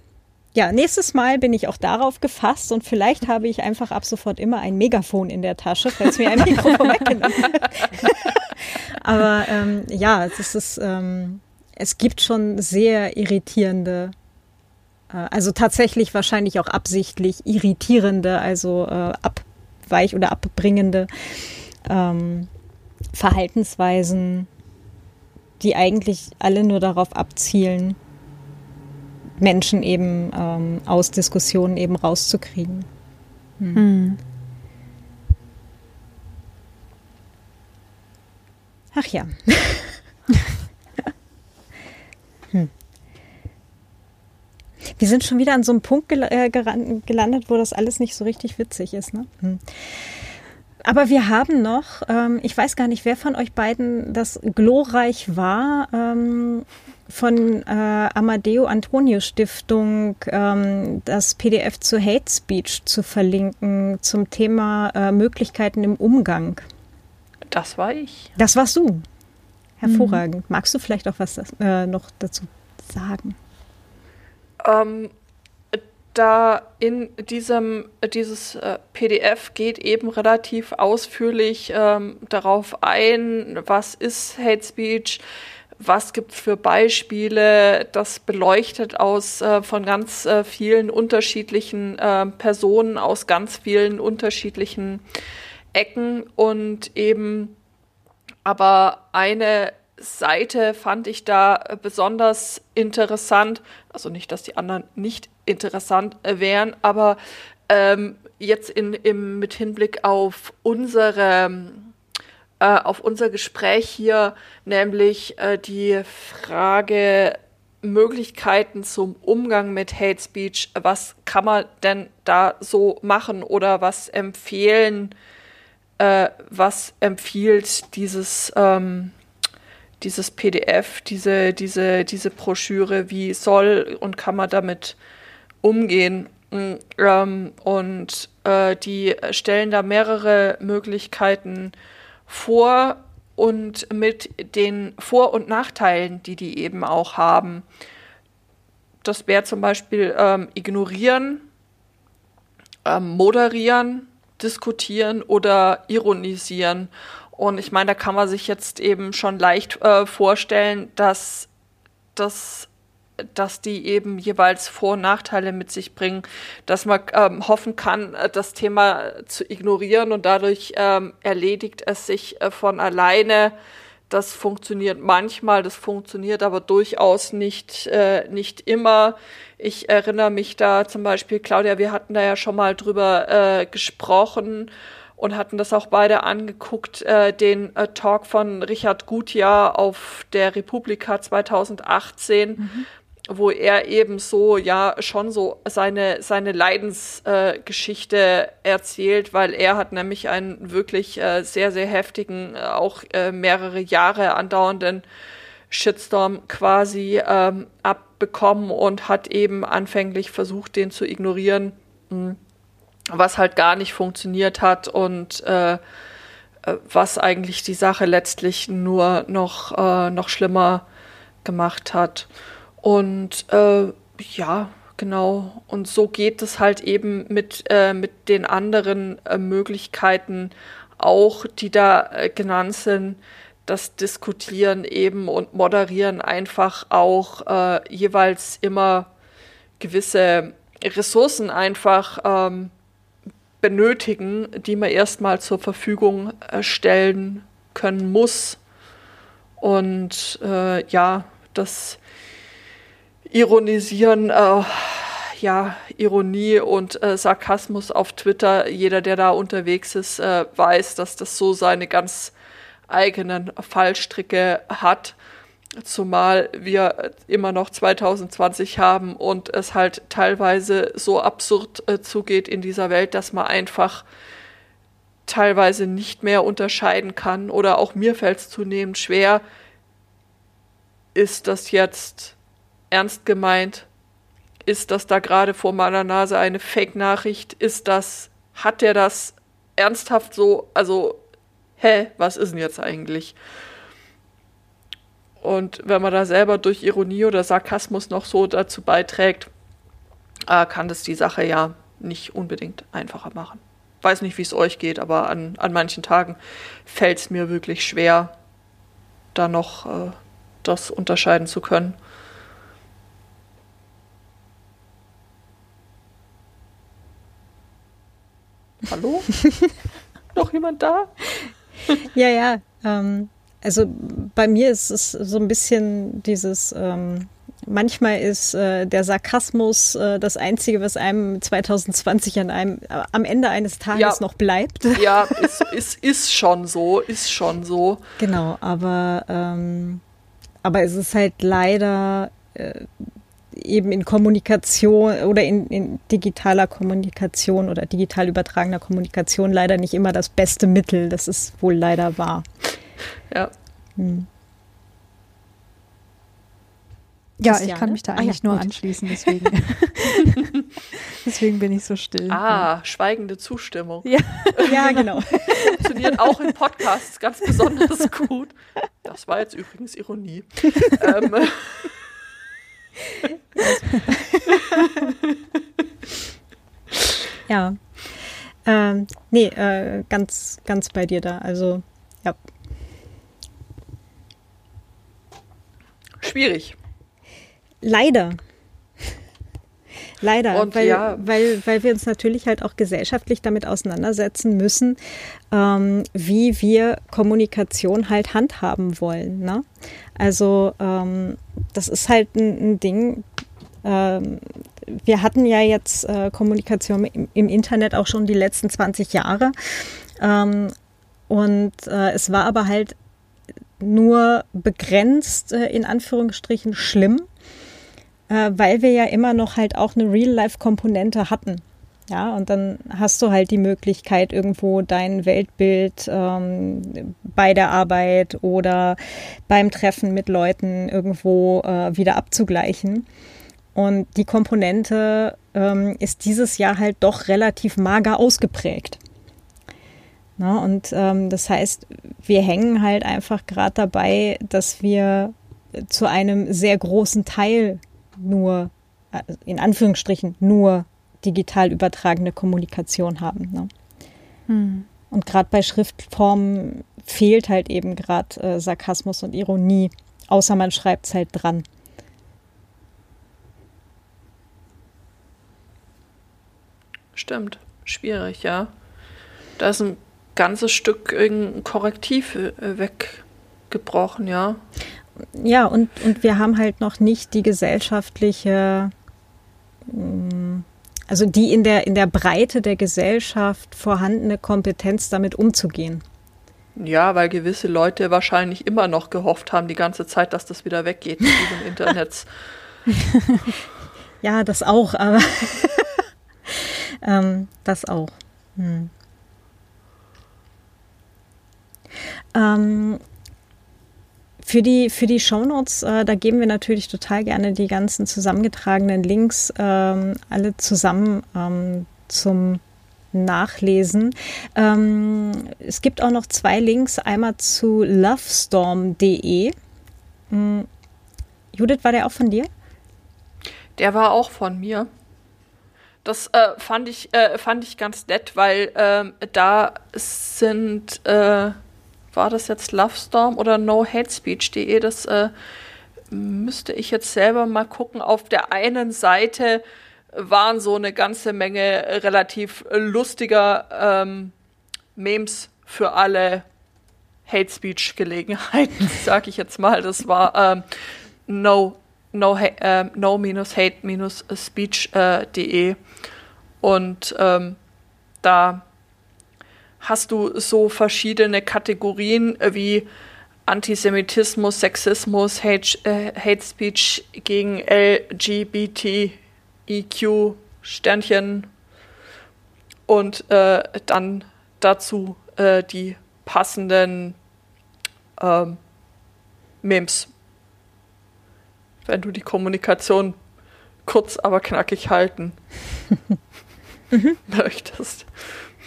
ja, nächstes Mal bin ich auch darauf gefasst und vielleicht habe ich einfach ab sofort immer ein Megafon in der Tasche, falls mir ein Mikrofon weggenommen wird. Aber ähm, ja, es ist, ähm, es gibt schon sehr irritierende, äh, also tatsächlich wahrscheinlich auch absichtlich irritierende, also äh, abweich oder abbringende ähm, Verhaltensweisen, die eigentlich alle nur darauf abzielen, Menschen eben ähm, aus Diskussionen eben rauszukriegen. Hm. Hm. Ach ja. hm. Wir sind schon wieder an so einem Punkt gel äh, gelandet, wo das alles nicht so richtig witzig ist. Ne? Aber wir haben noch, ähm, ich weiß gar nicht, wer von euch beiden das glorreich war, ähm, von äh, Amadeo Antonio Stiftung ähm, das PDF zu Hate Speech zu verlinken zum Thema äh, Möglichkeiten im Umgang. Das war ich. Das warst du. Hervorragend. Mhm. Magst du vielleicht auch was äh, noch dazu sagen? Ähm, da in diesem dieses äh, PDF geht eben relativ ausführlich ähm, darauf ein, was ist Hate Speech, was gibt es für Beispiele, das beleuchtet aus äh, von ganz äh, vielen unterschiedlichen äh, Personen aus ganz vielen unterschiedlichen Ecken. Und eben aber eine Seite fand ich da besonders interessant, also nicht, dass die anderen nicht interessant wären, aber ähm, jetzt in, im, mit Hinblick auf unsere äh, auf unser Gespräch hier, nämlich äh, die Frage Möglichkeiten zum Umgang mit Hate Speech. Was kann man denn da so machen oder was empfehlen, äh, was empfiehlt dieses, ähm, dieses PDF, diese, diese, diese Broschüre, wie soll und kann man damit umgehen? Ähm, und äh, die stellen da mehrere Möglichkeiten vor und mit den Vor- und Nachteilen, die die eben auch haben. Das wäre zum Beispiel ähm, ignorieren, ähm, moderieren, diskutieren oder ironisieren. Und ich meine, da kann man sich jetzt eben schon leicht äh, vorstellen, dass das dass die eben jeweils Vor- und Nachteile mit sich bringen, dass man ähm, hoffen kann, äh, das Thema zu ignorieren und dadurch ähm, erledigt es sich äh, von alleine. Das funktioniert manchmal, das funktioniert aber durchaus nicht, äh, nicht immer. Ich erinnere mich da zum Beispiel, Claudia, wir hatten da ja schon mal drüber äh, gesprochen und hatten das auch beide angeguckt, äh, den äh, Talk von Richard Gutjahr auf der Republika 2018, mhm wo er eben so ja schon so seine seine Leidensgeschichte äh, erzählt, weil er hat nämlich einen wirklich äh, sehr sehr heftigen, äh, auch äh, mehrere Jahre andauernden Shitstorm quasi ähm, abbekommen und hat eben anfänglich versucht, den zu ignorieren, mh, was halt gar nicht funktioniert hat und äh, äh, was eigentlich die Sache letztlich nur noch noch schlimmer gemacht hat. Und äh, ja, genau. Und so geht es halt eben mit, äh, mit den anderen äh, Möglichkeiten auch, die da äh, genannt sind. Das Diskutieren eben und Moderieren einfach auch äh, jeweils immer gewisse Ressourcen einfach ähm, benötigen, die man erstmal zur Verfügung äh, stellen können muss. Und ja, das Ironisieren, äh, ja, Ironie und äh, Sarkasmus auf Twitter, jeder, der da unterwegs ist, äh, weiß, dass das so seine ganz eigenen Fallstricke hat. Zumal wir immer noch 2020 haben und es halt teilweise so absurd äh, zugeht in dieser Welt, dass man einfach teilweise nicht mehr unterscheiden kann oder auch mir fällt es zunehmend schwer, ist das jetzt ernst gemeint? Ist das da gerade vor meiner Nase eine Fake-Nachricht? Ist das, hat der das ernsthaft so, also, hä, was ist denn jetzt eigentlich? Und wenn man da selber durch Ironie oder Sarkasmus noch so dazu beiträgt, äh, kann das die Sache ja nicht unbedingt einfacher machen. Weiß nicht, wie es euch geht, aber an, an manchen Tagen fällt es mir wirklich schwer, da noch äh, das unterscheiden zu können. Hallo? noch jemand da? ja, ja. Ähm, also bei mir ist es so ein bisschen dieses, ähm, manchmal ist äh, der Sarkasmus äh, das Einzige, was einem 2020 an einem, äh, am Ende eines Tages ja. noch bleibt. Ja, ist, ist, ist schon so, ist schon so. Genau, aber, ähm, aber es ist halt leider äh, eben in Kommunikation oder in, in, digitaler Kommunikation oder digital übertragener Kommunikation leider nicht immer das beste Mittel. Das ist wohl leider wahr. Ja. Hm. Ja, ich kann mich da eigentlich ah, ja, nur gut. anschließen, deswegen. deswegen bin ich so still. Ah, ja. schweigende Zustimmung. Ja, ja genau. Funktioniert auch in Podcasts ganz besonders gut. Das war jetzt übrigens Ironie. ähm. ja. Ähm, nee, äh, ganz, ganz bei dir da. Also, ja. Schwierig. Leider. Leider, Und weil, ja. weil, weil wir uns natürlich halt auch gesellschaftlich damit auseinandersetzen müssen, ähm, wie wir Kommunikation halt handhaben wollen. Ne? Also ähm, das ist halt ein, ein Ding. Ähm, wir hatten ja jetzt äh, Kommunikation im, im, Internet auch schon die letzten 20 Jahre. Ähm, und äh, es war aber halt nur begrenzt äh, in Anführungsstrichen schlimm, äh, weil wir ja immer noch halt auch eine Real-Life-Komponente hatten. Ja, und dann hast du halt die Möglichkeit, irgendwo dein Weltbild ähm, bei der Arbeit oder beim Treffen mit Leuten irgendwo äh, wieder abzugleichen. Und die Komponente ähm, ist dieses Jahr halt doch relativ mager ausgeprägt. Na, und ähm, das heißt, wir hängen halt einfach gerade dabei, dass wir zu einem sehr großen Teil nur, äh, in Anführungsstrichen, nur digital übertragene Kommunikation haben. Ne? Hm. Und gerade bei Schriftformen fehlt halt eben gerade äh, Sarkasmus und Ironie, außer man schreibt es halt dran. Stimmt, schwierig, ja. Da ist ein ganzes Stück ein Korrektiv äh, weggebrochen, ja. Ja, und, und wir haben halt noch nicht die gesellschaftliche, mm, also die in der, in der Breite der Gesellschaft vorhandene Kompetenz, damit umzugehen. Ja, weil gewisse Leute wahrscheinlich immer noch gehofft haben, die ganze Zeit, dass das wieder weggeht mit diesem Internet. ja, das auch, aber ähm, das auch. Hm. Ähm, für die, für die Shownotes, äh, da geben wir natürlich total gerne die ganzen zusammengetragenen Links ähm, alle zusammen ähm, zum Nachlesen. Ähm, es gibt auch noch zwei Links, einmal zu lovestorm.de. Mm, Judith, war der auch von dir? Der war auch von mir. Das äh, fand, ich, äh, fand ich ganz nett, weil ähm, da sind, äh, war das jetzt Lovestorm oder nohatespeech.de, das äh, müsste ich jetzt selber mal gucken. Auf der einen Seite waren so eine ganze Menge relativ lustiger ähm, Memes für alle Hate Speech Gelegenheiten, sag ich jetzt mal. Das war ähm, no no, äh, no hate speech.de äh, und ähm, da hast du so verschiedene Kategorien wie Antisemitismus, Sexismus, Hate, äh, Hate Speech gegen LGBTIQ Sternchen und äh, dann dazu äh, die passenden ähm, Memes. Wenn du die Kommunikation kurz, aber knackig halten möchtest.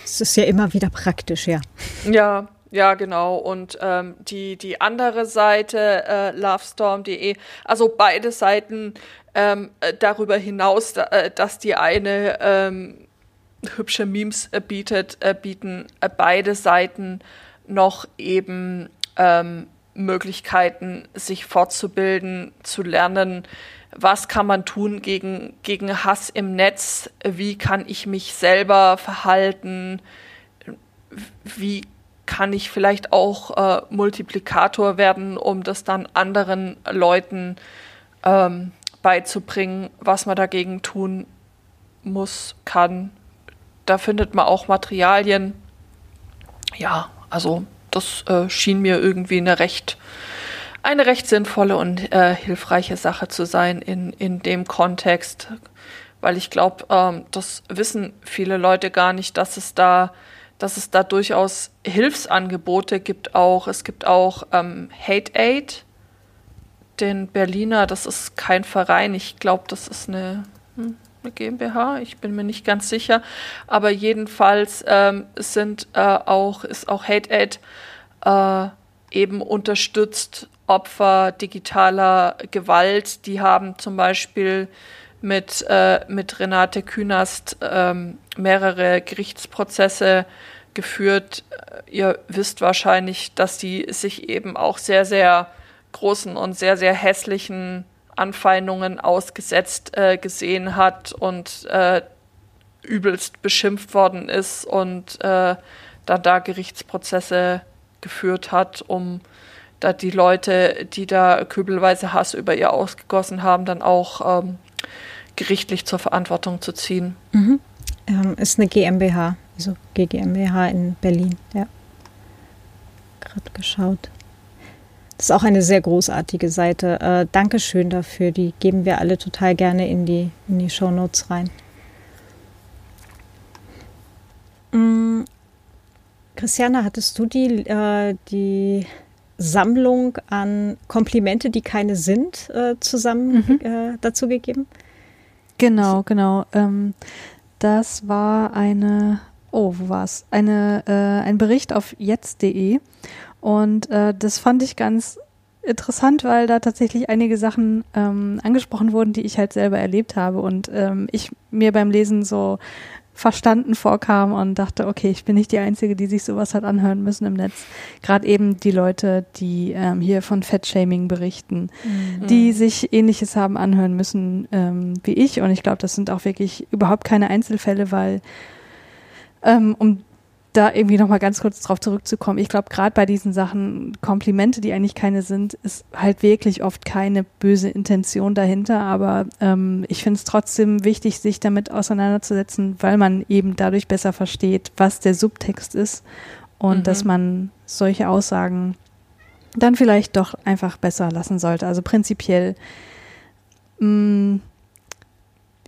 Das ist ja immer wieder praktisch, ja. Ja, ja, genau. Und ähm, die, die andere Seite, äh, lovestorm.de, also beide Seiten ähm, äh, darüber hinaus, da, äh, dass die eine ähm, hübsche Memes äh, bietet, äh, bieten äh, beide Seiten noch eben ähm, Möglichkeiten, sich fortzubilden, zu lernen, was kann man tun gegen, gegen Hass im Netz, wie kann ich mich selber verhalten, wie kann ich vielleicht auch äh, Multiplikator werden, um das dann anderen Leuten ähm, beizubringen, was man dagegen tun muss, kann. Da findet man auch Materialien. Ja, also das äh, schien mir irgendwie eine recht, eine recht sinnvolle und äh, hilfreiche Sache zu sein in, in dem Kontext, weil ich glaube, ähm, das wissen viele Leute gar nicht, dass es da, dass es da durchaus Hilfsangebote gibt auch. Es gibt auch ähm, Hate Aid, den Berliner, das ist kein Verein, ich glaube, das ist eine, hm, eine GmbH, ich bin mir nicht ganz sicher, aber jedenfalls ähm, sind äh, auch, ist auch Hate Aid äh, eben unterstützt Opfer digitaler Gewalt. Die haben zum Beispiel mit, äh, mit Renate Künast ähm, mehrere Gerichtsprozesse geführt. Ihr wisst wahrscheinlich, dass die sich eben auch sehr, sehr großen und sehr, sehr hässlichen Anfeindungen ausgesetzt äh, gesehen hat und äh, übelst beschimpft worden ist und äh, dann da Gerichtsprozesse geführt hat, um da die Leute, die da kübelweise Hass über ihr ausgegossen haben, dann auch ähm, gerichtlich zur Verantwortung zu ziehen. Mhm. Ähm, ist eine GmbH, also GGMBH in Berlin, ja. Gerade geschaut. Das ist auch eine sehr großartige Seite. Äh, Dankeschön dafür. Die geben wir alle total gerne in die, in die Show Notes rein. Mm, Christiane, hattest du die, äh, die Sammlung an Komplimente, die keine sind, äh, zusammen mhm. äh, dazu gegeben? Genau, genau. Ähm, das war eine, oh, wo war es? Eine, äh, ein Bericht auf jetzt.de und äh, das fand ich ganz interessant, weil da tatsächlich einige Sachen ähm, angesprochen wurden, die ich halt selber erlebt habe und ähm, ich mir beim Lesen so verstanden vorkam und dachte, okay, ich bin nicht die Einzige, die sich sowas hat anhören müssen im Netz. Gerade eben die Leute, die ähm, hier von Fettshaming berichten, mhm. die sich ähnliches haben anhören müssen ähm, wie ich. Und ich glaube, das sind auch wirklich überhaupt keine Einzelfälle, weil ähm, um da irgendwie nochmal ganz kurz drauf zurückzukommen. Ich glaube, gerade bei diesen Sachen, Komplimente, die eigentlich keine sind, ist halt wirklich oft keine böse Intention dahinter. Aber ähm, ich finde es trotzdem wichtig, sich damit auseinanderzusetzen, weil man eben dadurch besser versteht, was der Subtext ist und mhm. dass man solche Aussagen dann vielleicht doch einfach besser lassen sollte. Also prinzipiell mh, mm,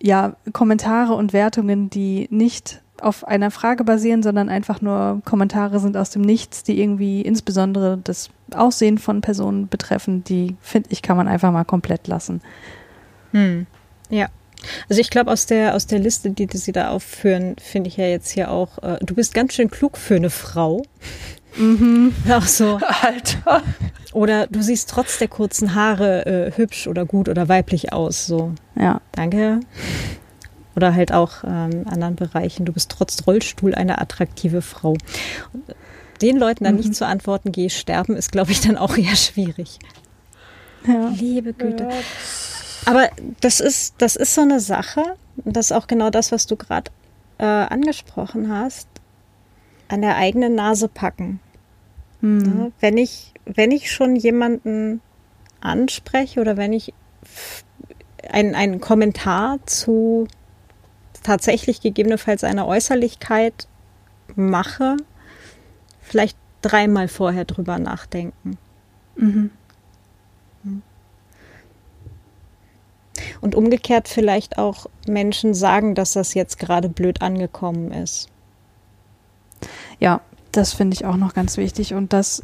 ja, Kommentare und Wertungen, die nicht auf einer Frage basieren, sondern einfach nur Kommentare sind aus dem Nichts, die irgendwie insbesondere das Aussehen von Personen betreffen, die finde ich, kann man einfach mal komplett lassen. Hm. Ja, Also ich glaube, aus der, aus der Liste, die, die Sie da aufführen, finde ich ja jetzt hier auch, äh, du bist ganz schön klug für eine Frau. Mhm. Auch so. Alter. Oder du siehst trotz der kurzen Haare äh, hübsch oder gut oder weiblich aus. So. Ja. Danke. Oder halt auch ähm, anderen Bereichen. Du bist trotz Rollstuhl eine attraktive Frau. Den Leuten dann mhm. nicht zu antworten, geh sterben, ist, glaube ich, dann auch eher schwierig. Ja. Liebe Güte. Ja. Aber das ist, das ist so eine Sache. Das ist auch genau das, was du gerade äh, angesprochen hast. An der eigenen Nase packen. Mhm. Ja, wenn ich, wenn ich schon jemanden anspreche oder wenn ich einen, einen Kommentar zu tatsächlich gegebenenfalls einer Äußerlichkeit mache, vielleicht dreimal vorher drüber nachdenken. Mhm. Und umgekehrt vielleicht auch Menschen sagen, dass das jetzt gerade blöd angekommen ist. Ja, das finde ich auch noch ganz wichtig. Und das,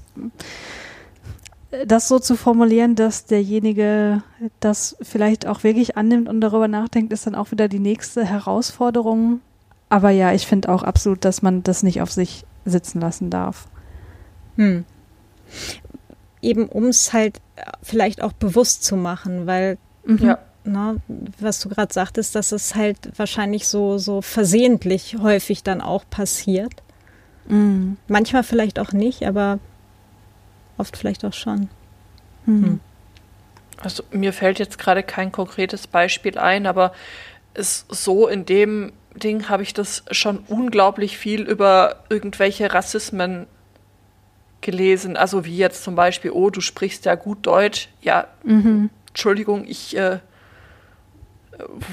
das so zu formulieren, dass derjenige das vielleicht auch wirklich annimmt und darüber nachdenkt, ist dann auch wieder die nächste Herausforderung. Aber ja, ich finde auch absolut, dass man das nicht auf sich sitzen lassen darf. Hm. Eben um es halt vielleicht auch bewusst zu machen, weil mhm. ja ne, was du gerade sagtest, dass es halt wahrscheinlich so, so versehentlich häufig dann auch passiert. Mhm. Manchmal vielleicht auch nicht, aber oft vielleicht auch schon. Mhm. Hm. Also mir fällt jetzt gerade kein konkretes Beispiel ein, aber es so in dem Ding habe ich das schon unglaublich viel über irgendwelche Rassismen gelesen. Also wie jetzt zum Beispiel, oh, du sprichst ja gut Deutsch. Ja, mhm. Entschuldigung, ich äh,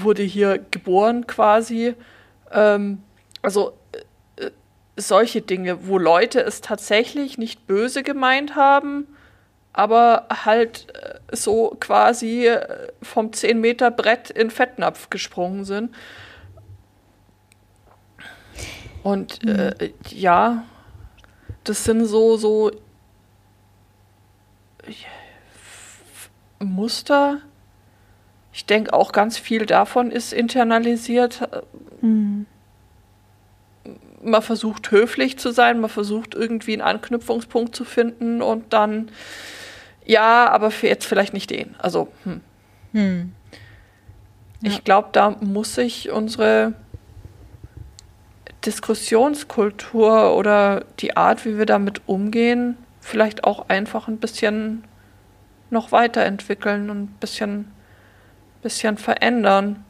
wurde hier geboren quasi. Ähm, also solche Dinge, wo Leute es tatsächlich nicht böse gemeint haben, aber halt äh, so quasi äh, vom 10 Meter Brett in Fettnapf gesprungen sind. Und mhm. äh, ja, das sind so, so Muster, ich denke auch ganz viel davon ist internalisiert. Mhm. Man versucht höflich zu sein, man versucht irgendwie einen Anknüpfungspunkt zu finden und dann, ja, aber für jetzt vielleicht nicht den. Also, hm. Hm. Ja. Ich glaube, da muss sich unsere Diskussionskultur oder die Art, wie wir damit umgehen, vielleicht auch einfach ein bisschen noch weiterentwickeln und ein bisschen bisschen verändern.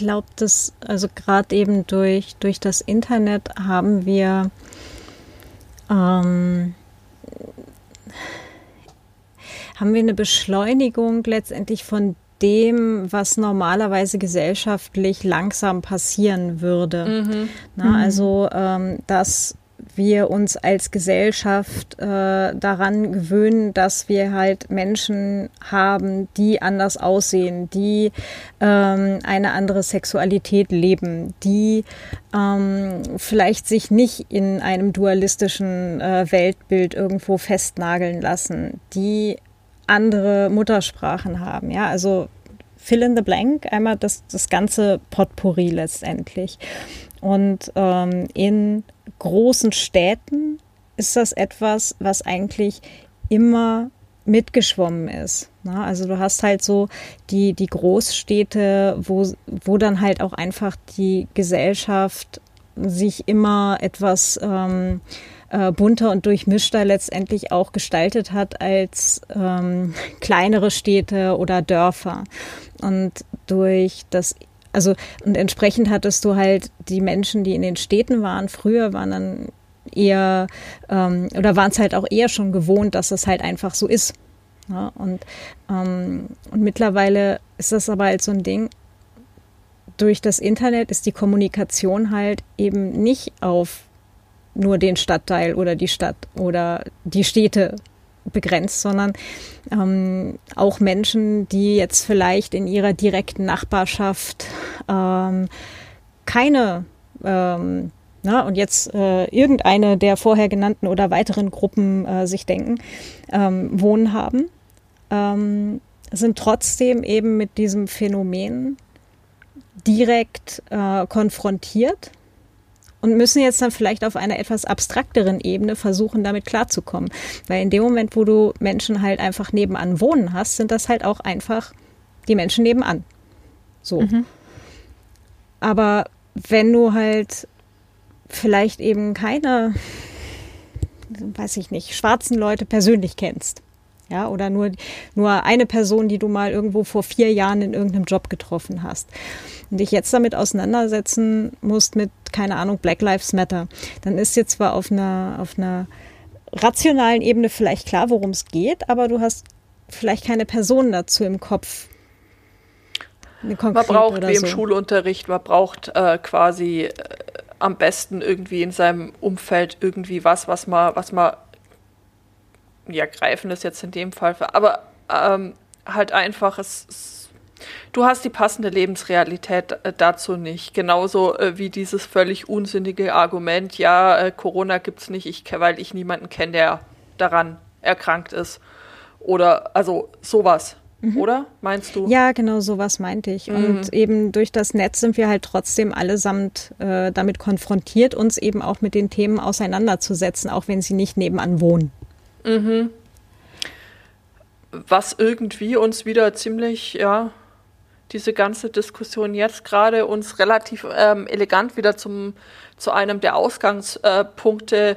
Ich glaube, dass, also gerade eben durch, durch das Internet haben wir ähm, haben wir eine Beschleunigung letztendlich von dem, was normalerweise gesellschaftlich langsam passieren würde. Mhm. Na, also, ähm, dass wir uns als Gesellschaft äh, daran gewöhnen, dass wir halt Menschen haben, die anders aussehen, die ähm, eine andere Sexualität leben, die ähm, vielleicht sich nicht in einem dualistischen äh, Weltbild irgendwo festnageln lassen, die andere Muttersprachen haben. Ja, also fill in the blank, einmal das, das ganze Potpourri letztendlich. Und ähm, in großen Städten ist das etwas, was eigentlich immer mitgeschwommen ist. Ne? Also du hast halt so die, die Großstädte, wo, wo dann halt auch einfach die Gesellschaft sich immer etwas ähm, äh, bunter und durchmischter letztendlich auch gestaltet hat als ähm, kleinere Städte oder Dörfer. Und durch das also und entsprechend hattest du halt die Menschen, die in den Städten waren, früher waren dann eher ähm, oder waren es halt auch eher schon gewohnt, dass es halt einfach so ist. Ja, und, ähm, und mittlerweile ist das aber halt so ein Ding, durch das Internet ist die Kommunikation halt eben nicht auf nur den Stadtteil oder die Stadt oder die Städte begrenzt, sondern ähm, auch Menschen, die jetzt vielleicht in ihrer direkten Nachbarschaft ähm, keine ähm, na, und jetzt äh, irgendeine der vorher genannten oder weiteren Gruppen äh, sich denken, ähm, wohnen haben, ähm, sind trotzdem eben mit diesem Phänomen direkt äh, konfrontiert und müssen jetzt dann vielleicht auf einer etwas abstrakteren Ebene versuchen, damit klarzukommen. Weil in dem Moment, wo du Menschen halt einfach nebenan wohnen hast, sind das halt auch einfach die Menschen nebenan. So. Mhm. Aber wenn du halt vielleicht eben keine, weiß ich nicht, schwarzen Leute persönlich kennst, ja, oder nur, nur eine Person, die du mal irgendwo vor vier Jahren in irgendeinem Job getroffen hast und dich jetzt damit auseinandersetzen musst mit, keine Ahnung, Black Lives Matter, dann ist jetzt zwar auf einer, auf einer rationalen Ebene vielleicht klar, worum es geht, aber du hast vielleicht keine Person dazu im Kopf. Man braucht wie im so. Schulunterricht, man braucht äh, quasi äh, am besten irgendwie in seinem Umfeld irgendwie was, was man, was man ja, greifen ist jetzt in dem Fall, aber ähm, halt einfach, es, du hast die passende Lebensrealität äh, dazu nicht. Genauso äh, wie dieses völlig unsinnige Argument, ja, äh, Corona es nicht, ich, weil ich niemanden kenne, der daran erkrankt ist. Oder, also sowas. Mhm. Oder meinst du? Ja, genau sowas meinte ich. Mhm. Und eben durch das Netz sind wir halt trotzdem allesamt äh, damit konfrontiert, uns eben auch mit den Themen auseinanderzusetzen, auch wenn sie nicht nebenan wohnen. Mhm. Was irgendwie uns wieder ziemlich, ja, diese ganze Diskussion jetzt gerade uns relativ ähm, elegant wieder zum, zu einem der Ausgangspunkte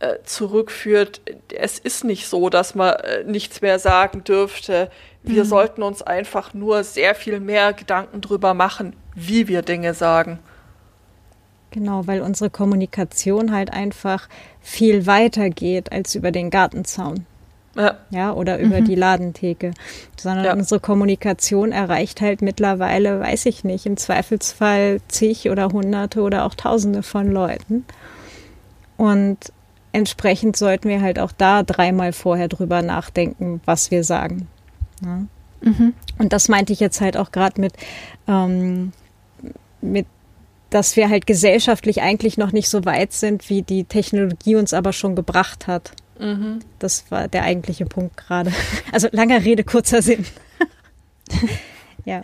äh, zurückführt. Es ist nicht so, dass man äh, nichts mehr sagen dürfte. Wir mhm. sollten uns einfach nur sehr viel mehr Gedanken drüber machen, wie wir Dinge sagen. Genau, weil unsere Kommunikation halt einfach viel weiter geht als über den Gartenzaun. Ja. ja oder über mhm. die Ladentheke, sondern ja. unsere Kommunikation erreicht halt mittlerweile, weiß ich nicht, im Zweifelsfall zig oder hunderte oder auch tausende von Leuten. Und entsprechend sollten wir halt auch da dreimal vorher drüber nachdenken, was wir sagen. Ja. Mhm. Und das meinte ich jetzt halt auch gerade mit, ähm, mit dass wir halt gesellschaftlich eigentlich noch nicht so weit sind, wie die Technologie uns aber schon gebracht hat. Das war der eigentliche Punkt gerade. Also langer Rede, kurzer Sinn. ja.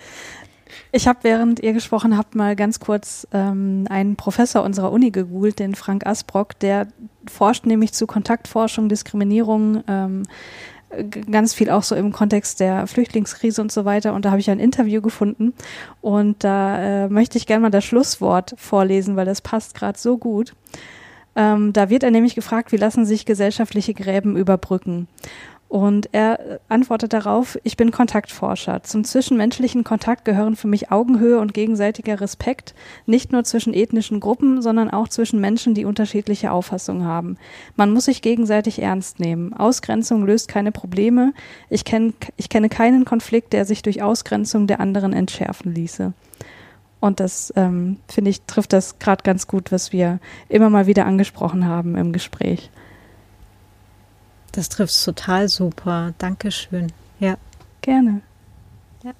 Ich habe, während ihr gesprochen habt, mal ganz kurz ähm, einen Professor unserer Uni gegoogelt, den Frank Asbrock, der forscht nämlich zu Kontaktforschung, Diskriminierung, ähm, ganz viel auch so im Kontext der Flüchtlingskrise und so weiter. Und da habe ich ein Interview gefunden und da äh, möchte ich gerne mal das Schlusswort vorlesen, weil das passt gerade so gut. Ähm, da wird er nämlich gefragt, wie lassen sich gesellschaftliche Gräben überbrücken? Und er antwortet darauf, ich bin Kontaktforscher. Zum zwischenmenschlichen Kontakt gehören für mich Augenhöhe und gegenseitiger Respekt, nicht nur zwischen ethnischen Gruppen, sondern auch zwischen Menschen, die unterschiedliche Auffassungen haben. Man muss sich gegenseitig ernst nehmen. Ausgrenzung löst keine Probleme. Ich, kenn, ich kenne keinen Konflikt, der sich durch Ausgrenzung der anderen entschärfen ließe. Und das, ähm, finde ich, trifft das gerade ganz gut, was wir immer mal wieder angesprochen haben im Gespräch. Das trifft total super. Dankeschön. Ja. Gerne. Ja.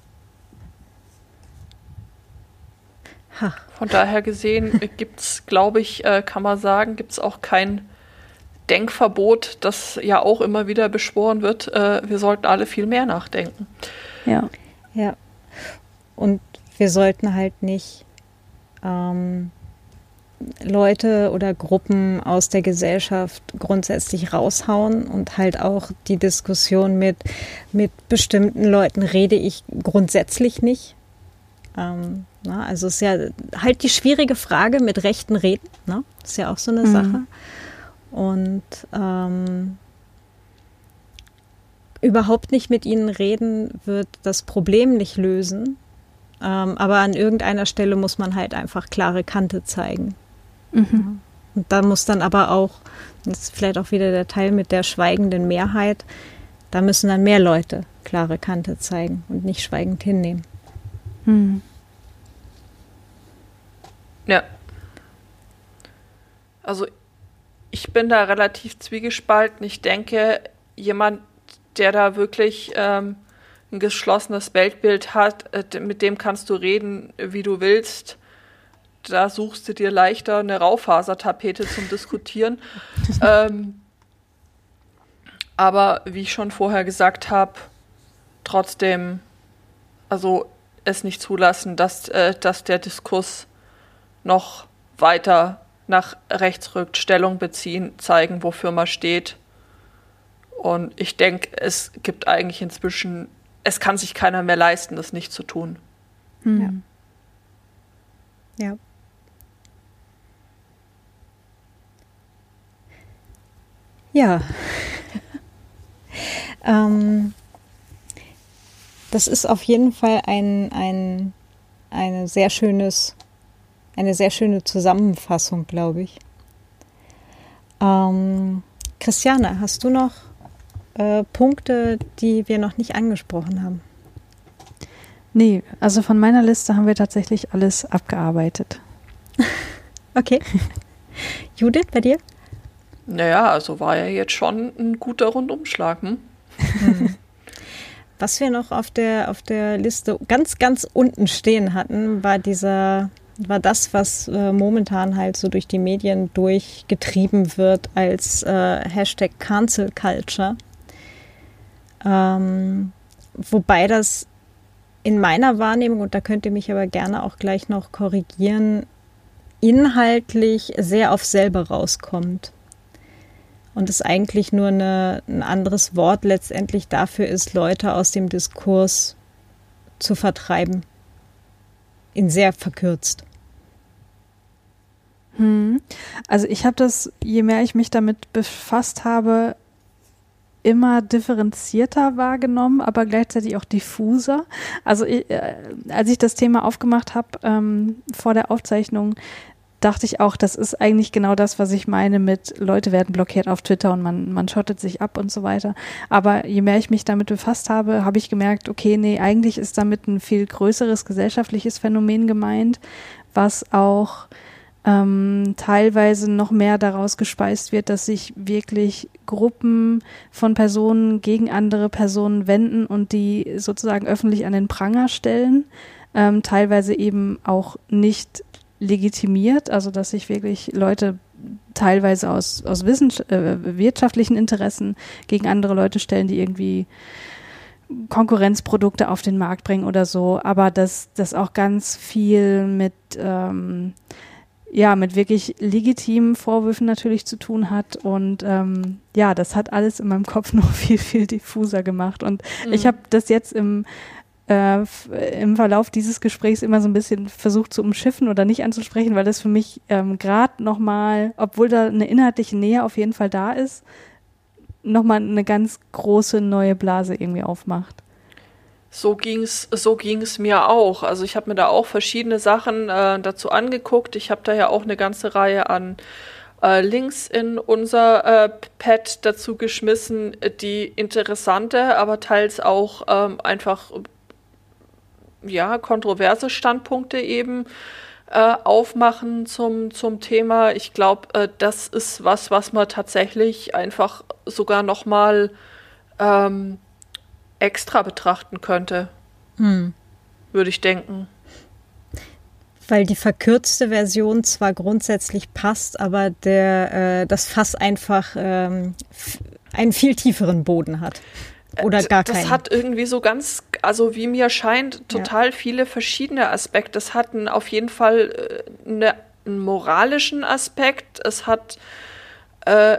Ha. Von daher gesehen gibt es, glaube ich, äh, kann man sagen, gibt es auch kein Denkverbot, das ja auch immer wieder beschworen wird. Äh, wir sollten alle viel mehr nachdenken. Ja. Ja. Und wir sollten halt nicht ähm, Leute oder Gruppen aus der Gesellschaft grundsätzlich raushauen und halt auch die Diskussion mit, mit bestimmten Leuten rede ich grundsätzlich nicht. Ähm, na, also ist ja halt die schwierige Frage mit Rechten reden, ne? ist ja auch so eine mhm. Sache. Und ähm, überhaupt nicht mit ihnen reden wird das Problem nicht lösen. Ähm, aber an irgendeiner Stelle muss man halt einfach klare Kante zeigen. Mhm. Und da muss dann aber auch, das ist vielleicht auch wieder der Teil mit der schweigenden Mehrheit, da müssen dann mehr Leute klare Kante zeigen und nicht schweigend hinnehmen. Mhm. Ja. Also ich bin da relativ zwiegespalten. Ich denke, jemand, der da wirklich ähm, ein geschlossenes Weltbild hat, äh, mit dem kannst du reden, wie du willst da suchst du dir leichter eine Raufasertapete zum Diskutieren. ähm, aber wie ich schon vorher gesagt habe, trotzdem, also es nicht zulassen, dass, äh, dass der Diskurs noch weiter nach rechts rückt, Stellung beziehen, zeigen, wofür man steht. Und ich denke, es gibt eigentlich inzwischen, es kann sich keiner mehr leisten, das nicht zu tun. Hm. Ja. ja. Ja. ähm, das ist auf jeden Fall ein, ein eine sehr schönes, eine sehr schöne Zusammenfassung, glaube ich. Ähm, Christiane, hast du noch äh, Punkte, die wir noch nicht angesprochen haben? Nee, also von meiner Liste haben wir tatsächlich alles abgearbeitet. okay. Judith, bei dir? Naja, also war ja jetzt schon ein guter Rundumschlag. Hm? hm. Was wir noch auf der, auf der Liste ganz, ganz unten stehen hatten, war dieser, war das, was äh, momentan halt so durch die Medien durchgetrieben wird als äh, Hashtag Cancel Culture. Ähm, wobei das in meiner Wahrnehmung, und da könnt ihr mich aber gerne auch gleich noch korrigieren, inhaltlich sehr auf selber rauskommt und es eigentlich nur eine, ein anderes Wort letztendlich dafür ist, Leute aus dem Diskurs zu vertreiben. In sehr verkürzt. Hm. Also ich habe das, je mehr ich mich damit befasst habe, immer differenzierter wahrgenommen, aber gleichzeitig auch diffuser. Also ich, äh, als ich das Thema aufgemacht habe ähm, vor der Aufzeichnung, dachte ich auch, das ist eigentlich genau das, was ich meine mit Leute werden blockiert auf Twitter und man, man schottet sich ab und so weiter. Aber je mehr ich mich damit befasst habe, habe ich gemerkt, okay, nee, eigentlich ist damit ein viel größeres gesellschaftliches Phänomen gemeint, was auch ähm, teilweise noch mehr daraus gespeist wird, dass sich wirklich Gruppen von Personen gegen andere Personen wenden und die sozusagen öffentlich an den Pranger stellen. Ähm, teilweise eben auch nicht legitimiert, also dass sich wirklich Leute teilweise aus, aus äh, wirtschaftlichen Interessen gegen andere Leute stellen, die irgendwie Konkurrenzprodukte auf den Markt bringen oder so, aber dass das auch ganz viel mit ähm, ja mit wirklich legitimen Vorwürfen natürlich zu tun hat und ähm, ja, das hat alles in meinem Kopf noch viel viel diffuser gemacht und mhm. ich habe das jetzt im äh, im Verlauf dieses Gesprächs immer so ein bisschen versucht zu umschiffen oder nicht anzusprechen, weil das für mich ähm, gerade nochmal, obwohl da eine inhaltliche Nähe auf jeden Fall da ist, nochmal eine ganz große neue Blase irgendwie aufmacht. So ging's, so ging's mir auch. Also ich habe mir da auch verschiedene Sachen äh, dazu angeguckt. Ich habe da ja auch eine ganze Reihe an äh, Links in unser äh, Pad dazu geschmissen, die interessante, aber teils auch ähm, einfach ja, kontroverse Standpunkte eben äh, aufmachen zum, zum Thema. Ich glaube, äh, das ist was, was man tatsächlich einfach sogar nochmal ähm, extra betrachten könnte, hm. würde ich denken. Weil die verkürzte Version zwar grundsätzlich passt, aber der, äh, das Fass einfach ähm, einen viel tieferen Boden hat. Oder gar keinen. Das hat irgendwie so ganz, also wie mir scheint, total ja. viele verschiedene Aspekte. Es hat einen, auf jeden Fall eine, äh, einen moralischen Aspekt. Es hat, äh,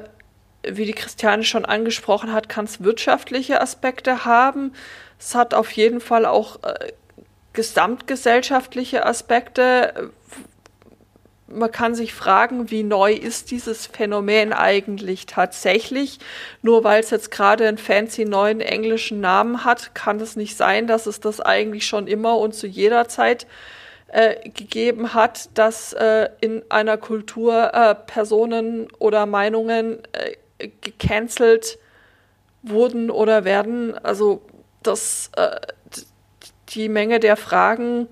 wie die Christiane schon angesprochen hat, kann es wirtschaftliche Aspekte haben. Es hat auf jeden Fall auch äh, gesamtgesellschaftliche Aspekte, man kann sich fragen, wie neu ist dieses Phänomen eigentlich tatsächlich? Nur weil es jetzt gerade einen fancy neuen englischen Namen hat, kann es nicht sein, dass es das eigentlich schon immer und zu jeder Zeit äh, gegeben hat, dass äh, in einer Kultur äh, Personen oder Meinungen äh, gecancelt wurden oder werden. Also das, äh, die Menge der Fragen,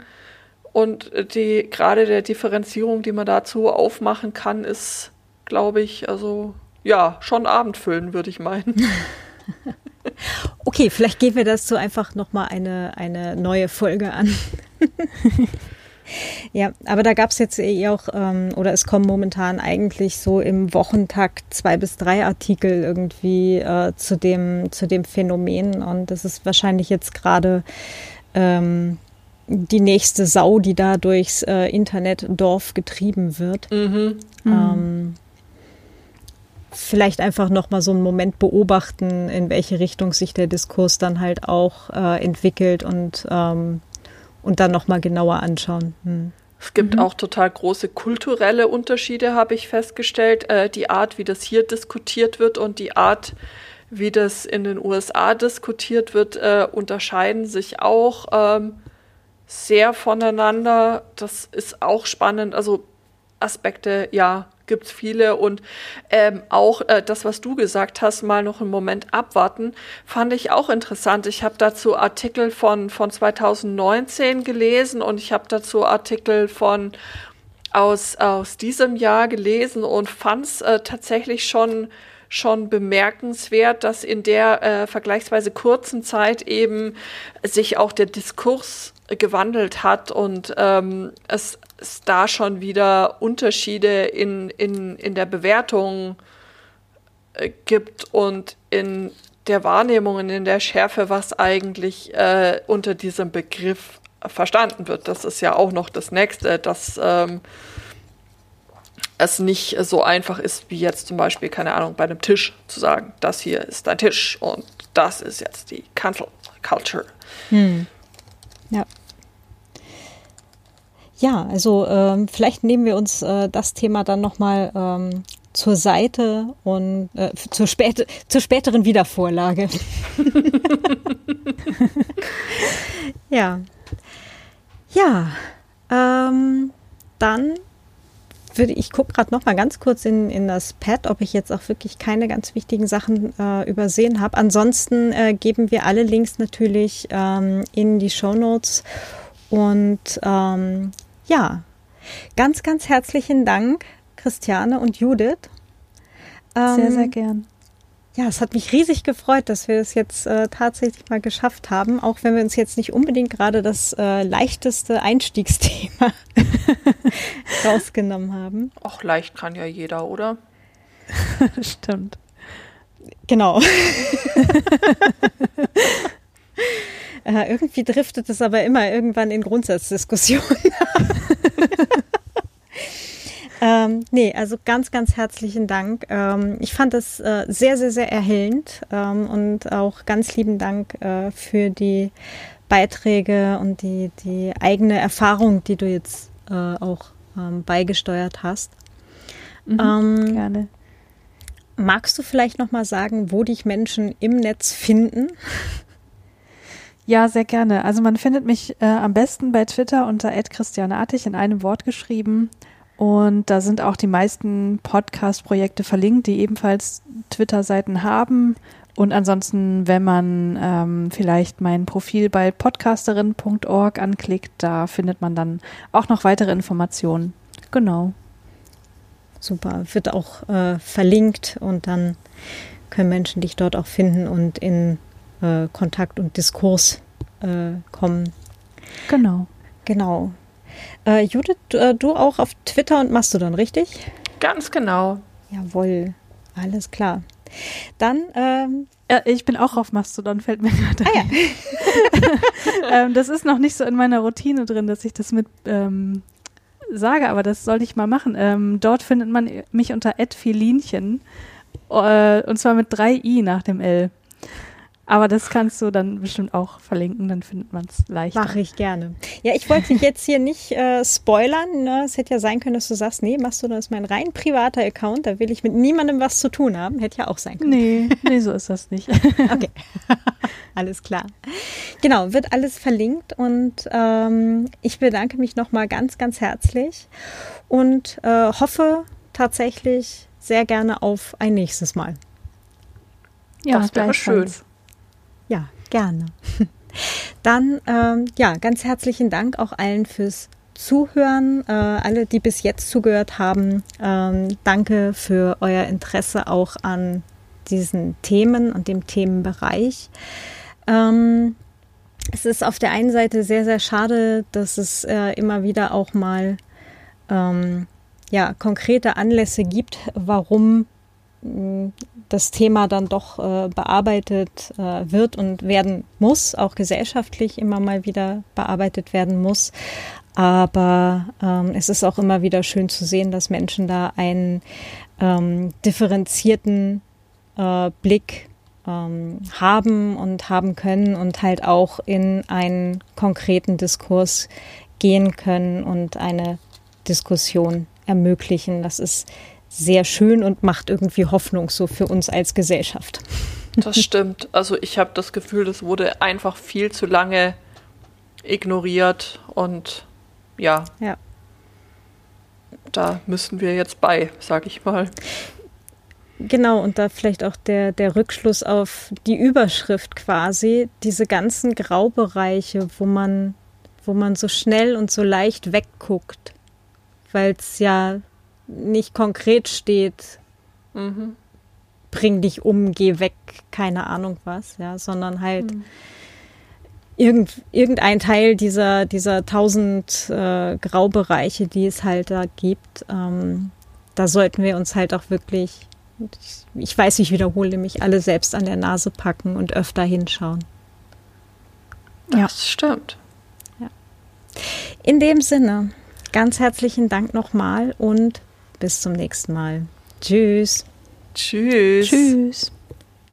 und die gerade der Differenzierung, die man dazu aufmachen kann, ist, glaube ich, also ja, schon abendfüllen, würde ich meinen. okay, vielleicht gehen wir dazu einfach nochmal eine, eine neue Folge an. Ja, aber da gab es jetzt eh auch, ähm, oder es kommen momentan eigentlich so im Wochentakt zwei bis drei Artikel irgendwie äh, zu, dem, zu dem Phänomen. Und das ist wahrscheinlich jetzt gerade ähm, die nächste Sau, die da durchs äh, Internetdorf getrieben wird. Mhm. Ähm, vielleicht einfach noch mal so einen Moment beobachten, in welche Richtung sich der Diskurs dann halt auch äh, entwickelt und ähm, und dann noch mal genauer anschauen. Hm. Es gibt mhm. auch total große kulturelle Unterschiede, habe ich festgestellt. Äh, die Art, wie das hier diskutiert wird und die Art, wie das in den USA diskutiert wird, äh, unterscheiden sich auch ähm, sehr voneinander. Das ist auch spannend. Also Aspekte, ja, gibt es viele und ähm, auch äh, das, was du gesagt hast, mal noch einen Moment abwarten, fand ich auch interessant. Ich habe dazu Artikel von, von 2019 gelesen und ich habe dazu Artikel von aus, aus diesem Jahr gelesen und fand es äh, tatsächlich schon schon bemerkenswert, dass in der äh, vergleichsweise kurzen Zeit eben sich auch der Diskurs gewandelt hat und ähm, es es da schon wieder Unterschiede in, in, in der Bewertung äh, gibt und in der Wahrnehmung und in der Schärfe, was eigentlich äh, unter diesem Begriff verstanden wird. Das ist ja auch noch das Nächste, dass ähm, es nicht so einfach ist, wie jetzt zum Beispiel, keine Ahnung, bei einem Tisch zu sagen, das hier ist dein Tisch und das ist jetzt die Cancel Culture. Hm. Ja. Ja, also ähm, vielleicht nehmen wir uns äh, das Thema dann nochmal ähm, zur Seite und äh, zur, spät zur späteren Wiedervorlage. ja. Ja. Ähm, dann würde ich gucke gerade noch mal ganz kurz in, in das Pad, ob ich jetzt auch wirklich keine ganz wichtigen Sachen äh, übersehen habe. Ansonsten äh, geben wir alle Links natürlich ähm, in die Show Notes und ähm, ja, ganz, ganz herzlichen Dank, Christiane und Judith. Ähm, sehr, sehr gern. Ja, es hat mich riesig gefreut, dass wir es jetzt äh, tatsächlich mal geschafft haben, auch wenn wir uns jetzt nicht unbedingt gerade das äh, leichteste Einstiegsthema rausgenommen haben. Auch leicht kann ja jeder, oder? Stimmt. Genau. Äh, irgendwie driftet es aber immer irgendwann in Grundsatzdiskussionen. ähm, nee, also ganz, ganz herzlichen Dank. Ähm, ich fand das äh, sehr, sehr, sehr erhellend ähm, und auch ganz lieben Dank äh, für die Beiträge und die, die eigene Erfahrung, die du jetzt äh, auch ähm, beigesteuert hast. Mhm, ähm, gerne. Magst du vielleicht noch mal sagen, wo dich Menschen im Netz finden? Ja, sehr gerne. Also man findet mich äh, am besten bei Twitter unter @christianeartig in einem Wort geschrieben. Und da sind auch die meisten Podcast-Projekte verlinkt, die ebenfalls Twitter-Seiten haben. Und ansonsten, wenn man ähm, vielleicht mein Profil bei podcasterin.org anklickt, da findet man dann auch noch weitere Informationen. Genau. Super, wird auch äh, verlinkt und dann können Menschen dich dort auch finden und in äh, Kontakt und Diskurs äh, kommen. Genau. Genau. Äh, Judith, äh, du auch auf Twitter und Mastodon, richtig? Ganz genau. Jawohl, alles klar. Dann, ähm, ich bin auch auf Mastodon, fällt mir gerade ein. Ah, ja. ähm, das ist noch nicht so in meiner Routine drin, dass ich das mit ähm, sage, aber das sollte ich mal machen. Ähm, dort findet man mich unter @filinchen äh, und zwar mit drei i nach dem L. Aber das kannst du dann bestimmt auch verlinken, dann findet man es leichter. Mache ich gerne. Ja, ich wollte dich jetzt hier nicht äh, spoilern. Ne? Es hätte ja sein können, dass du sagst, nee, machst du das ist mein rein privater Account, da will ich mit niemandem was zu tun haben. Hätte ja auch sein können. Nee, nee, so ist das nicht. okay. alles klar. Genau, wird alles verlinkt und ähm, ich bedanke mich nochmal ganz, ganz herzlich und äh, hoffe tatsächlich sehr gerne auf ein nächstes Mal. Ja, das wäre schön. Ja, gerne. Dann, ähm, ja, ganz herzlichen Dank auch allen fürs Zuhören, äh, alle, die bis jetzt zugehört haben. Ähm, danke für euer Interesse auch an diesen Themen und dem Themenbereich. Ähm, es ist auf der einen Seite sehr, sehr schade, dass es äh, immer wieder auch mal ähm, ja, konkrete Anlässe gibt, warum das Thema dann doch äh, bearbeitet äh, wird und werden muss, auch gesellschaftlich immer mal wieder bearbeitet werden muss. Aber ähm, es ist auch immer wieder schön zu sehen, dass Menschen da einen ähm, differenzierten äh, Blick ähm, haben und haben können und halt auch in einen konkreten Diskurs gehen können und eine Diskussion ermöglichen. Das ist sehr schön und macht irgendwie Hoffnung so für uns als Gesellschaft. Das stimmt. Also ich habe das Gefühl, das wurde einfach viel zu lange ignoriert und ja. Ja. Da müssen wir jetzt bei, sag ich mal. Genau, und da vielleicht auch der, der Rückschluss auf die Überschrift quasi, diese ganzen Graubereiche, wo man, wo man so schnell und so leicht wegguckt, weil es ja nicht konkret steht, mhm. bring dich um, geh weg, keine Ahnung was, ja, sondern halt mhm. irgend, irgendein Teil dieser, dieser tausend äh, Graubereiche, die es halt da gibt, ähm, da sollten wir uns halt auch wirklich ich weiß, ich wiederhole mich, alle selbst an der Nase packen und öfter hinschauen. Ja. Das stimmt. Ja. In dem Sinne, ganz herzlichen Dank nochmal und bis zum nächsten Mal. Tschüss. Tschüss. Tschüss.